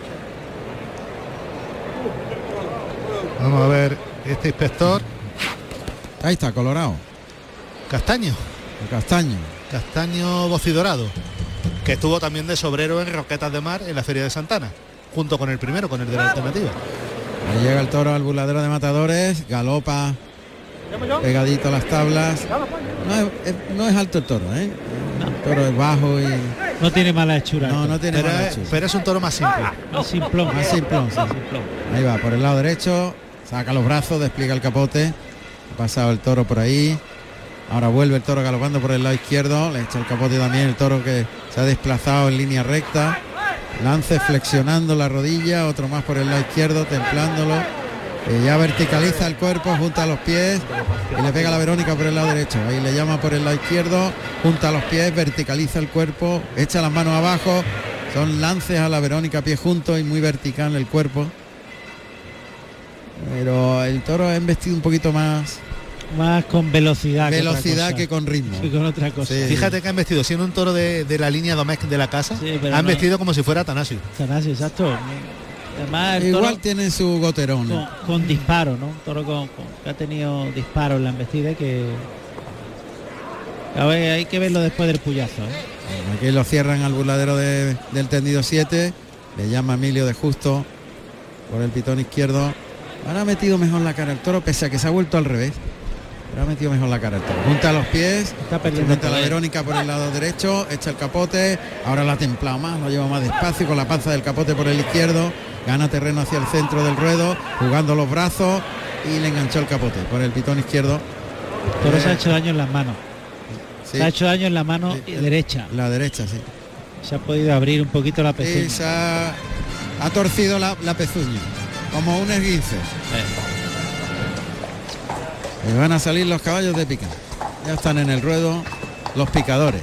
Vamos a ver este inspector. Ahí está, colorado. Castaño. El castaño. Castaño bocidorado. Que estuvo también de sobrero en Roquetas de Mar en la Feria de Santana. Junto con el primero, con el de la alternativa. Ahí llega el toro al burladero de matadores, galopa pegadito a las tablas. No es, es- no es alto el toro, ¿eh? El toro es bajo y. No tiene mala hechura. No, no tiene Pero mala es, hechura. pero es un toro más simple. Más simplón. Más simplón, sí. Ahí va, por el lado derecho, saca los brazos, despliega el capote. Ha pasado el toro por ahí. Ahora vuelve el toro galopando por el lado izquierdo. Le echa el capote también el toro que se ha desplazado en línea recta. Lance flexionando la rodilla, otro más por el lado izquierdo, templándolo. Eh, ya verticaliza el cuerpo, junta los pies y le pega a la Verónica por el lado derecho. Ahí le llama por el lado izquierdo, junta los pies, verticaliza el cuerpo, echa las manos abajo. Son lances a la Verónica pie juntos y muy vertical el cuerpo. Pero el toro ha embestido un poquito más Más con velocidad. velocidad que, que con ritmo. que con otra cosa. Sí. Fíjate que han vestido, siendo un toro de, de la línea doméstica de la casa, Sí, han no- vestido como si fuera Tanasio. Tanasio, exacto. Además, el Igual toro tiene su goterón. con, con disparo, ¿no? Un toro con, con- que ha tenido disparos en la embestida que... A ver, hay que verlo después del puyazo. ¿eh? Aquí lo cierran al burladero de- del tendido 7. Le llama Emilio de Justo por el pitón izquierdo. Ahora ha metido mejor la cara el toro, pese a que se ha vuelto al revés. Pero ha metido mejor la cara el toro. Junta los pies, Está perdiendo junta la. Verónica por el lado derecho, echa el capote. Ahora la ha templado más, lo lleva más despacio con la panza del capote por el izquierdo. Gana terreno hacia el centro del ruedo, jugando los brazos y le enganchó el capote por el pitón izquierdo. El toro se ha Eh, hecho daño en las manos. sí, Se ha hecho daño en la mano Sí. derecha. la derecha, sí. Se ha podido abrir un poquito la pezuña. se ha, ha torcido la, la pezuña, como un esguince. Y van a salir los caballos de pica. Ya están en el ruedo los picadores.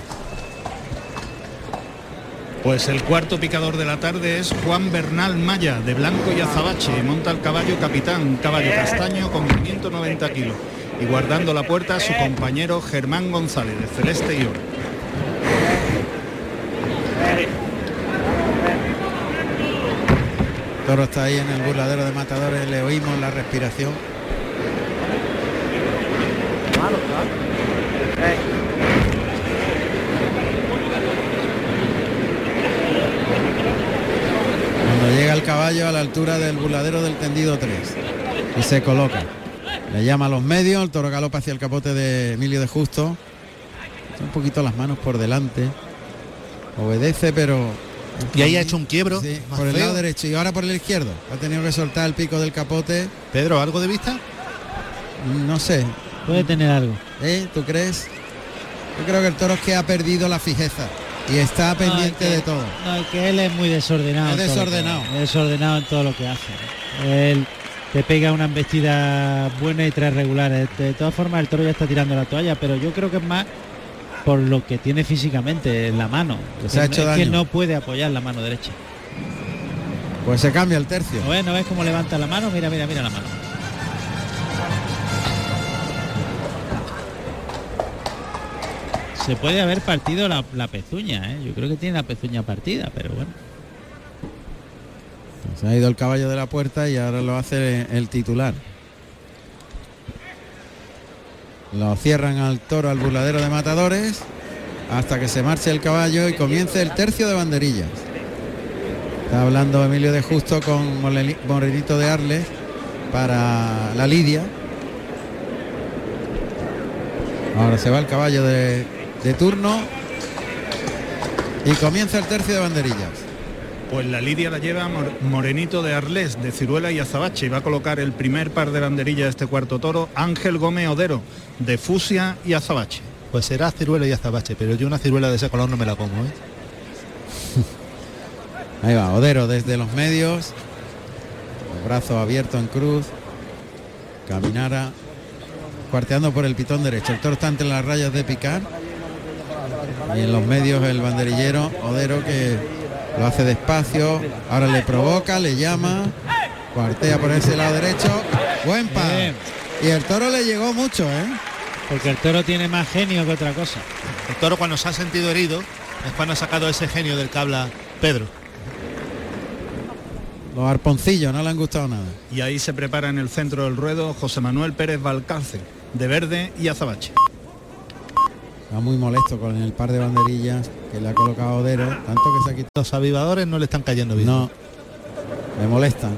Pues el cuarto picador de la tarde es Juan Bernal Maya, de blanco y azabache. Monta el caballo capitán, un caballo castaño con 590 kilos. Y guardando la puerta su compañero Germán González, de celeste y oro. Toro está ahí en el burladero de matadores, le oímos la respiración. Cuando llega el caballo a la altura del burladero del tendido 3 y se coloca. Le llama a los medios, el toro galopa hacia el capote de Emilio de Justo. Un poquito las manos por delante. Obedece, pero Y ahí ha hecho un quiebro. Sí, por el lado derecho y ahora por el izquierdo. Ha tenido que soltar el pico del capote. Pedro, ¿algo de vista? No sé, Puede tener algo. ¿eh? ¿Tú crees? Yo creo que el toro es que ha perdido la fijeza y está pendiente No, es de que- todo. No, es que él es muy desordenado. Es que desordenado. Es desordenado en todo lo que hace. Él te pega una embestida buena y tres regulares. De todas formas, el toro ya está tirando la toalla, pero yo creo que es más por lo que tiene físicamente en la mano. Que se ha Es hecho que daño. no puede apoyar la mano derecha. Pues se cambia el tercio. ¿No ves, ¿No ves cómo levanta la mano? Mira, mira, mira la mano. Se puede haber partido la, pezuña, ¿eh? Yo creo que tiene la pezuña partida, pero bueno. Se ha ido el caballo de la puerta y ahora lo hace el titular. Lo cierran al toro al burladero de matadores hasta que se marche el caballo y comience el tercio de banderillas. Está hablando Emilio de Justo con Morenito de Arles para la Lidia. Ahora se va el caballo de, de turno y comienza el tercio de banderillas. Pues la lidia la lleva Mor- Morenito de Arles, de Ciruela y Azabache, y va a colocar el primer par de banderillas de este cuarto toro, Ángel Gómez Odero, de Fusia y Azabache. Pues será ciruela y azabache, pero yo una ciruela de ese color no me la como, ¿eh? Ahí va, Odero desde los medios. El brazo abierto en cruz. Caminara. Cuarteando por el pitón derecho. El toro está entre las rayas de picar. Y en los medios el banderillero Odero que lo hace despacio. Ahora le provoca, le llama. Cuartea por ese lado derecho. Buen par. Bien. Y el toro le llegó mucho, ¿eh? Porque el toro tiene más genio que otra cosa. El toro cuando se ha sentido herido es cuando ha sacado ese genio del que habla Pedro. Los arponcillos no le han gustado nada. Y ahí se prepara en el centro del ruedo José Manuel Pérez Valcárcel, de verde y azabache. Está muy molesto con el par de banderillas que le ha colocado Odero. Tanto que se ha quitado. Los avivadores no le están cayendo bien. No, me molesta.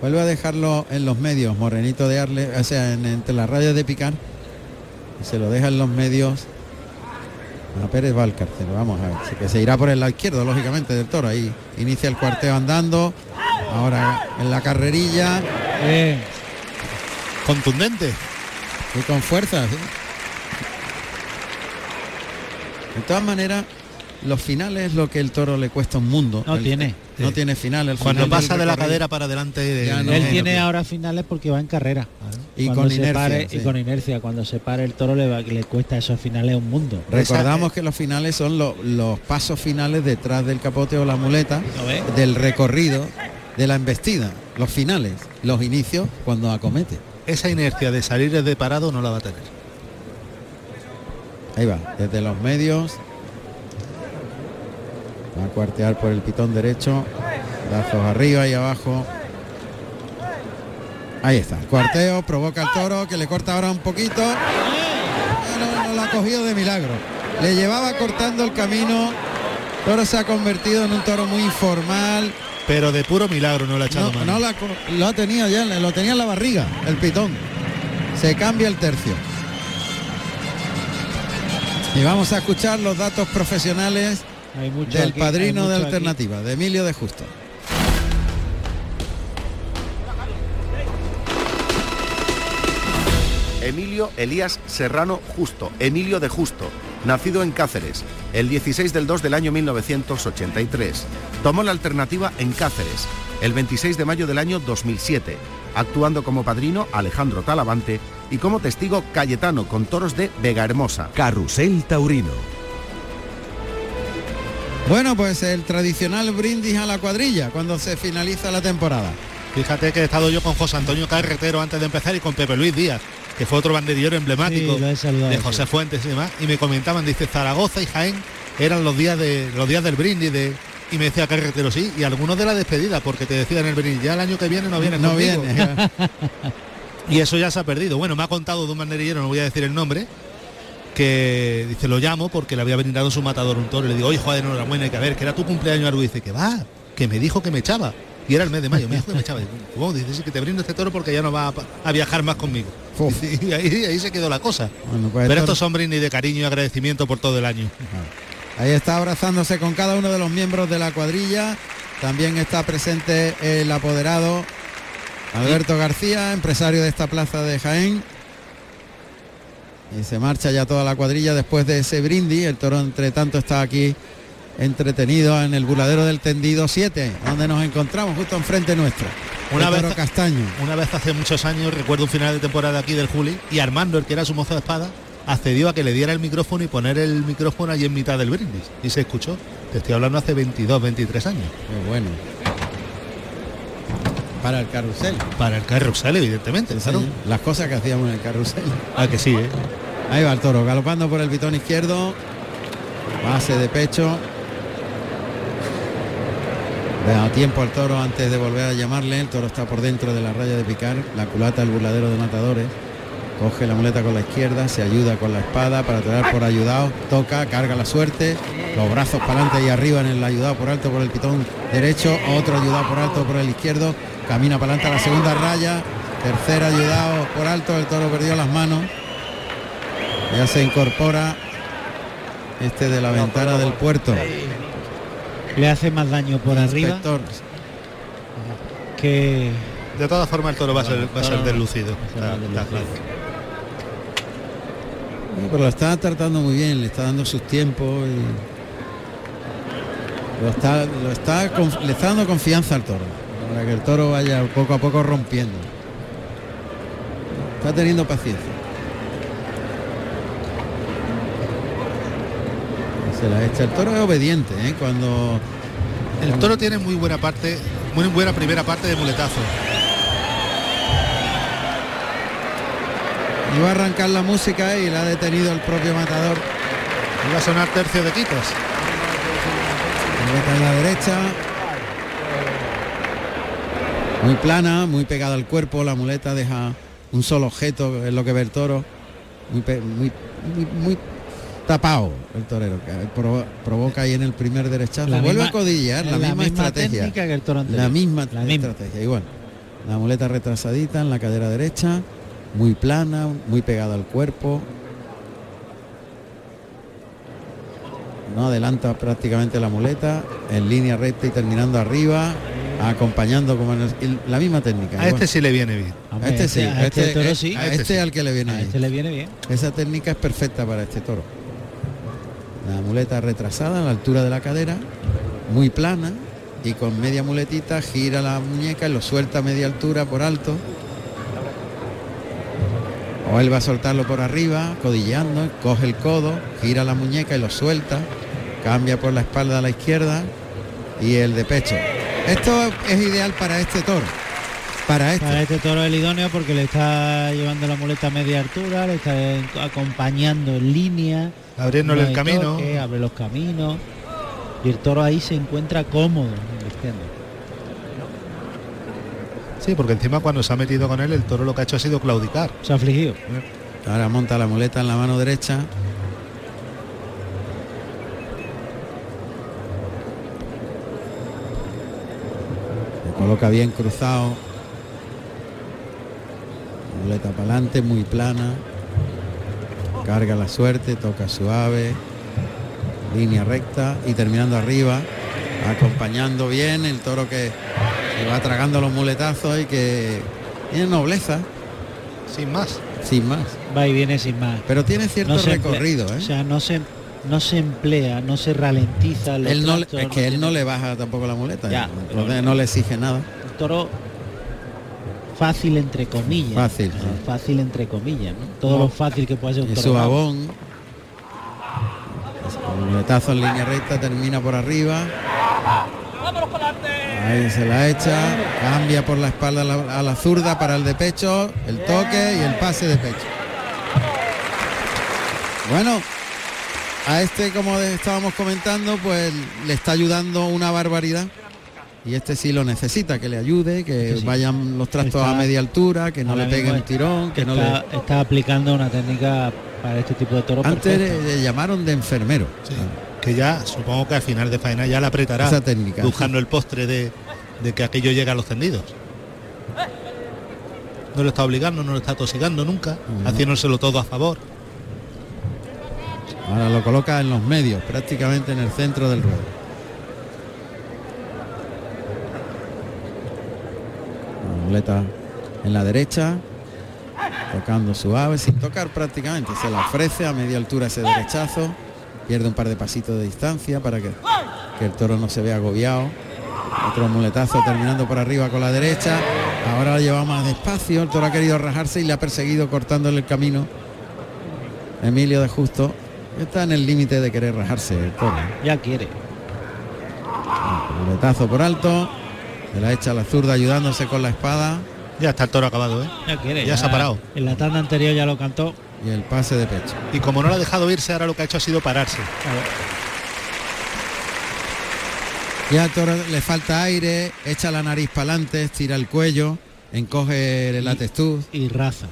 Vuelve a dejarlo en los medios, Morenito de Arle, o sea, en- entre las rayas de picar. Y se lo deja en los medios a Pérez Valcárcel. Vamos a ver, que se irá por el lado izquierdo, lógicamente, del toro. Ahí inicia el cuarteo andando. Ahora en la carrerilla. Contundente. y con fuerza. ¿sí? De todas maneras, los finales es lo que el toro le cuesta un mundo. No El- tiene. No tiene final. el Cuando final pasa de la cadera para adelante. Ya no. Él no, tiene no. ahora finales porque va en carrera. Y Cuando con se inercia, pare- sí. Y con inercia. Cuando se pare el toro le, va- le cuesta esos finales un mundo. Recordamos que los finales son lo- los pasos finales detrás del capote o la muleta del recorrido de la embestida. Los finales, los inicios cuando acomete. Esa inercia de salir de parado no la va a tener. Ahí va, desde los medios. Va a cuartear por el pitón derecho. Brazos arriba y abajo. Ahí está, el cuarteo, provoca al toro que le corta ahora un poquito. No, no lo ha cogido de milagro. Le llevaba cortando el camino. Toro se ha convertido en un toro muy informal. Pero de puro milagro no le ha echado No, mano. no la lo tenía ya, lo tenía en la barriga, el pitón. Se cambia el tercio. Y vamos a escuchar los datos profesionales Hay mucho del aquí, padrino hay de aquí. alternativa, de Emilio de Justo. Emilio Elías Serrano Justo, Emilio de Justo, nacido en Cáceres, el 16 del 2 del año 1983. Tomó la alternativa en Cáceres, el 26 de mayo del año 2007, actuando como padrino Alejandro Talavante y como testigo Cayetano con toros de Vega Hermosa. Carrusel Taurino. Bueno, pues el tradicional brindis a la cuadrilla cuando se finaliza la temporada. Fíjate que he estado yo con José Antonio Carretero antes de empezar y con Pepe Luis Díaz, que fue otro banderillero emblemático Sí, saludado, de José sí. Fuentes y demás, y me comentaban, dice, Zaragoza y Jaén eran los días de los días del brindis de y me decía Carretero sí, y algunos de la despedida, porque te decían el brindis, ya el año que viene no viene No conmigo". viene. Y eso ya se ha perdido. Bueno, me ha contado de un banderillero, no voy a decir el nombre, que dice, lo llamo porque le había brindado su matador un toro. Y le digo, oye, joder, enhorabuena, que a ver, que era tu cumpleaños. Y dice, que va, que me dijo que me echaba. Y era el mes de mayo, me dijo que me echaba. ¿Cómo? Dice, sí, que te brindo este toro porque ya no va a, a viajar más conmigo. Y ahí, ahí se quedó la cosa. Bueno, pues Pero esto- estos son brindis de cariño y agradecimiento por todo el año. Ahí está abrazándose con cada uno de los miembros de la cuadrilla. También está presente el apoderado Alberto García, empresario de esta plaza de Jaén. Y se marcha ya toda la cuadrilla después de ese brindis. El toro, entre tanto, está aquí entretenido en el buladero del tendido 7, donde nos encontramos justo enfrente nuestro. Una El vez- castaño. Una vez hace muchos años, recuerdo un final de temporada aquí del Juli, y Armando, el que era su mozo de espada, accedió a que le diera el micrófono y poner el micrófono allí en mitad del brindis. Y se escuchó. Te estoy hablando hace 22, 23 años. Qué bueno. Para el carrusel. Para el carrusel, evidentemente. Sí, las cosas que hacíamos en el carrusel. Ah, que sí, ¿eh? Ahí va el toro, galopando por el pitón izquierdo. Base de pecho. Da tiempo al toro antes de volver a llamarle. El toro está por dentro de la raya de picar. La culata del burladero de matadores. Coge la muleta con la izquierda, se ayuda con la espada para tirar por ayudado. Toca, carga la suerte. Los brazos para adelante y arriba en el ayudado por alto por el pitón derecho. Otro ayudado por alto por el izquierdo. Camina para adelante a la segunda raya. Tercer ayudado por alto. El toro perdió las manos. Ya se incorpora este de la ventana del puerto. Le hace más daño por arriba que De todas formas, el toro va a ser, va a ser Toro- deslucido. Está- está claro. Pero lo está tratando muy bien, le está dando sus tiempos y lo está, lo está, conf- le está dando confianza al toro, para que el toro vaya poco a poco rompiendo. Está teniendo paciencia. Se la echa. El toro es obediente, ¿eh? Cuando El toro tiene muy buena parte, muy buena primera parte de muletazo. iba a arrancar la música y la ha detenido el propio matador. Iba a sonar tercio de en la derecha. Muy plana, muy pegada al cuerpo. La muleta deja un solo objeto, es lo que ve el toro. Muy, muy, muy, muy tapado el torero. que provo- provoca ahí en el primer derechazo. La Vuelve misma- a codillar, la, la misma, misma estrategia. técnica que el toro anterior. La misma La misma. estrategia, igual. La muleta retrasadita en la cadera derecha, muy plana, muy pegada al cuerpo. No adelanta prácticamente la muleta, en línea recta y terminando arriba, acompañando como en el- la misma técnica. A igual. este sí le viene bien. A este sí, a este este, toro sí. a A este este sí. al que le viene A bien. este le viene bien. Esa técnica es perfecta para este toro. La muleta retrasada a la altura de la cadera, muy plana y con media muletita gira la muñeca y lo suelta a media altura por alto. O él va a soltarlo por arriba, codilleando, coge el codo, gira la muñeca y lo suelta, cambia por la espalda a la izquierda y el de pecho. Esto es ideal para este toro. Para este. Para este toro es el idóneo porque le está llevando la muleta a media altura, le está acompañando en línea. Abriéndole el camino. toque, abre los caminos. Y el toro ahí se encuentra cómodo. Sí, porque encima cuando se ha metido con él, el toro lo que ha hecho ha sido claudicar. Se ha afligido. Ahora monta la muleta en la mano derecha. Coloca bien cruzado. Muleta para adelante, muy plana. Carga la suerte, toca suave. Línea recta y terminando arriba. Acompañando bien el toro que se va tragando los muletazos y que tiene nobleza, Sin más. sin más. Va y viene sin más. Pero tiene cierto No se emplea- recorrido, ¿eh? O sea, no se, no se emplea, no se ralentiza. él no, tractos, es que él no le baja tampoco la muleta. Ya, ¿eh? Entonces no le exige nada. El toro fácil entre comillas. Fácil, Eh. Fácil entre comillas, ¿no? Todo No. lo fácil que puede ser un Y toro. su abón. Muletazo en línea recta termina por arriba. Ahí se la echa. Cambia por la espalda a la, a la zurda para el de pecho. El toque y el pase de pecho. Bueno, a este, como estábamos comentando, pues le está ayudando una barbaridad. Y este sí lo necesita, que le ayude, que Este sí. vayan los trastos Está- a media altura, que no le peguen tirón, que no está, le... está aplicando una técnica para este tipo de toros. Antes le, le llamaron de enfermero. Sí. Que ya, supongo que al final de faena ya la apretará. Esa técnica. Buscando el postre de, de que aquello llegue a los tendidos. No lo está obligando, no lo está tosigando nunca, No. haciéndoselo todo a favor. Ahora lo coloca en los medios, prácticamente en el centro del ruedo. La muleta en la derecha, tocando suave, sin tocar prácticamente. Se la ofrece a media altura ese derechazo, pierde un par de pasitos de distancia para que, que el toro no se vea agobiado. Otro muletazo terminando por arriba con la derecha. Ahora la lleva más despacio. El toro ha querido rajarse y le ha perseguido cortándole el camino. Emilio de Justo está en el límite de querer rajarse el toro. Ya quiere. Muletazo por alto. Se la echa a la zurda ayudándose con la espada. Ya está el toro acabado, ¿eh? Ya quiere. Ya se ha parado. En la tanda anterior ya lo cantó. Y el pase de pecho. Y como no lo ha dejado irse, ahora lo que ha hecho ha sido pararse. Ya al toro le falta aire, echa la nariz para adelante, estira el cuello, encoge la textura. Y raza.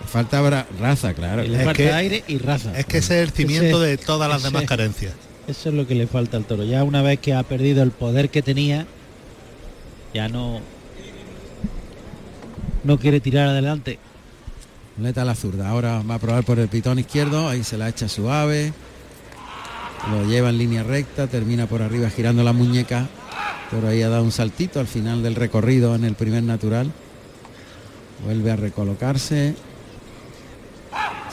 Le falta bra- raza, claro. Y le Es falta que- aire y raza. Es que ese es el cimiento Ese- de todas las ese- demás carencias. Eso es lo que le falta al toro. Ya una vez que ha perdido el poder que tenía, ya no no quiere tirar adelante. Muleta a la zurda. Ahora va a probar por el pitón izquierdo. Ahí se la echa suave. Lo lleva en línea recta. Termina por arriba girando la muñeca. Pero ahí ha dado un saltito al final del recorrido en el primer natural. Vuelve a recolocarse.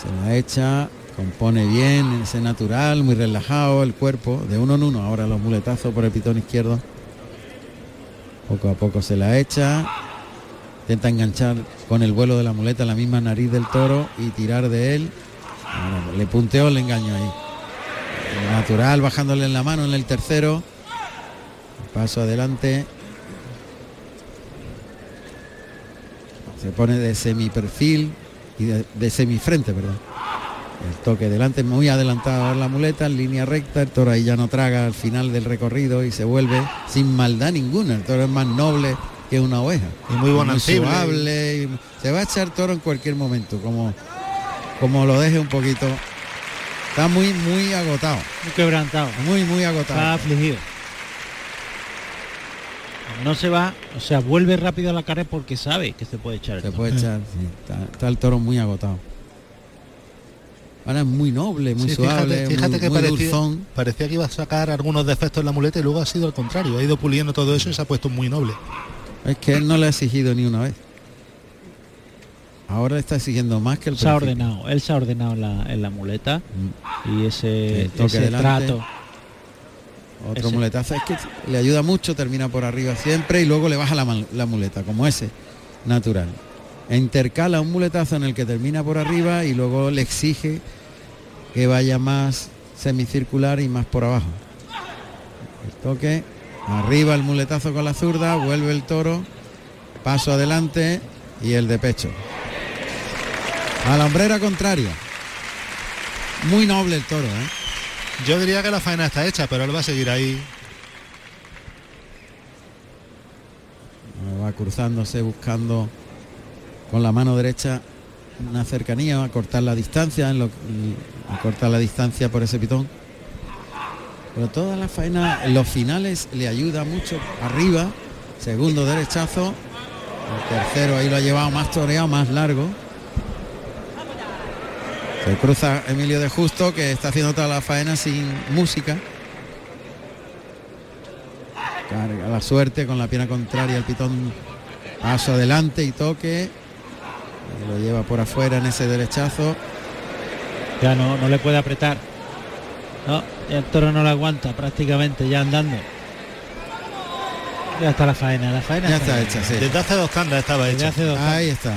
Se la echa Compone bien ese natural, muy relajado el cuerpo, de uno en uno. Ahora los muletazos por el pitón izquierdo. Poco a poco se la echa. Intenta enganchar con el vuelo de la muleta la misma nariz del toro y tirar de él. Le punteó el engaño ahí. Natural bajándole en la mano en el tercero. Paso adelante. Se pone de semiperfil y de, de semifrente, perdón. El toque delante muy adelantado la muleta, en línea recta, el toro ahí ya no traga al final del recorrido y se vuelve sin maldad ninguna. El toro es más noble que una oveja. Y muy bonancible. y se va a echar toro en cualquier momento, como, como lo deje un poquito. Está muy, muy agotado. Muy quebrantado. Muy, muy Está agotado. afligido. No se va, o sea, vuelve rápido a la carrera porque sabe que se puede echar. el Se toro. puede echar, sí. está, está el toro muy agotado. Ahora es muy noble, muy Sí, suave, fíjate, fíjate muy, que muy parecía, dulzón. parecía que iba a sacar algunos defectos en la muleta y luego ha sido al contrario. Ha ido puliendo todo eso y se ha puesto muy noble. Es que él no le ha exigido ni una vez. Ahora le está exigiendo más que el Se ha ordenado, él se ha ordenado en la, en la muleta Mm. y ese, delante. trato. Otro Ese. muletazo es que le ayuda mucho, termina por arriba siempre y luego le baja la, la muleta, como ese, natural. E intercala un muletazo en el que termina por arriba y luego le exige que vaya más semicircular y más por abajo. El toque, arriba el muletazo con la zurda, vuelve el toro, paso adelante y el de pecho. A la hombrera contraria. Muy noble el toro, ¿eh? Yo diría que la faena está hecha, pero él va a seguir ahí. Va cruzándose buscando con la mano derecha una cercanía, a cortar la distancia, en lo, a cortar la distancia por ese pitón. Pero toda la faena, en los finales le ayuda mucho arriba, segundo derechazo, el tercero ahí lo ha llevado más toreado, más largo. Se cruza Emilio de Justo que está haciendo toda la faena sin música. Carga la suerte con la pierna contraria, el pitón paso adelante y toque. Y Lo lleva por afuera en ese derechazo. Ya no, no le puede apretar. No, el toro no lo aguanta prácticamente ya andando. Ya está la faena, la faena Ya está hecha, sí. Desde hace dos tandas estaba Desde hecha. hace dos Ahí está.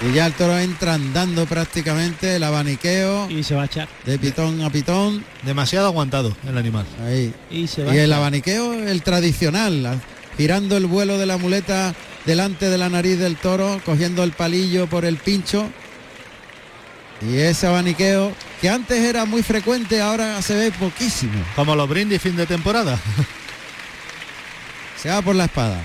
Y ya el toro entra andando prácticamente el abaniqueo y se va a echar. de pitón a pitón. Demasiado aguantado el animal. Ahí. Y se va Y el abaniqueo, el tradicional, la- girando el vuelo de la muleta delante de la nariz del toro, cogiendo el palillo por el pincho. Y ese abaniqueo, que antes era muy frecuente, ahora se ve poquísimo. Como los brindis fin de temporada. Se va por la espada.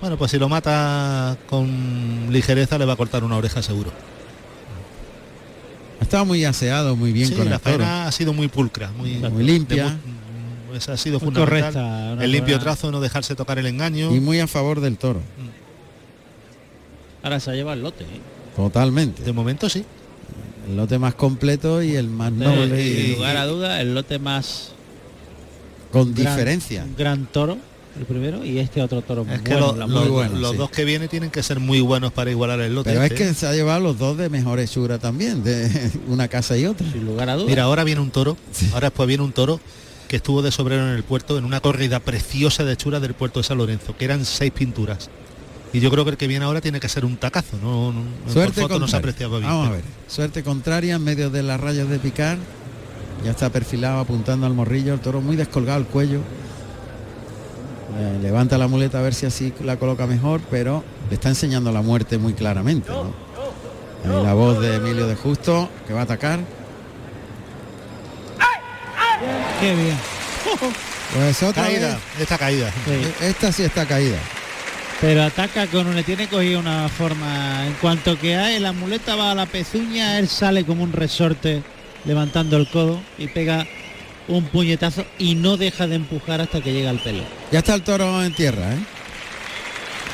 Bueno, pues si lo mata con ligereza le va a cortar una oreja seguro. Ha estado muy aseado, muy bien Sí, con la faena ha sido muy pulcra, muy, Muy limpia. de mu- esa ha sido Muy fundamental. correcta, el limpio buena- trazo, no dejarse tocar el engaño. Y muy a favor del toro. Ahora se lleva el lote. ¿eh? Totalmente. De momento sí. El lote más completo y el más noble sin lugar a duda, el lote más con gran- diferencia. un gran toro, el primero, y este otro toro muy Es que bueno, lo- la lo- muy bueno, los sí. dos que vienen tienen que ser muy buenos para igualar el lote. Pero es que se ha llevado los dos de mejor hechura también, de una casa y otra. sin lugar a duda. Mira, ahora viene un toro, ahora después viene un toro que estuvo de sobrero en el puerto en una corrida preciosa de hechura del puerto de San Lorenzo, que eran seis pinturas. Y yo creo que el que viene ahora tiene que ser un tacazo, no, no- por Suerte foto no se apreciaba bien. Vamos a ver. Suerte contraria en medio de las rayas de picar. Ya está perfilado apuntando al morrillo, el toro muy descolgado el cuello. Eh, levanta la muleta a ver si así la coloca mejor, pero le está enseñando la muerte muy claramente. ¿no? Ahí la voz de Emilio de Justo que va a atacar. Qué bien. Pues otra Caída, vez. esta caída. Sí. Esta sí está caída. Pero ataca con un le tiene cogido una forma. En cuanto que hay la muleta va a la pezuña, él sale como un resorte levantando el codo y pega un puñetazo y no deja de empujar hasta que llega al pelo. Ya está el toro en tierra, ¿eh?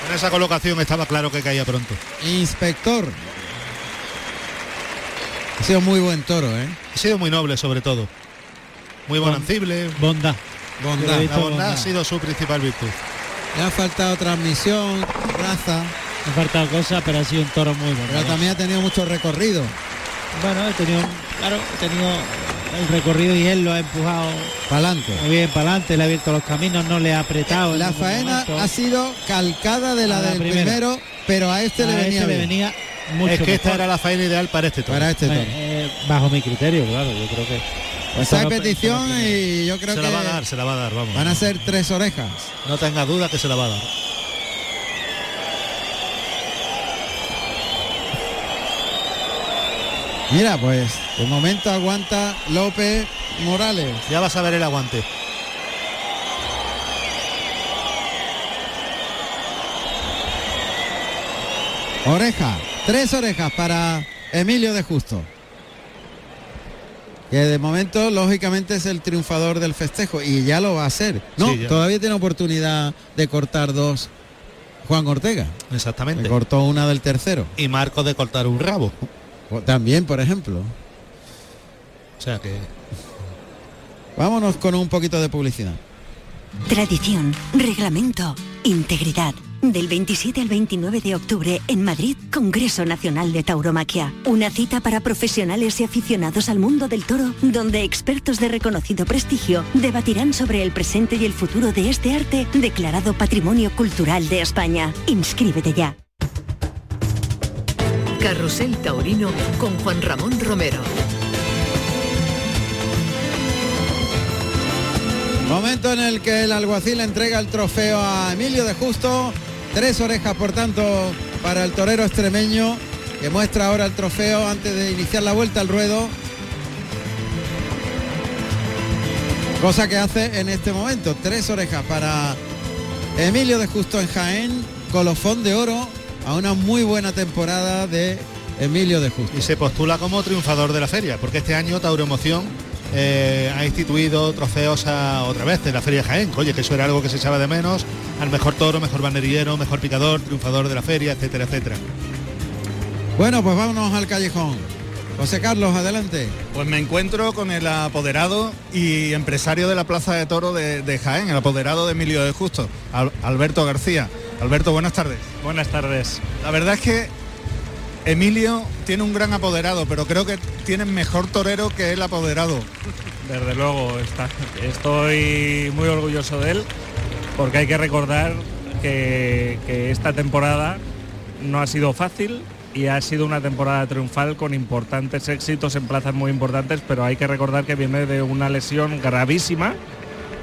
En esa colocación estaba claro que caía pronto. Inspector. Ha sido muy buen toro, ¿eh? Ha sido muy noble sobre todo. Muy bonancible. Bondad. Bondad. La bondad ha sido su principal virtud. Le ha faltado transmisión, raza. ha faltado cosas, pero ha sido un toro muy bueno. Pero también ha tenido mucho recorrido. Bueno, he tenido, claro, he tenido el recorrido y él lo ha empujado para adelante. Muy bien, para adelante, le ha abierto los caminos, no le ha apretado. La faena ha sido calcada de la, del primero, pero a este le venía, este le venía mucho es que esta era la faena ideal para este toro. Para este toro. Eh, bajo mi criterio, claro, yo creo que. Pues hay petición y yo creo se que la va a dar, se la va a dar, vamos. van a ser tres orejas. No tenga duda que se la va a dar. Mira, pues de momento aguanta López Morales. Ya vas a ver el aguante. Oreja, tres orejas para Emilio de Justo. Que de momento, lógicamente, es el triunfador del festejo y ya lo va a hacer. No, Sí, todavía tiene oportunidad de cortar dos Juan Ortega. Exactamente. Cortó una del tercero. Y Marcos de cortar un rabo. También, por ejemplo. O sea que Vámonos con un poquito de publicidad. Tradición, reglamento, integridad. Del 27 al 29 de octubre en Madrid, Congreso Nacional de Tauromaquia. Una cita para profesionales y aficionados al mundo del toro, donde expertos de reconocido prestigio debatirán sobre el presente y el futuro de este arte declarado Patrimonio Cultural de España. Inscríbete ya. Carrusel Taurino con Juan Ramón Romero. Momento en el que el alguacil entrega el trofeo a Emilio de Justo. Tres orejas, por tanto, para el torero extremeño, que muestra ahora el trofeo antes de iniciar la vuelta al ruedo. Cosa que hace en este momento. Tres orejas para Emilio de Justo en Jaén, colofón de oro a una muy buena temporada de Emilio de Justo. y se postula como triunfador de la feria, porque este año Tauromoción eh, ha instituido trofeos a, otra vez en la feria de Jaén. Oye, que eso era algo que se echaba de menos. Al mejor toro, mejor banderillero, mejor picador, triunfador de la feria, etcétera, etcétera. Bueno, pues vámonos al callejón. José Carlos, adelante. Pues me encuentro con el apoderado y empresario de la Plaza de Toro de, de Jaén, el apoderado de Emilio de Justo, Al- Alberto García. Alberto, buenas tardes. Buenas tardes. La verdad es que Emilio tiene un gran apoderado, pero creo que tiene mejor torero que el apoderado. Desde luego, está- estoy muy orgulloso de él porque hay que recordar que, que esta temporada no ha sido fácil y ha sido una temporada triunfal con importantes éxitos en plazas muy importantes, pero hay que recordar que viene de una lesión gravísima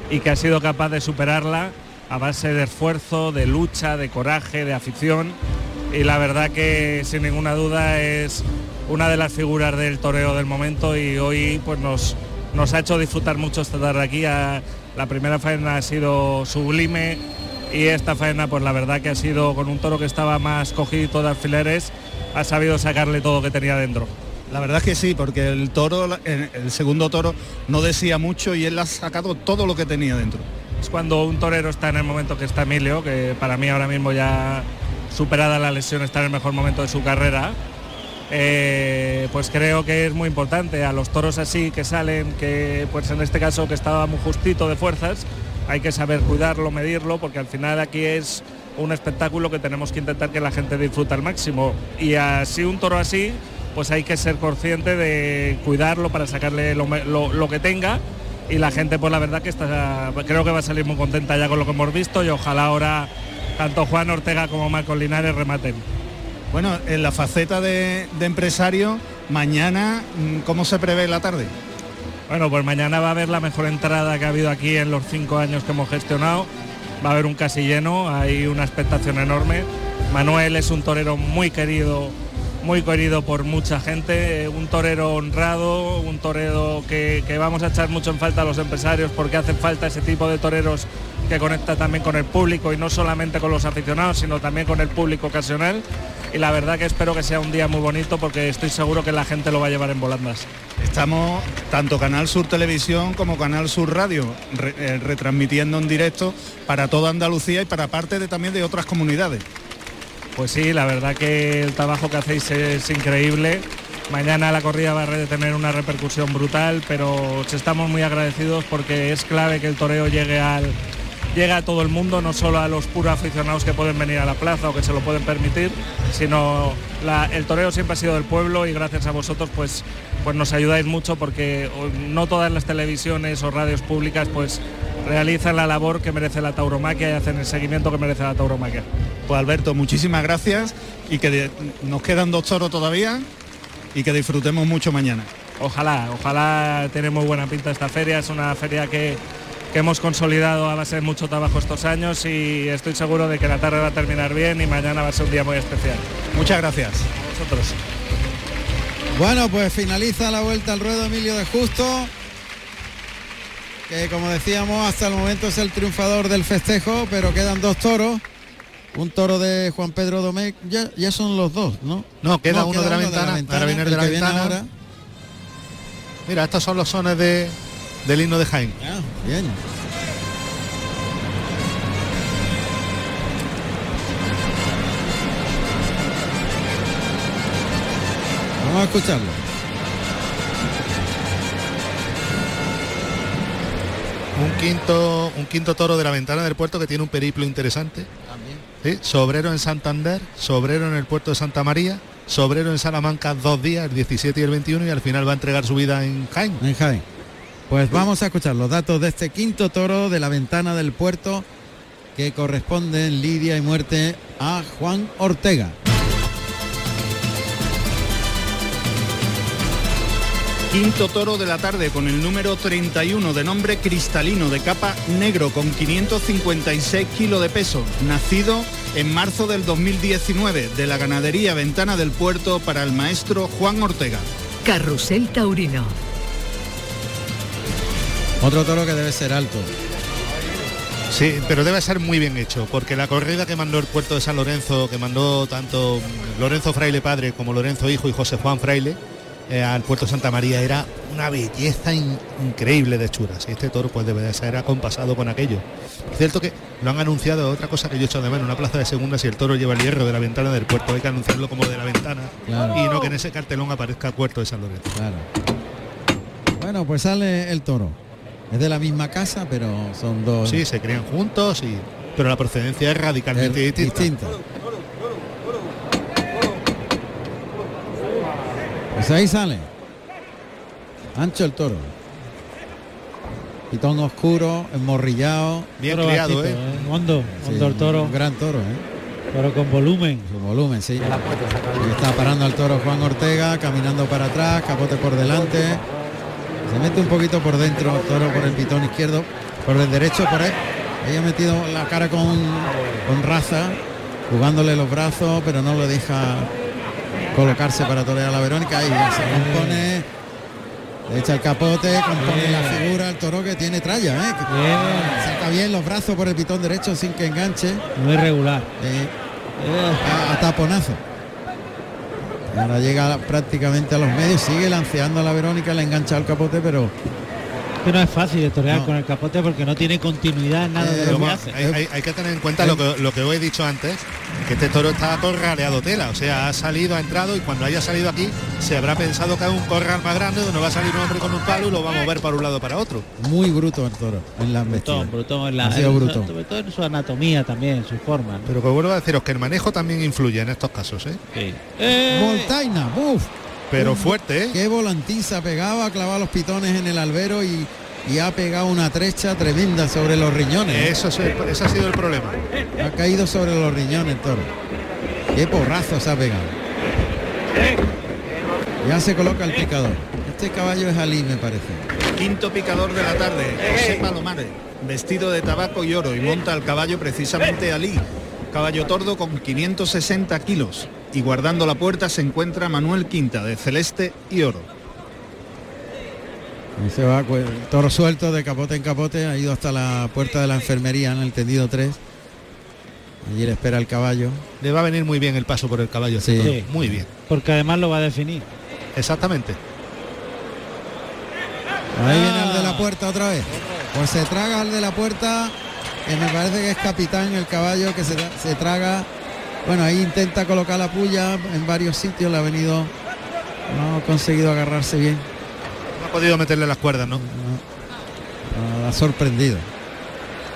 y que ha sido capaz de superarla a base de esfuerzo, de lucha, de coraje, de afición y la verdad que sin ninguna duda es una de las figuras del toreo del momento y hoy pues nos, nos ha hecho disfrutar mucho esta tarde aquí. Ha- la primera faena ha sido sublime y esta faena pues la verdad que ha sido con un toro que estaba más cogido de alfileres, ha sabido sacarle todo lo que tenía dentro. La verdad es que sí, porque el toro, el segundo toro, no decía mucho y él ha sacado todo lo que tenía dentro. Es cuando un torero está en el momento que está Emilio, que para mí ahora mismo ya superada la lesión está en el mejor momento de su carrera, eh, pues creo que es muy importante. A los toros así que salen, que pues en este caso que estaba muy justito de fuerzas, hay que saber cuidarlo, medirlo, porque al final aquí es un espectáculo que tenemos que intentar que la gente disfrute al máximo. Y así un toro así, pues hay que ser consciente de cuidarlo para sacarle lo, que tenga. Y la gente, pues la verdad que está, creo que va a salir muy contenta ya con lo que hemos visto y ojalá ahora tanto Juan Ortega como Marcos Linares rematen. Bueno, en la faceta de, de empresario, mañana, mm, ¿cómo se prevé la tarde? Bueno, pues mañana va a haber la mejor entrada que ha habido aquí en los cinco años que hemos gestionado. Va a haber un casi lleno, hay una expectación enorme. Manuel es un torero muy querido, muy querido por mucha gente, un torero honrado, un torero que, que vamos a echar mucho en falta a los empresarios porque hace falta ese tipo de toreros que conecta también con el público y no solamente con los aficionados, sino también con el público ocasional. Y la verdad que espero que sea un día muy bonito porque estoy seguro que la gente lo va a llevar en volandas. Estamos tanto Canal Sur Televisión como Canal Sur Radio eh, retransmitiendo en directo para toda Andalucía y para parte de, también de otras comunidades. Pues sí, la verdad que el trabajo que hacéis es increíble. Mañana la corrida va a tener una repercusión brutal, pero os estamos muy agradecidos porque es clave que el toreo llegue al, llega a todo el mundo, no solo a los puros aficionados que pueden venir a la plaza o que se lo pueden permitir, sino la- el toreo siempre ha sido del pueblo y gracias a vosotros pues, pues nos ayudáis mucho porque no todas las televisiones o radios públicas pues realizan la labor que merece la tauromaquia y hacen el seguimiento que merece la tauromaquia. Pues Alberto, muchísimas gracias y que de- nos quedan dos toros todavía y que disfrutemos mucho mañana. Ojalá, ojalá tiene muy buena pinta esta feria, es una feria que, que hemos consolidado a base de mucho trabajo estos años y estoy seguro de que la tarde va a terminar bien y mañana va a ser un día muy especial. Muchas gracias. A vosotros. Bueno, pues finaliza la vuelta al ruedo Emilio de Justo, que como decíamos hasta el momento es el triunfador del festejo, pero quedan dos toros. Un toro de Juan Pedro Domecq, ya, ya son los dos, ¿no? No, queda uno de la ventana, viene el de la ventana. ahora. Mira, estos son los sones de, del himno de Jaén. Ah, bien. Vamos a escucharlo. Un quinto, un quinto toro de la ventana del puerto que tiene un periplo interesante. Sí, Sobrero en Santander, sobrero en el puerto de Santa María, sobrero en Salamanca dos días, el 17 y el 21, y al final va a entregar su vida en Jaén. En Jaén. Pues vamos a escuchar los datos de este quinto toro de la ventana del puerto que corresponde en lidia y muerte a Juan Ortega. Quinto toro de la tarde con el número 31 de nombre cristalino de capa negro con 556 kilos de peso, nacido en marzo del 2019 de la ganadería Ventana del Puerto para el maestro Juan Ortega. Carrusel Taurino. Otro toro que debe ser alto. Sí, pero debe ser muy bien hecho, porque la corrida que mandó el puerto de San Lorenzo, que mandó tanto Lorenzo Fraile padre como Lorenzo hijo y José Juan Fraile eh, al puerto Santa María era una belleza in- increíble de churas. Y este toro pues debe de ser acompasado con aquello. Es cierto que lo han anunciado, otra cosa que yo he hecho de menos, una plaza de segunda si el toro lleva el hierro de la ventana del puerto, hay que anunciarlo como de la ventana Claro. y no que en ese cartelón aparezca puerto de San Lorenzo. Claro. Bueno, pues sale el toro. Es de la misma casa, pero son dos. Sí, se crían juntos y pero la procedencia es radicalmente Es distinta. distinta. Pues ahí sale. Ancho el toro. Pitón oscuro, enmorrillado. Bien Toro criado, bajito, ¿eh? ¿eh? Hondo, Sí, hondo el toro, Un gran toro, ¿eh? pero con volumen. Su volumen, sí. Y está parando al toro Juan Ortega, caminando para atrás, capote por delante. Se mete un poquito por dentro el toro por el pitón izquierdo, por el derecho, por él. Ahí ha metido la cara con, con raza, jugándole los brazos, pero no lo deja colocarse para torear a la Verónica. Ya se compone, le echa el capote, compone la figura, el toro que tiene tralla, ¿eh? Bien, saca bien los brazos por el pitón derecho sin que enganche. muy regular. Eh, Eh, a, a taponazo. Ahora llega prácticamente a los medios, sigue lanceando a la Verónica, le engancha el capote, pero que no es fácil de torear No. con el capote porque no tiene continuidad en nada Eh, de lo que hace. hay, hay- hay que tener en cuenta lo que, lo que os he dicho antes, que este toro está corraleado tela, o sea, ha salido, ha entrado y cuando haya salido aquí se habrá pensado que es un corral más grande donde va a salir un hombre con un palo y lo va a mover para un lado para otro. muy bruto el toro en las. Brutón, brutón en la, Ha sido bruto. sobre todo en su anatomía también, en su forma. ¿no? Pero que vuelvo a deciros que el manejo también influye en estos casos, ¿eh? Sí. Eh, Voltaina, ¡buf! Pero Un- fuerte, ¿eh? Qué volantiza pegaba, ha clavado los pitones en el albero y, y ha pegado una trecha tremenda sobre los riñones. ¿eh? Eso, es ese ha sido el problema. Ha caído sobre los riñones el toro. Qué porrazo se ha pegado. Ya se coloca el picador. Este caballo es Ali, me parece. Quinto picador de la tarde, José Palomares, vestido de tabaco y oro y monta al caballo precisamente Ali, caballo tordo con 560 kilos. Y guardando la puerta se encuentra Manuel Quinta de celeste y oro. Ahí se va, pues, el toro suelto de capote en capote, ha ido hasta la puerta de la enfermería en el tendido 3. Allí le espera el caballo. Le va a venir muy bien el paso por el caballo. Sí. Muy bien. porque además lo va a definir. Exactamente. Ahí viene el de la puerta otra vez. Pues se traga al de la puerta, que me parece que es capitán el caballo que se, se traga. Bueno, ahí intenta colocar la puya en varios sitios, le ha venido. No ha conseguido agarrarse bien. No ha podido meterle las cuerdas, ¿no? No, no, la ha sorprendido.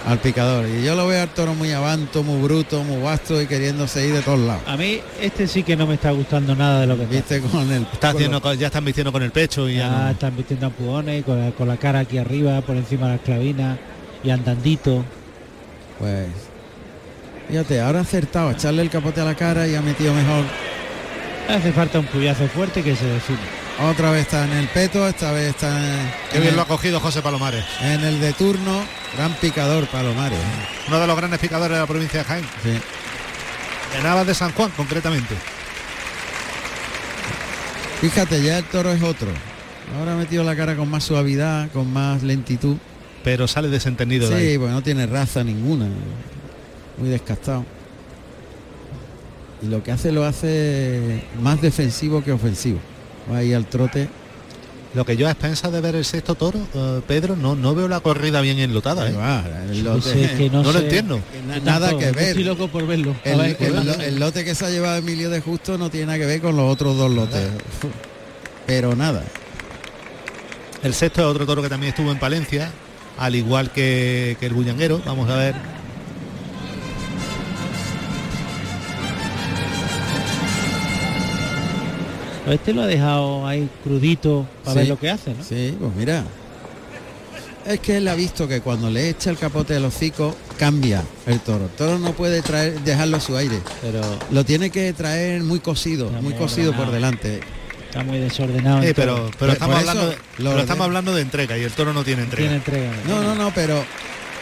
al picador. Y yo lo veo al toro muy avanto, muy bruto, muy vasto y queriéndose ir de todos lados. A mí este sí que no me está gustando nada de lo que Viste con el Está con haciendo, lo- co- ya están vistiendo con el pecho y ya, Ya no- están vistiendo empujones con la, con la cara aquí arriba, por encima de la clavina y andandito. Pues fíjate, ahora ha acertado a echarle el capote a la cara y ha metido mejor. Hace falta un puyazo fuerte que se define. Otra vez está en el peto, esta vez está en, Qué en bien el, lo ha cogido José Palomares. en el de turno. Gran picador Palomares. Uno de los grandes picadores de la provincia de Jaén. Sí. De Navas de San Juan, concretamente. Fíjate, ya el toro es otro. Ahora ha metido la cara con más suavidad, con más lentitud. Pero sale desentendido de Sí, ahí. porque no tiene raza ninguna. Muy descastado. Y lo que hace lo hace más defensivo que ofensivo. Va ahí al trote. Lo que yo a expensas de ver el sexto toro, eh, Pedro, no, no veo la corrida bien enlotada. ¿eh? va, el que no, No lo entiendo. que na- nada que ver. Estoy loco por verlo. Ver, el lote que se ha llevado Emilio de Justo no tiene nada que ver con los otros dos lotes. Pero nada. El sexto es otro toro que también estuvo en Palencia, al igual que, que el bullanguero. Vamos a ver. Este lo ha dejado ahí crudito para Sí. ver lo que hace, ¿no? Sí, pues mira. Es que él ha visto que cuando le echa el capote del hocico cambia el toro. El toro no puede traer, dejarlo a su aire. Pero Lo tiene que traer muy cosido, muy muy cosido por delante. está muy desordenado. en Eh, pero pero Por- estamos, hablando, de, lo pero estamos hablando de entrega y el toro no tiene entrega. tiene entrega. No, no, no, pero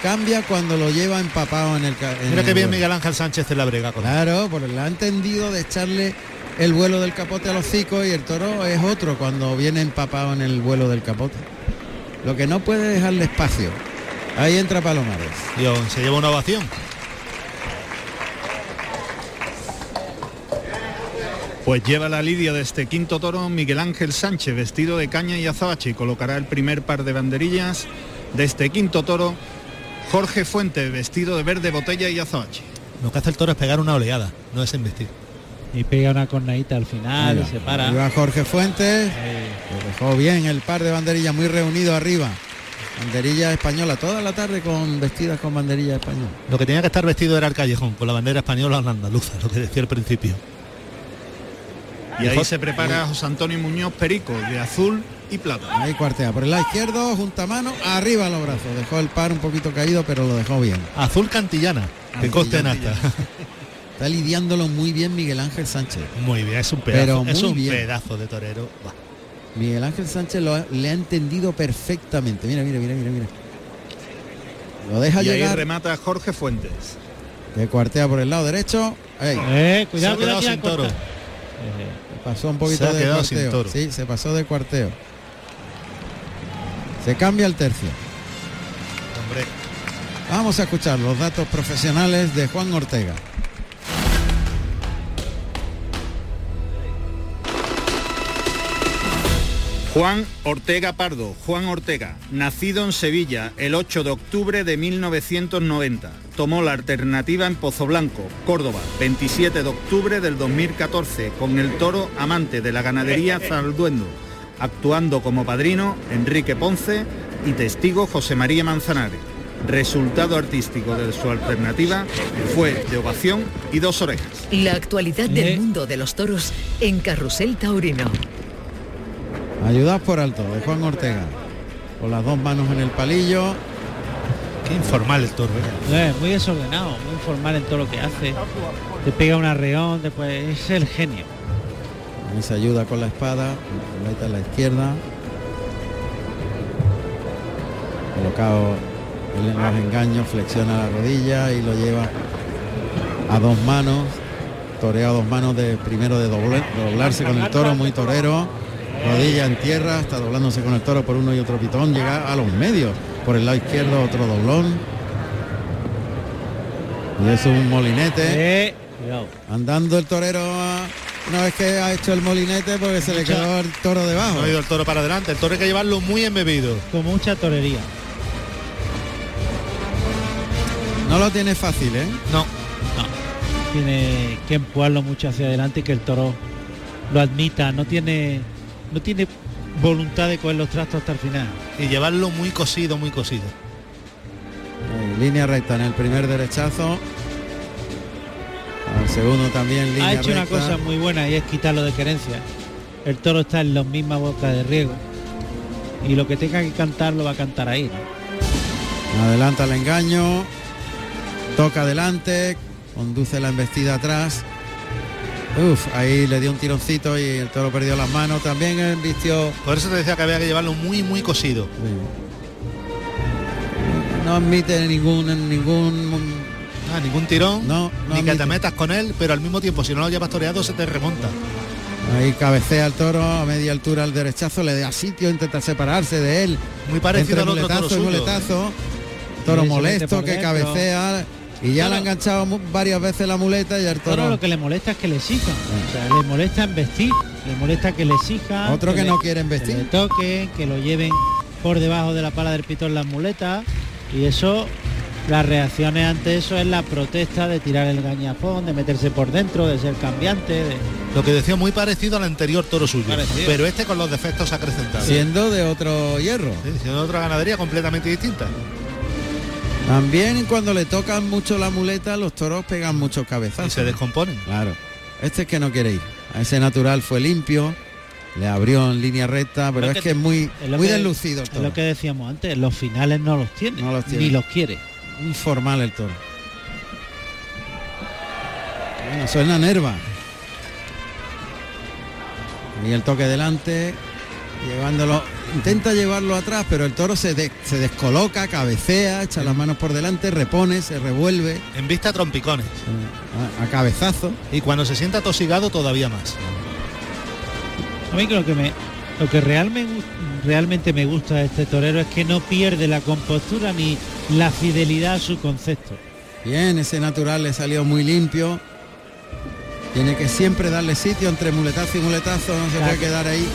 cambia cuando lo lleva empapado en el en Mira el que bien. Miguel Ángel Sánchez en la brega con él. Claro, porque le ha entendido de echarle el vuelo del capote al hocico y el toro es otro cuando viene empapado en el vuelo del capote. Lo que no puede dejarle espacio. Ahí entra Palomares. Dios, se lleva una ovación. Pues lleva la lidia de este quinto toro Miguel Ángel Sánchez, vestido de caña y azabache, y colocará el primer par de banderillas de este quinto toro Jorge Fuente, vestido de verde botella y azabache. Lo que hace el toro es pegar una oleada, no es embestir. Y pega una cornadita al final Mira, y se para. Va Jorge Fuentes. Lo dejó bien el par de banderillas muy reunido arriba. Banderilla española, toda la tarde con vestidas con banderilla española. Lo que tenía que estar vestido era el callejón, con la bandera española o la andaluza, lo que decía al principio. Y ahí se prepara José Antonio Muñoz Perico, de azul y plata. Ahí cuartea por el lado izquierdo, junta mano, arriba los brazos. Dejó el par un poquito caído, pero lo dejó bien. Azul cantillana, que coste acta. Está lidiándolo muy bien Miguel Ángel Sánchez. Muy bien, es un pedazo, Pero es un bien. pedazo de torero. Miguel Ángel Sánchez lo ha- le ha entendido perfectamente. Mira, mira, mira, mira, mira. Lo deja Y ahí llegar, remata Jorge Fuentes. que cuartea por el lado derecho. Ey, Eh, cuidado, Se ha cuidado, sin toro. se pasó un poquito Se ha de quedado sin cuarteo. toro. Sí, se pasó de cuarteo. Se cambia el tercio. Hombre, Vamos a escuchar los datos profesionales de Juan Ortega. Juan Ortega Pardo, Juan Ortega, nacido en Sevilla el 8 de octubre de 1990. Tomó la alternativa en Pozo Blanco, Córdoba, 27 de octubre del 2014, con el toro amante de la ganadería Zalduendo, actuando como padrino Enrique Ponce y testigo José María Manzanares. Resultado artístico de su alternativa fue de ovación y dos orejas. La actualidad Eh. del mundo de los toros en Carrusel Taurino. Ayudados por alto de Juan Ortega. Con las dos manos en el palillo. qué informal el toro. ¿eh? Muy desordenado, muy informal en todo lo que hace. Te pega un arreón, después es el genio. Se ayuda con la espada. Mete a la izquierda. Colocado en los engaños, flexiona la rodilla y lo lleva a dos manos. Torea dos manos de primero de doble- doblarse con el toro, muy torero. Rodilla en tierra, está doblándose con el toro por uno y otro pitón. Llega a los medios. Por el lado izquierdo otro doblón. Y es un molinete. Eh, cuidado. Andando el torero a- una vez que ha hecho el molinete porque se le quedó el toro debajo. No ha ido el toro para adelante, el toro hay que llevarlo muy embebido. Con mucha torería. No lo tiene fácil, ¿eh? No, Tiene que empujarlo mucho hacia adelante y que el toro lo admita. No tiene, no tiene voluntad de coger los trastos hasta el final. y llevarlo muy cosido, muy cosido. Eh, línea recta en el primer derechazo. Al segundo también línea ha hecho una cosa muy buena y es quitarlo de querencia. El toro está en las mismas bocas de riego y lo que tenga que cantar lo va a cantar ahí. ¿no? Adelanta el engaño. Toca adelante. Conduce la embestida atrás. Uf, ahí le dio un tironcito y el toro perdió las manos. También él vistió. Por eso te decía que había que llevarlo muy, muy cosido. No admite ningún ningún Ah, ningún tirón, no, no ni que te metas con él, pero al mismo tiempo, si no lo llevas toreado, se te remonta. Ahí cabecea el toro a media altura al derechazo, le da sitio, intenta separarse de él. Muy parecido Entre al otro toro muletazo y suyo. muletazo. Toro molesto que dentro. cabecea y ya le ha enganchado varias veces la muleta y el Toro lo que le molesta es que le exijan. O sea, le molesta vestir, le molesta que le exijan. Otro que le- no quieren vestir. Que le toquen, que lo lleven por debajo de la pala del pitón las muletas. Y eso, las reacciones ante eso es la protesta de tirar el gañafón, de meterse por dentro, de ser cambiante. De... Lo que decía muy parecido al anterior toro suyo. Parecido. Pero este con los defectos acrecentados. Siendo de otro hierro. Sí, siendo de otra ganadería completamente distinta. También cuando le tocan mucho la muleta, los toros pegan muchos cabezazos. Y se descomponen. Claro. Este es que no quiere ir. A ese natural fue limpio, le abrió en línea recta, pero es que- es muy, Es muy que- deslucido el Es lo que decíamos antes, los finales no los tiene, No los tiene. ni los quiere. Informal el toro. Bueno, suena nerva. Y el toque delante, llevándolo, intenta llevarlo atrás, pero el toro se, de- se descoloca, cabecea, echa las manos por delante, repone, se revuelve En vista a trompicones. a, a cabezazo. Y cuando se sienta tosigado todavía más. A mí lo que me lo que realmente realmente me gusta de este torero es que no pierde la compostura ni la fidelidad a su concepto. Bien, ese natural le salió muy limpio. Tiene que siempre darle sitio entre muletazo y muletazo, no se Claro. puede quedar ahí.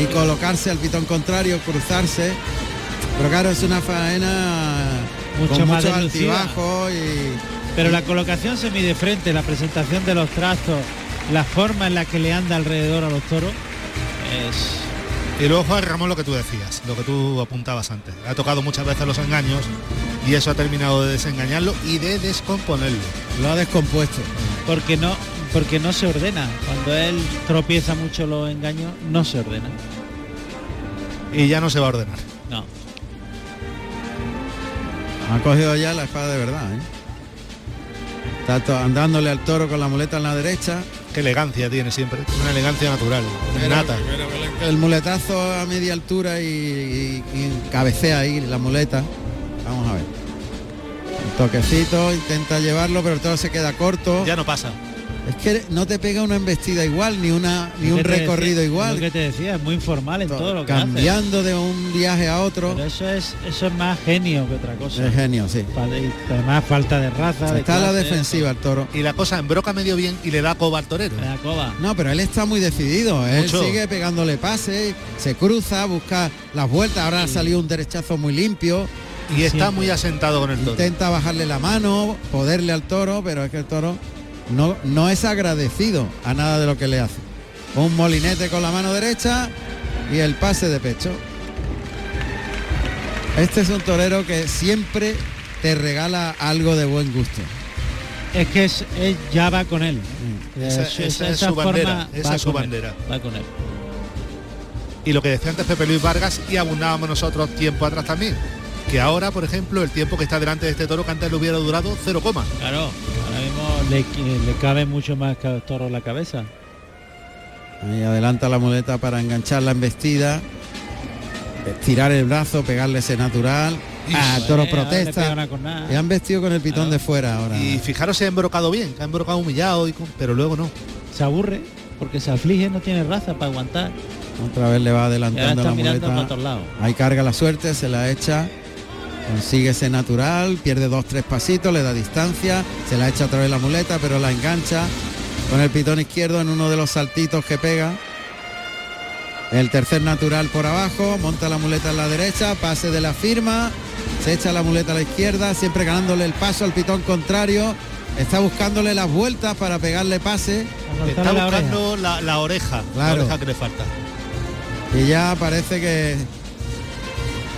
Y colocarse al pitón contrario, cruzarse. Pero claro, es una faena Mucho con más mucho altibajo y Pero la colocación se mide frente, la presentación de los trastos, la forma en la que le anda alrededor a los toros es Y luego Juan Ramón lo que tú decías, lo que tú apuntabas antes. Ha tocado muchas veces los engaños y eso ha terminado de desengañarlo y de descomponerlo. lo ha descompuesto. porque no porque no se ordena. Cuando él tropieza mucho los engaños, no se ordena. Y ya no se va a ordenar. No. Ha cogido ya la espada de verdad. ¿eh? Está to- andándole al toro con la muleta en la derecha. Qué elegancia tiene siempre. Una elegancia natural, nata. El muletazo a media altura y, y- y cabecea ahí la muleta. Vamos a ver. Un toquecito, intenta llevarlo, pero el toro se queda corto. Ya no pasa. Es que no te pega una embestida igual, ni una ni un recorrido decía- igual. Lo que te decía, es muy informal en todo lo que hace. cambiando de un viaje a otro. Pero eso es eso es más genio que otra cosa. Es genio, sí. Además falta de raza. de Está la defensiva el toro. Y la cosa embroca medio bien y le da coba al torero. Le da coba. No, pero él está muy decidido. Él Mucho. sigue pegándole pases, se cruza, busca las vueltas. Ahora ha salido un derechazo muy limpio. Y está Siempre. muy asentado con el toro. Intenta bajarle la mano, poderle al toro, pero es que el toro no, no es agradecido a nada de lo que le hace. Un molinete con la mano derecha y el pase de pecho. Este es un torero que siempre te regala algo de buen gusto. Es que es, es- ya va con él. Esa- Es- esa es su bandera, esa es su él, bandera. Va con él. Y lo que decía antes Pepe Luis Vargas y abundábamos nosotros tiempo atrás también. Que ahora, por ejemplo, el tiempo que está delante de este toro que antes le hubiera durado cero coma. Claro, le, le cabe mucho más que toro en la cabeza. Ahí adelanta la muleta para enganchar la embestida. Tirar el brazo, pegarle ese natural. Ah, el toro Eh, protesta. Y han vestido con el pitón de fuera ahora. Y fijaros se ha embrocado bien, que ha embrocado humillado, y con- pero luego no. Se aburre porque se aflige, no tiene raza para aguantar. Otra vez le va adelantando la para muleta. lados. Ahí carga la suerte, se la echa. Consigue ese natural, pierde dos, tres pasitos, le da distancia, se la echa otra vez la muleta, pero la engancha con el pitón izquierdo en uno de los saltitos que pega. El tercer natural por abajo, monta la muleta en la derecha, pase de la firma, se echa la muleta a la izquierda, siempre ganándole el paso al pitón contrario. Está buscándole las vueltas para pegarle pase. Está Cortarle la oreja. buscando la, la oreja, Claro. la oreja que le falta. Y ya parece que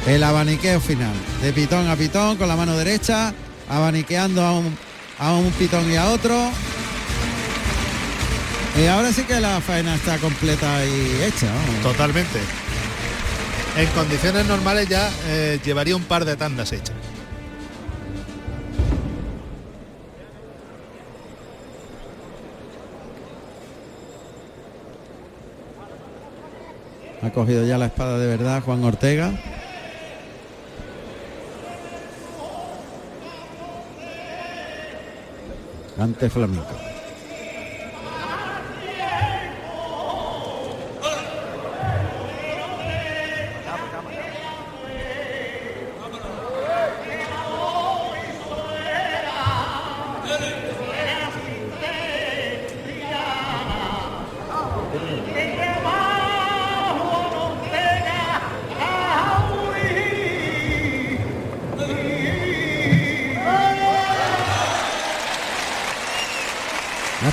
El abaniqueo final. De pitón a pitón con la mano derecha. Abaniqueando a un, a un pitón y a otro. Y ahora sí que la faena está completa y hecha. Totalmente. En condiciones normales ya eh, llevaría un par de tandas hechas. Ha cogido ya la espada de verdad Juan Ortega. Ante flamenco.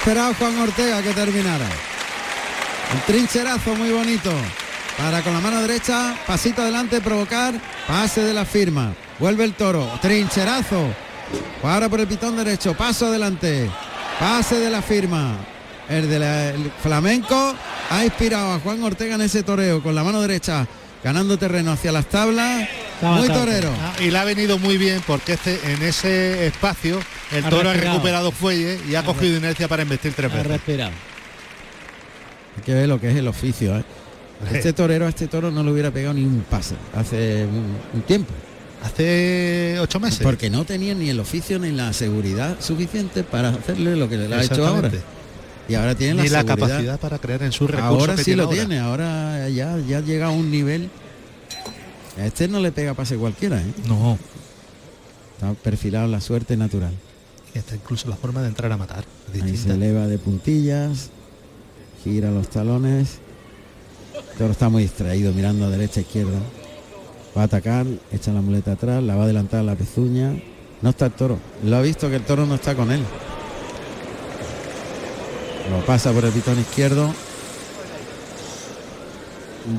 Ha esperado Juan Ortega que terminara. Un trincherazo muy bonito. Para con la mano derecha, pasito adelante, provocar, pase de la firma. Vuelve el toro, trincherazo. Para por el pitón derecho, paso adelante. Pase de la firma. El del el flamenco ha inspirado a Juan Ortega en ese toreo con la mano derecha, ganando terreno hacia las tablas. Muy torero. Ah, y le ha venido muy bien porque este en ese espacio el Ha toro ha recuperado fuelle y ha cogido inercia para embestir tres Ha veces. respirado. Hay que ver lo que es el oficio. ¿eh? Este torero a este toro no le hubiera pegado ni un pase hace un, un tiempo. Hace ocho meses. Porque no tenía ni el oficio ni la seguridad suficiente para hacerle lo que le ha hecho ahora. Y ahora tiene la, capacidad para creer en sus recursos. Ahora que sí lo ahora. tiene, ahora ya, ya llega a un nivel. A este no le pega pase cualquiera, ¿eh? No. Está perfilado la suerte natural. Y está incluso la forma de entrar a matar. Ahí se eleva de puntillas, gira los talones. Toro está muy distraído, mirando a derecha, izquierda. Va a atacar, echa la muleta atrás, la va a adelantar a la pezuña. No está el toro. Lo ha visto que el toro no está con él. Lo pasa por el pitón izquierdo.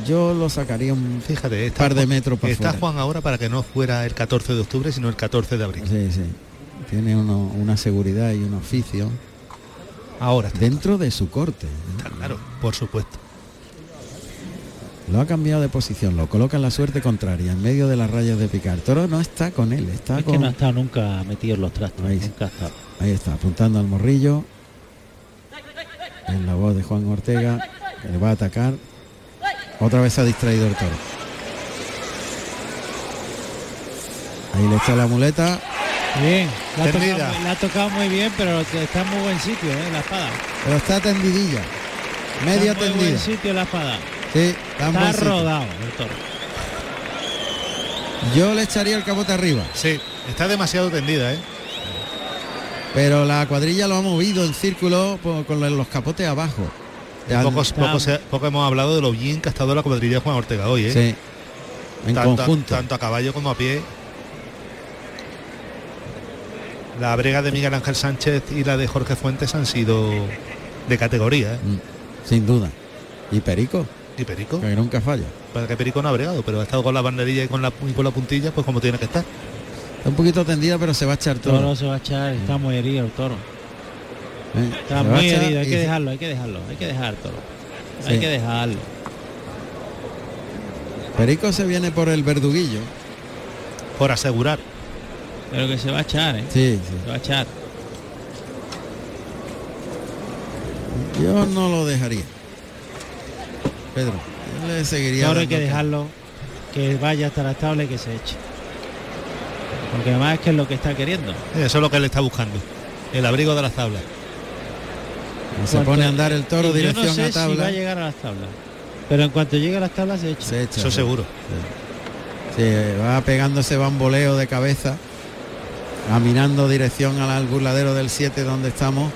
Yo lo sacaría un Fíjate, está par de metros para Está fuera. Juan ahora para que no fuera el 14 de octubre, sino el 14 de abril. Sí, sí. Tiene uno- una seguridad y un oficio Ahora está, dentro de su corte. está claro, por supuesto. Lo ha cambiado de posición, lo coloca en la suerte contraria, en medio de las rayas de picar. El toro no está con él, está Es con... que no ha estado nunca metido en los trastos. Ahí sí. Nunca ha estado. Ahí está, apuntando al morrillo. En la voz de Juan Ortega, que le va a atacar. Otra vez se ha distraído el toro. Ahí le echa la muleta. Bien, le ha, Tendida. tocado, muy- le ha tocado muy bien, pero está en muy buen sitio, ¿eh? La espada. Pero está tendidilla. Media está en muy tendida. buen sitio la espada. Sí, está en buen Está sitio. rodado el toro. Yo le echaría el capote arriba. Sí, está demasiado tendida, ¿eh? Pero la cuadrilla lo ha movido en círculo con los capotes abajo. Ya- Poco, está- poco se- poco hemos hablado de lo bien que ha estado la cuadrilla de Juan Ortega hoy, ¿eh? Sí. En tanto, a- conjunto. tanto a caballo como a pie. La brega de Miguel Ángel Sánchez y la de Jorge Fuentes han sido de categoría. ¿eh? Mm, Sin duda. Y Perico, Y Perico, que nunca falla. para que Perico no ha bregado, pero ha estado con la banderilla y con la, y con la puntilla, pues como tiene que estar. Está un poquito tendida, pero se va a echar El toro todo. se va a echar, está muy herido el toro. ¿Eh? Está muy herido, hay y que dejarlo, hay que dejarlo, hay que dejar toro. Hay Sí. que dejarlo. Perico se viene por el verduguillo. Por asegurar. Pero que se va a echar, ¿eh? Sí, Se va a echar. sí. Yo no lo dejaría. Pedro, yo le seguiría. Ahora hay que dejarlo que vaya hasta la tabla y que se eche. Porque además es que es lo que está queriendo. Eso es lo que él está buscando. El abrigo de las tablas. Se pone a andar el toro Yo dirección no sé a tabla. si va a llegar a las tablas. Pero en cuanto llegue a las tablas se echa. Se echa. Eso sí. seguro. Sí, va pegando ese bamboleo de cabeza, caminando dirección al burladero del 7 donde estamos.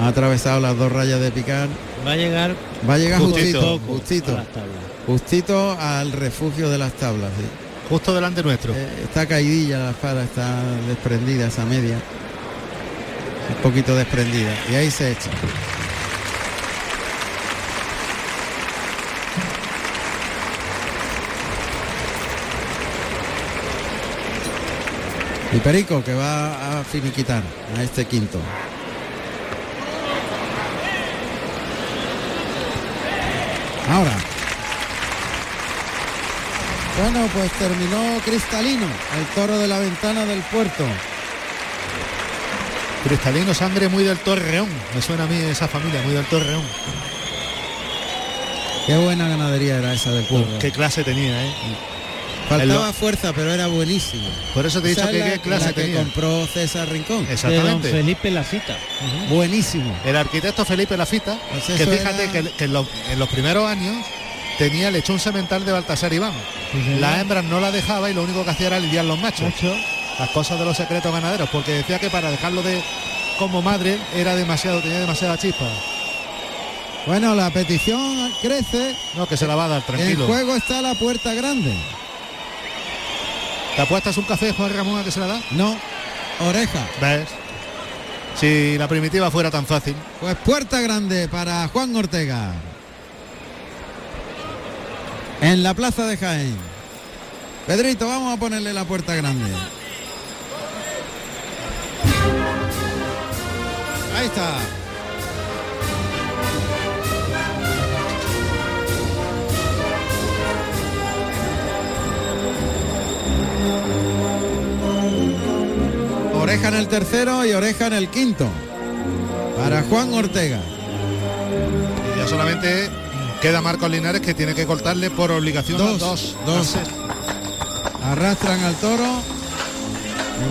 Ha atravesado las dos rayas de picar. Va a llegar Va a llegar Justito. justito, justito, a las tablas. justito al refugio de las tablas. sí. Justo delante nuestro. Eh, está caidilla la espada, está desprendida esa media. Un poquito desprendida. Y ahí se echa. Y Perico que va a finiquitar a este quinto. Ahora. Bueno, pues terminó Cristalino, el toro de la ventana del puerto. Cristalino, sangre muy del Torreón. Me suena a mí esa familia, muy del Torreón. Qué buena ganadería era esa del pueblo. Qué clase tenía, ¿eh? Faltaba fuerza, pero era buenísimo. Por eso te he dicho que la- qué clase la que tenía. compró César Rincón. Exactamente. Felipe Lafita. Buenísimo. El arquitecto Felipe Lafita, Pues que fíjate era- que, que en, los, en los primeros años tenía el lechón semental de Baltasar Iván. señor. La hembra no la dejaba y lo único que hacía era lidiar los machos. Las cosas de los secretos ganaderos, porque decía que para dejarlo de como madre era demasiado, tenía demasiada chispa. Bueno, la petición crece. No, que se la va a dar, tranquilo. En juego está la puerta grande. ¿Te apuestas un café, Juan Ramón, a que se la da? No, oreja. ¿Ves? Si la primitiva fuera tan fácil. Pues puerta grande para Juan Ortega. En la plaza de Jaén. Pedrito, vamos a ponerle la puerta grande. Ahí está. Oreja en el tercero y oreja en el quinto. Para Juan Ortega. Y ya solamente queda Marcos Linares que tiene que cortarle por obligación Dos, dos. dos. Arrastran al toro.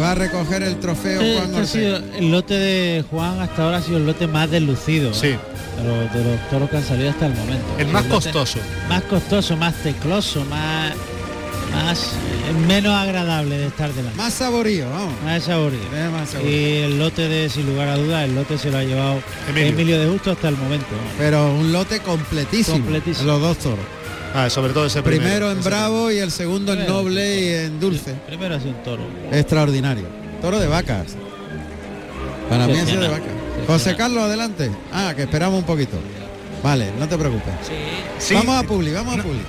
Va a recoger el trofeo Este, Juan este ha sido Ortega. el lote de Juan hasta ahora ha sido el lote más deslucido. ¿eh? Sí. De los, de los toros que han salido hasta el momento. El más costoso. Más costoso, más tecloso, más, más eh, menos agradable de estar delante. Más saborío, vamos. Más saborío. Más saborío. Y el lote de, sin lugar a dudas, el lote se lo ha llevado Emilio. Emilio, de Justo hasta el momento. Pero un lote completísimo. Completísimo. Los dos toros. Ah, sobre todo ese Primero, primero. en Bravo y el segundo en Primero. Noble y en Dulce. Primero ha sido un toro. Extraordinario. Toro de vacas. Para mí sido de. Excepcional. José Carlos, adelante. Ah, que esperamos un poquito. Vale, no te preocupes. Sí. Vamos a Publi, vamos a Publi.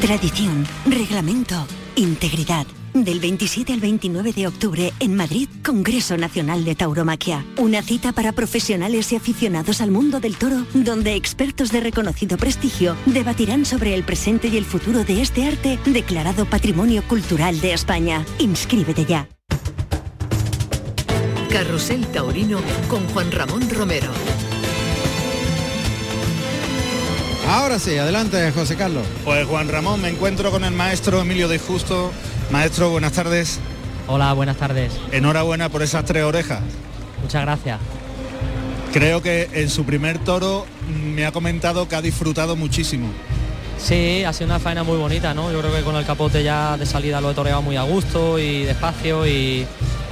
Tradición, reglamento, integridad. Del 27 al 29 de octubre en Madrid, Congreso Nacional de Tauromaquia. Una cita para profesionales y aficionados al mundo del toro, donde expertos de reconocido prestigio debatirán sobre el presente y el futuro de este arte declarado Patrimonio Cultural de España. Inscríbete ya. Carrusel Taurino con Juan Ramón Romero. Ahora sí, adelante, José Carlos. Pues Juan Ramón, me encuentro con el maestro Emilio de Justo. Maestro, buenas tardes. Hola, buenas tardes. Enhorabuena por esas tres orejas. Muchas gracias. Creo que en su primer toro me ha comentado que ha disfrutado muchísimo. Sí, ha sido una faena muy bonita, ¿no? Yo creo que con el capote ya de salida lo he toreado muy a gusto y despacio y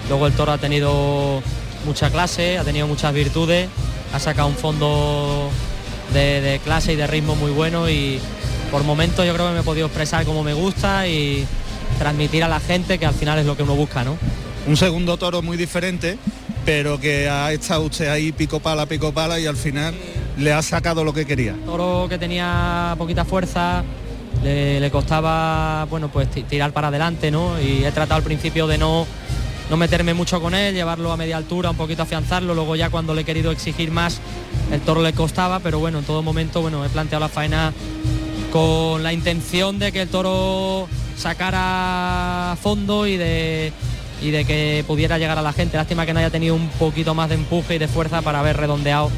luego el toro ha tenido mucha clase, ha tenido muchas virtudes, ha sacado un fondo de, de clase y de ritmo muy bueno y por momentos yo creo que me he podido expresar como me gusta y transmitir a la gente que al final es lo que uno busca, ¿no? Un segundo toro muy diferente, pero que ha estado usted ahí pico pala, pico pala y al final le ha sacado lo que quería. Toro que tenía poquita fuerza, le, le costaba, bueno, pues ti- tirar para adelante, ¿no? Y he tratado al principio de no, no meterme mucho con él, llevarlo a media altura, un poquito afianzarlo, luego ya cuando le he querido exigir más, el toro le costaba, pero bueno, en todo momento, bueno, he planteado la faena con la intención de que el toro sacara fondo y de y de que pudiera llegar a la gente. Lástima que no haya tenido un poquito más de empuje y de fuerza para haber redondeado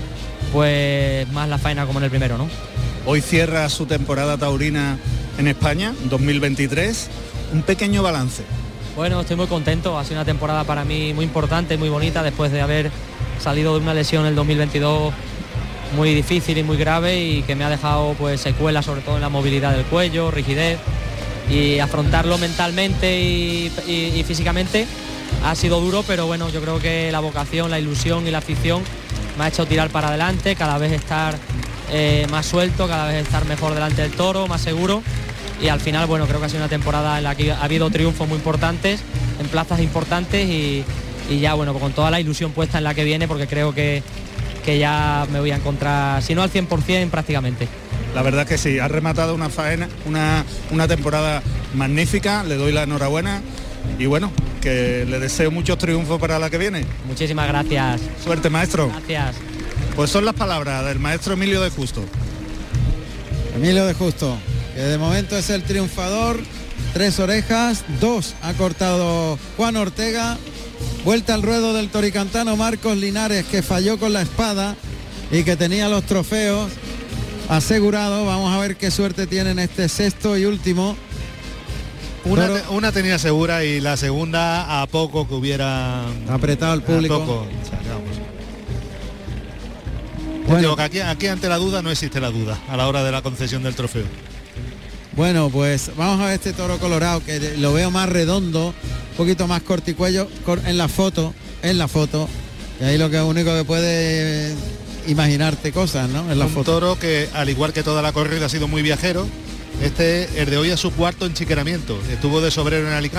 pues más la faena como en el primero, ¿no? Hoy cierra su temporada taurina en España, 2023. Un pequeño balance. Bueno, estoy muy contento, ha sido una temporada para mí muy importante, muy bonita, después de haber salido de una lesión en el 2022 muy difícil y muy grave y que me ha dejado pues secuelas sobre todo en la movilidad del cuello, rigidez y afrontarlo mentalmente y, físicamente. Ha sido duro, pero bueno, yo creo que la vocación, la ilusión y la afición me ha hecho tirar para adelante, cada vez estar eh, más suelto, cada vez estar mejor delante del toro, más seguro. Y al final bueno creo que ha sido una temporada en la que ha habido triunfos muy importantes en plazas importantes y, y ya bueno con toda la ilusión puesta en la que viene porque creo que, que ya me voy a encontrar si no al 100% prácticamente La verdad que sí, ha rematado una faena, una, una temporada magnífica, le doy la enhorabuena y bueno, que le deseo muchos triunfos para la que viene. Muchísimas gracias. Suerte, maestro. Gracias. Pues son las palabras del maestro Emilio de Justo. Emilio de Justo, que de momento es el triunfador. Tres orejas, dos ha cortado Juan Ortega. Vuelta al ruedo del toricantano Marcos Linares, que falló con la espada y que tenía los trofeos asegurados. Vamos a ver qué suerte tiene en este sexto y último. Una, te- una tenía segura y la segunda a poco que hubiera apretado al público. A poco, Bueno. digo que aquí, aquí ante la duda no existe la duda a la hora de la concesión del trofeo. Bueno, pues vamos a ver este toro colorado que lo veo más redondo, un poquito más corticuello cor- en la foto, en la foto. Y ahí lo que único que puede imaginarte cosas, ¿no? En la un foto. toro que al igual que toda la corrida ha sido muy viajero. Este, el de hoy es su cuarto enchiqueramiento. Estuvo de sobrero en Alicante.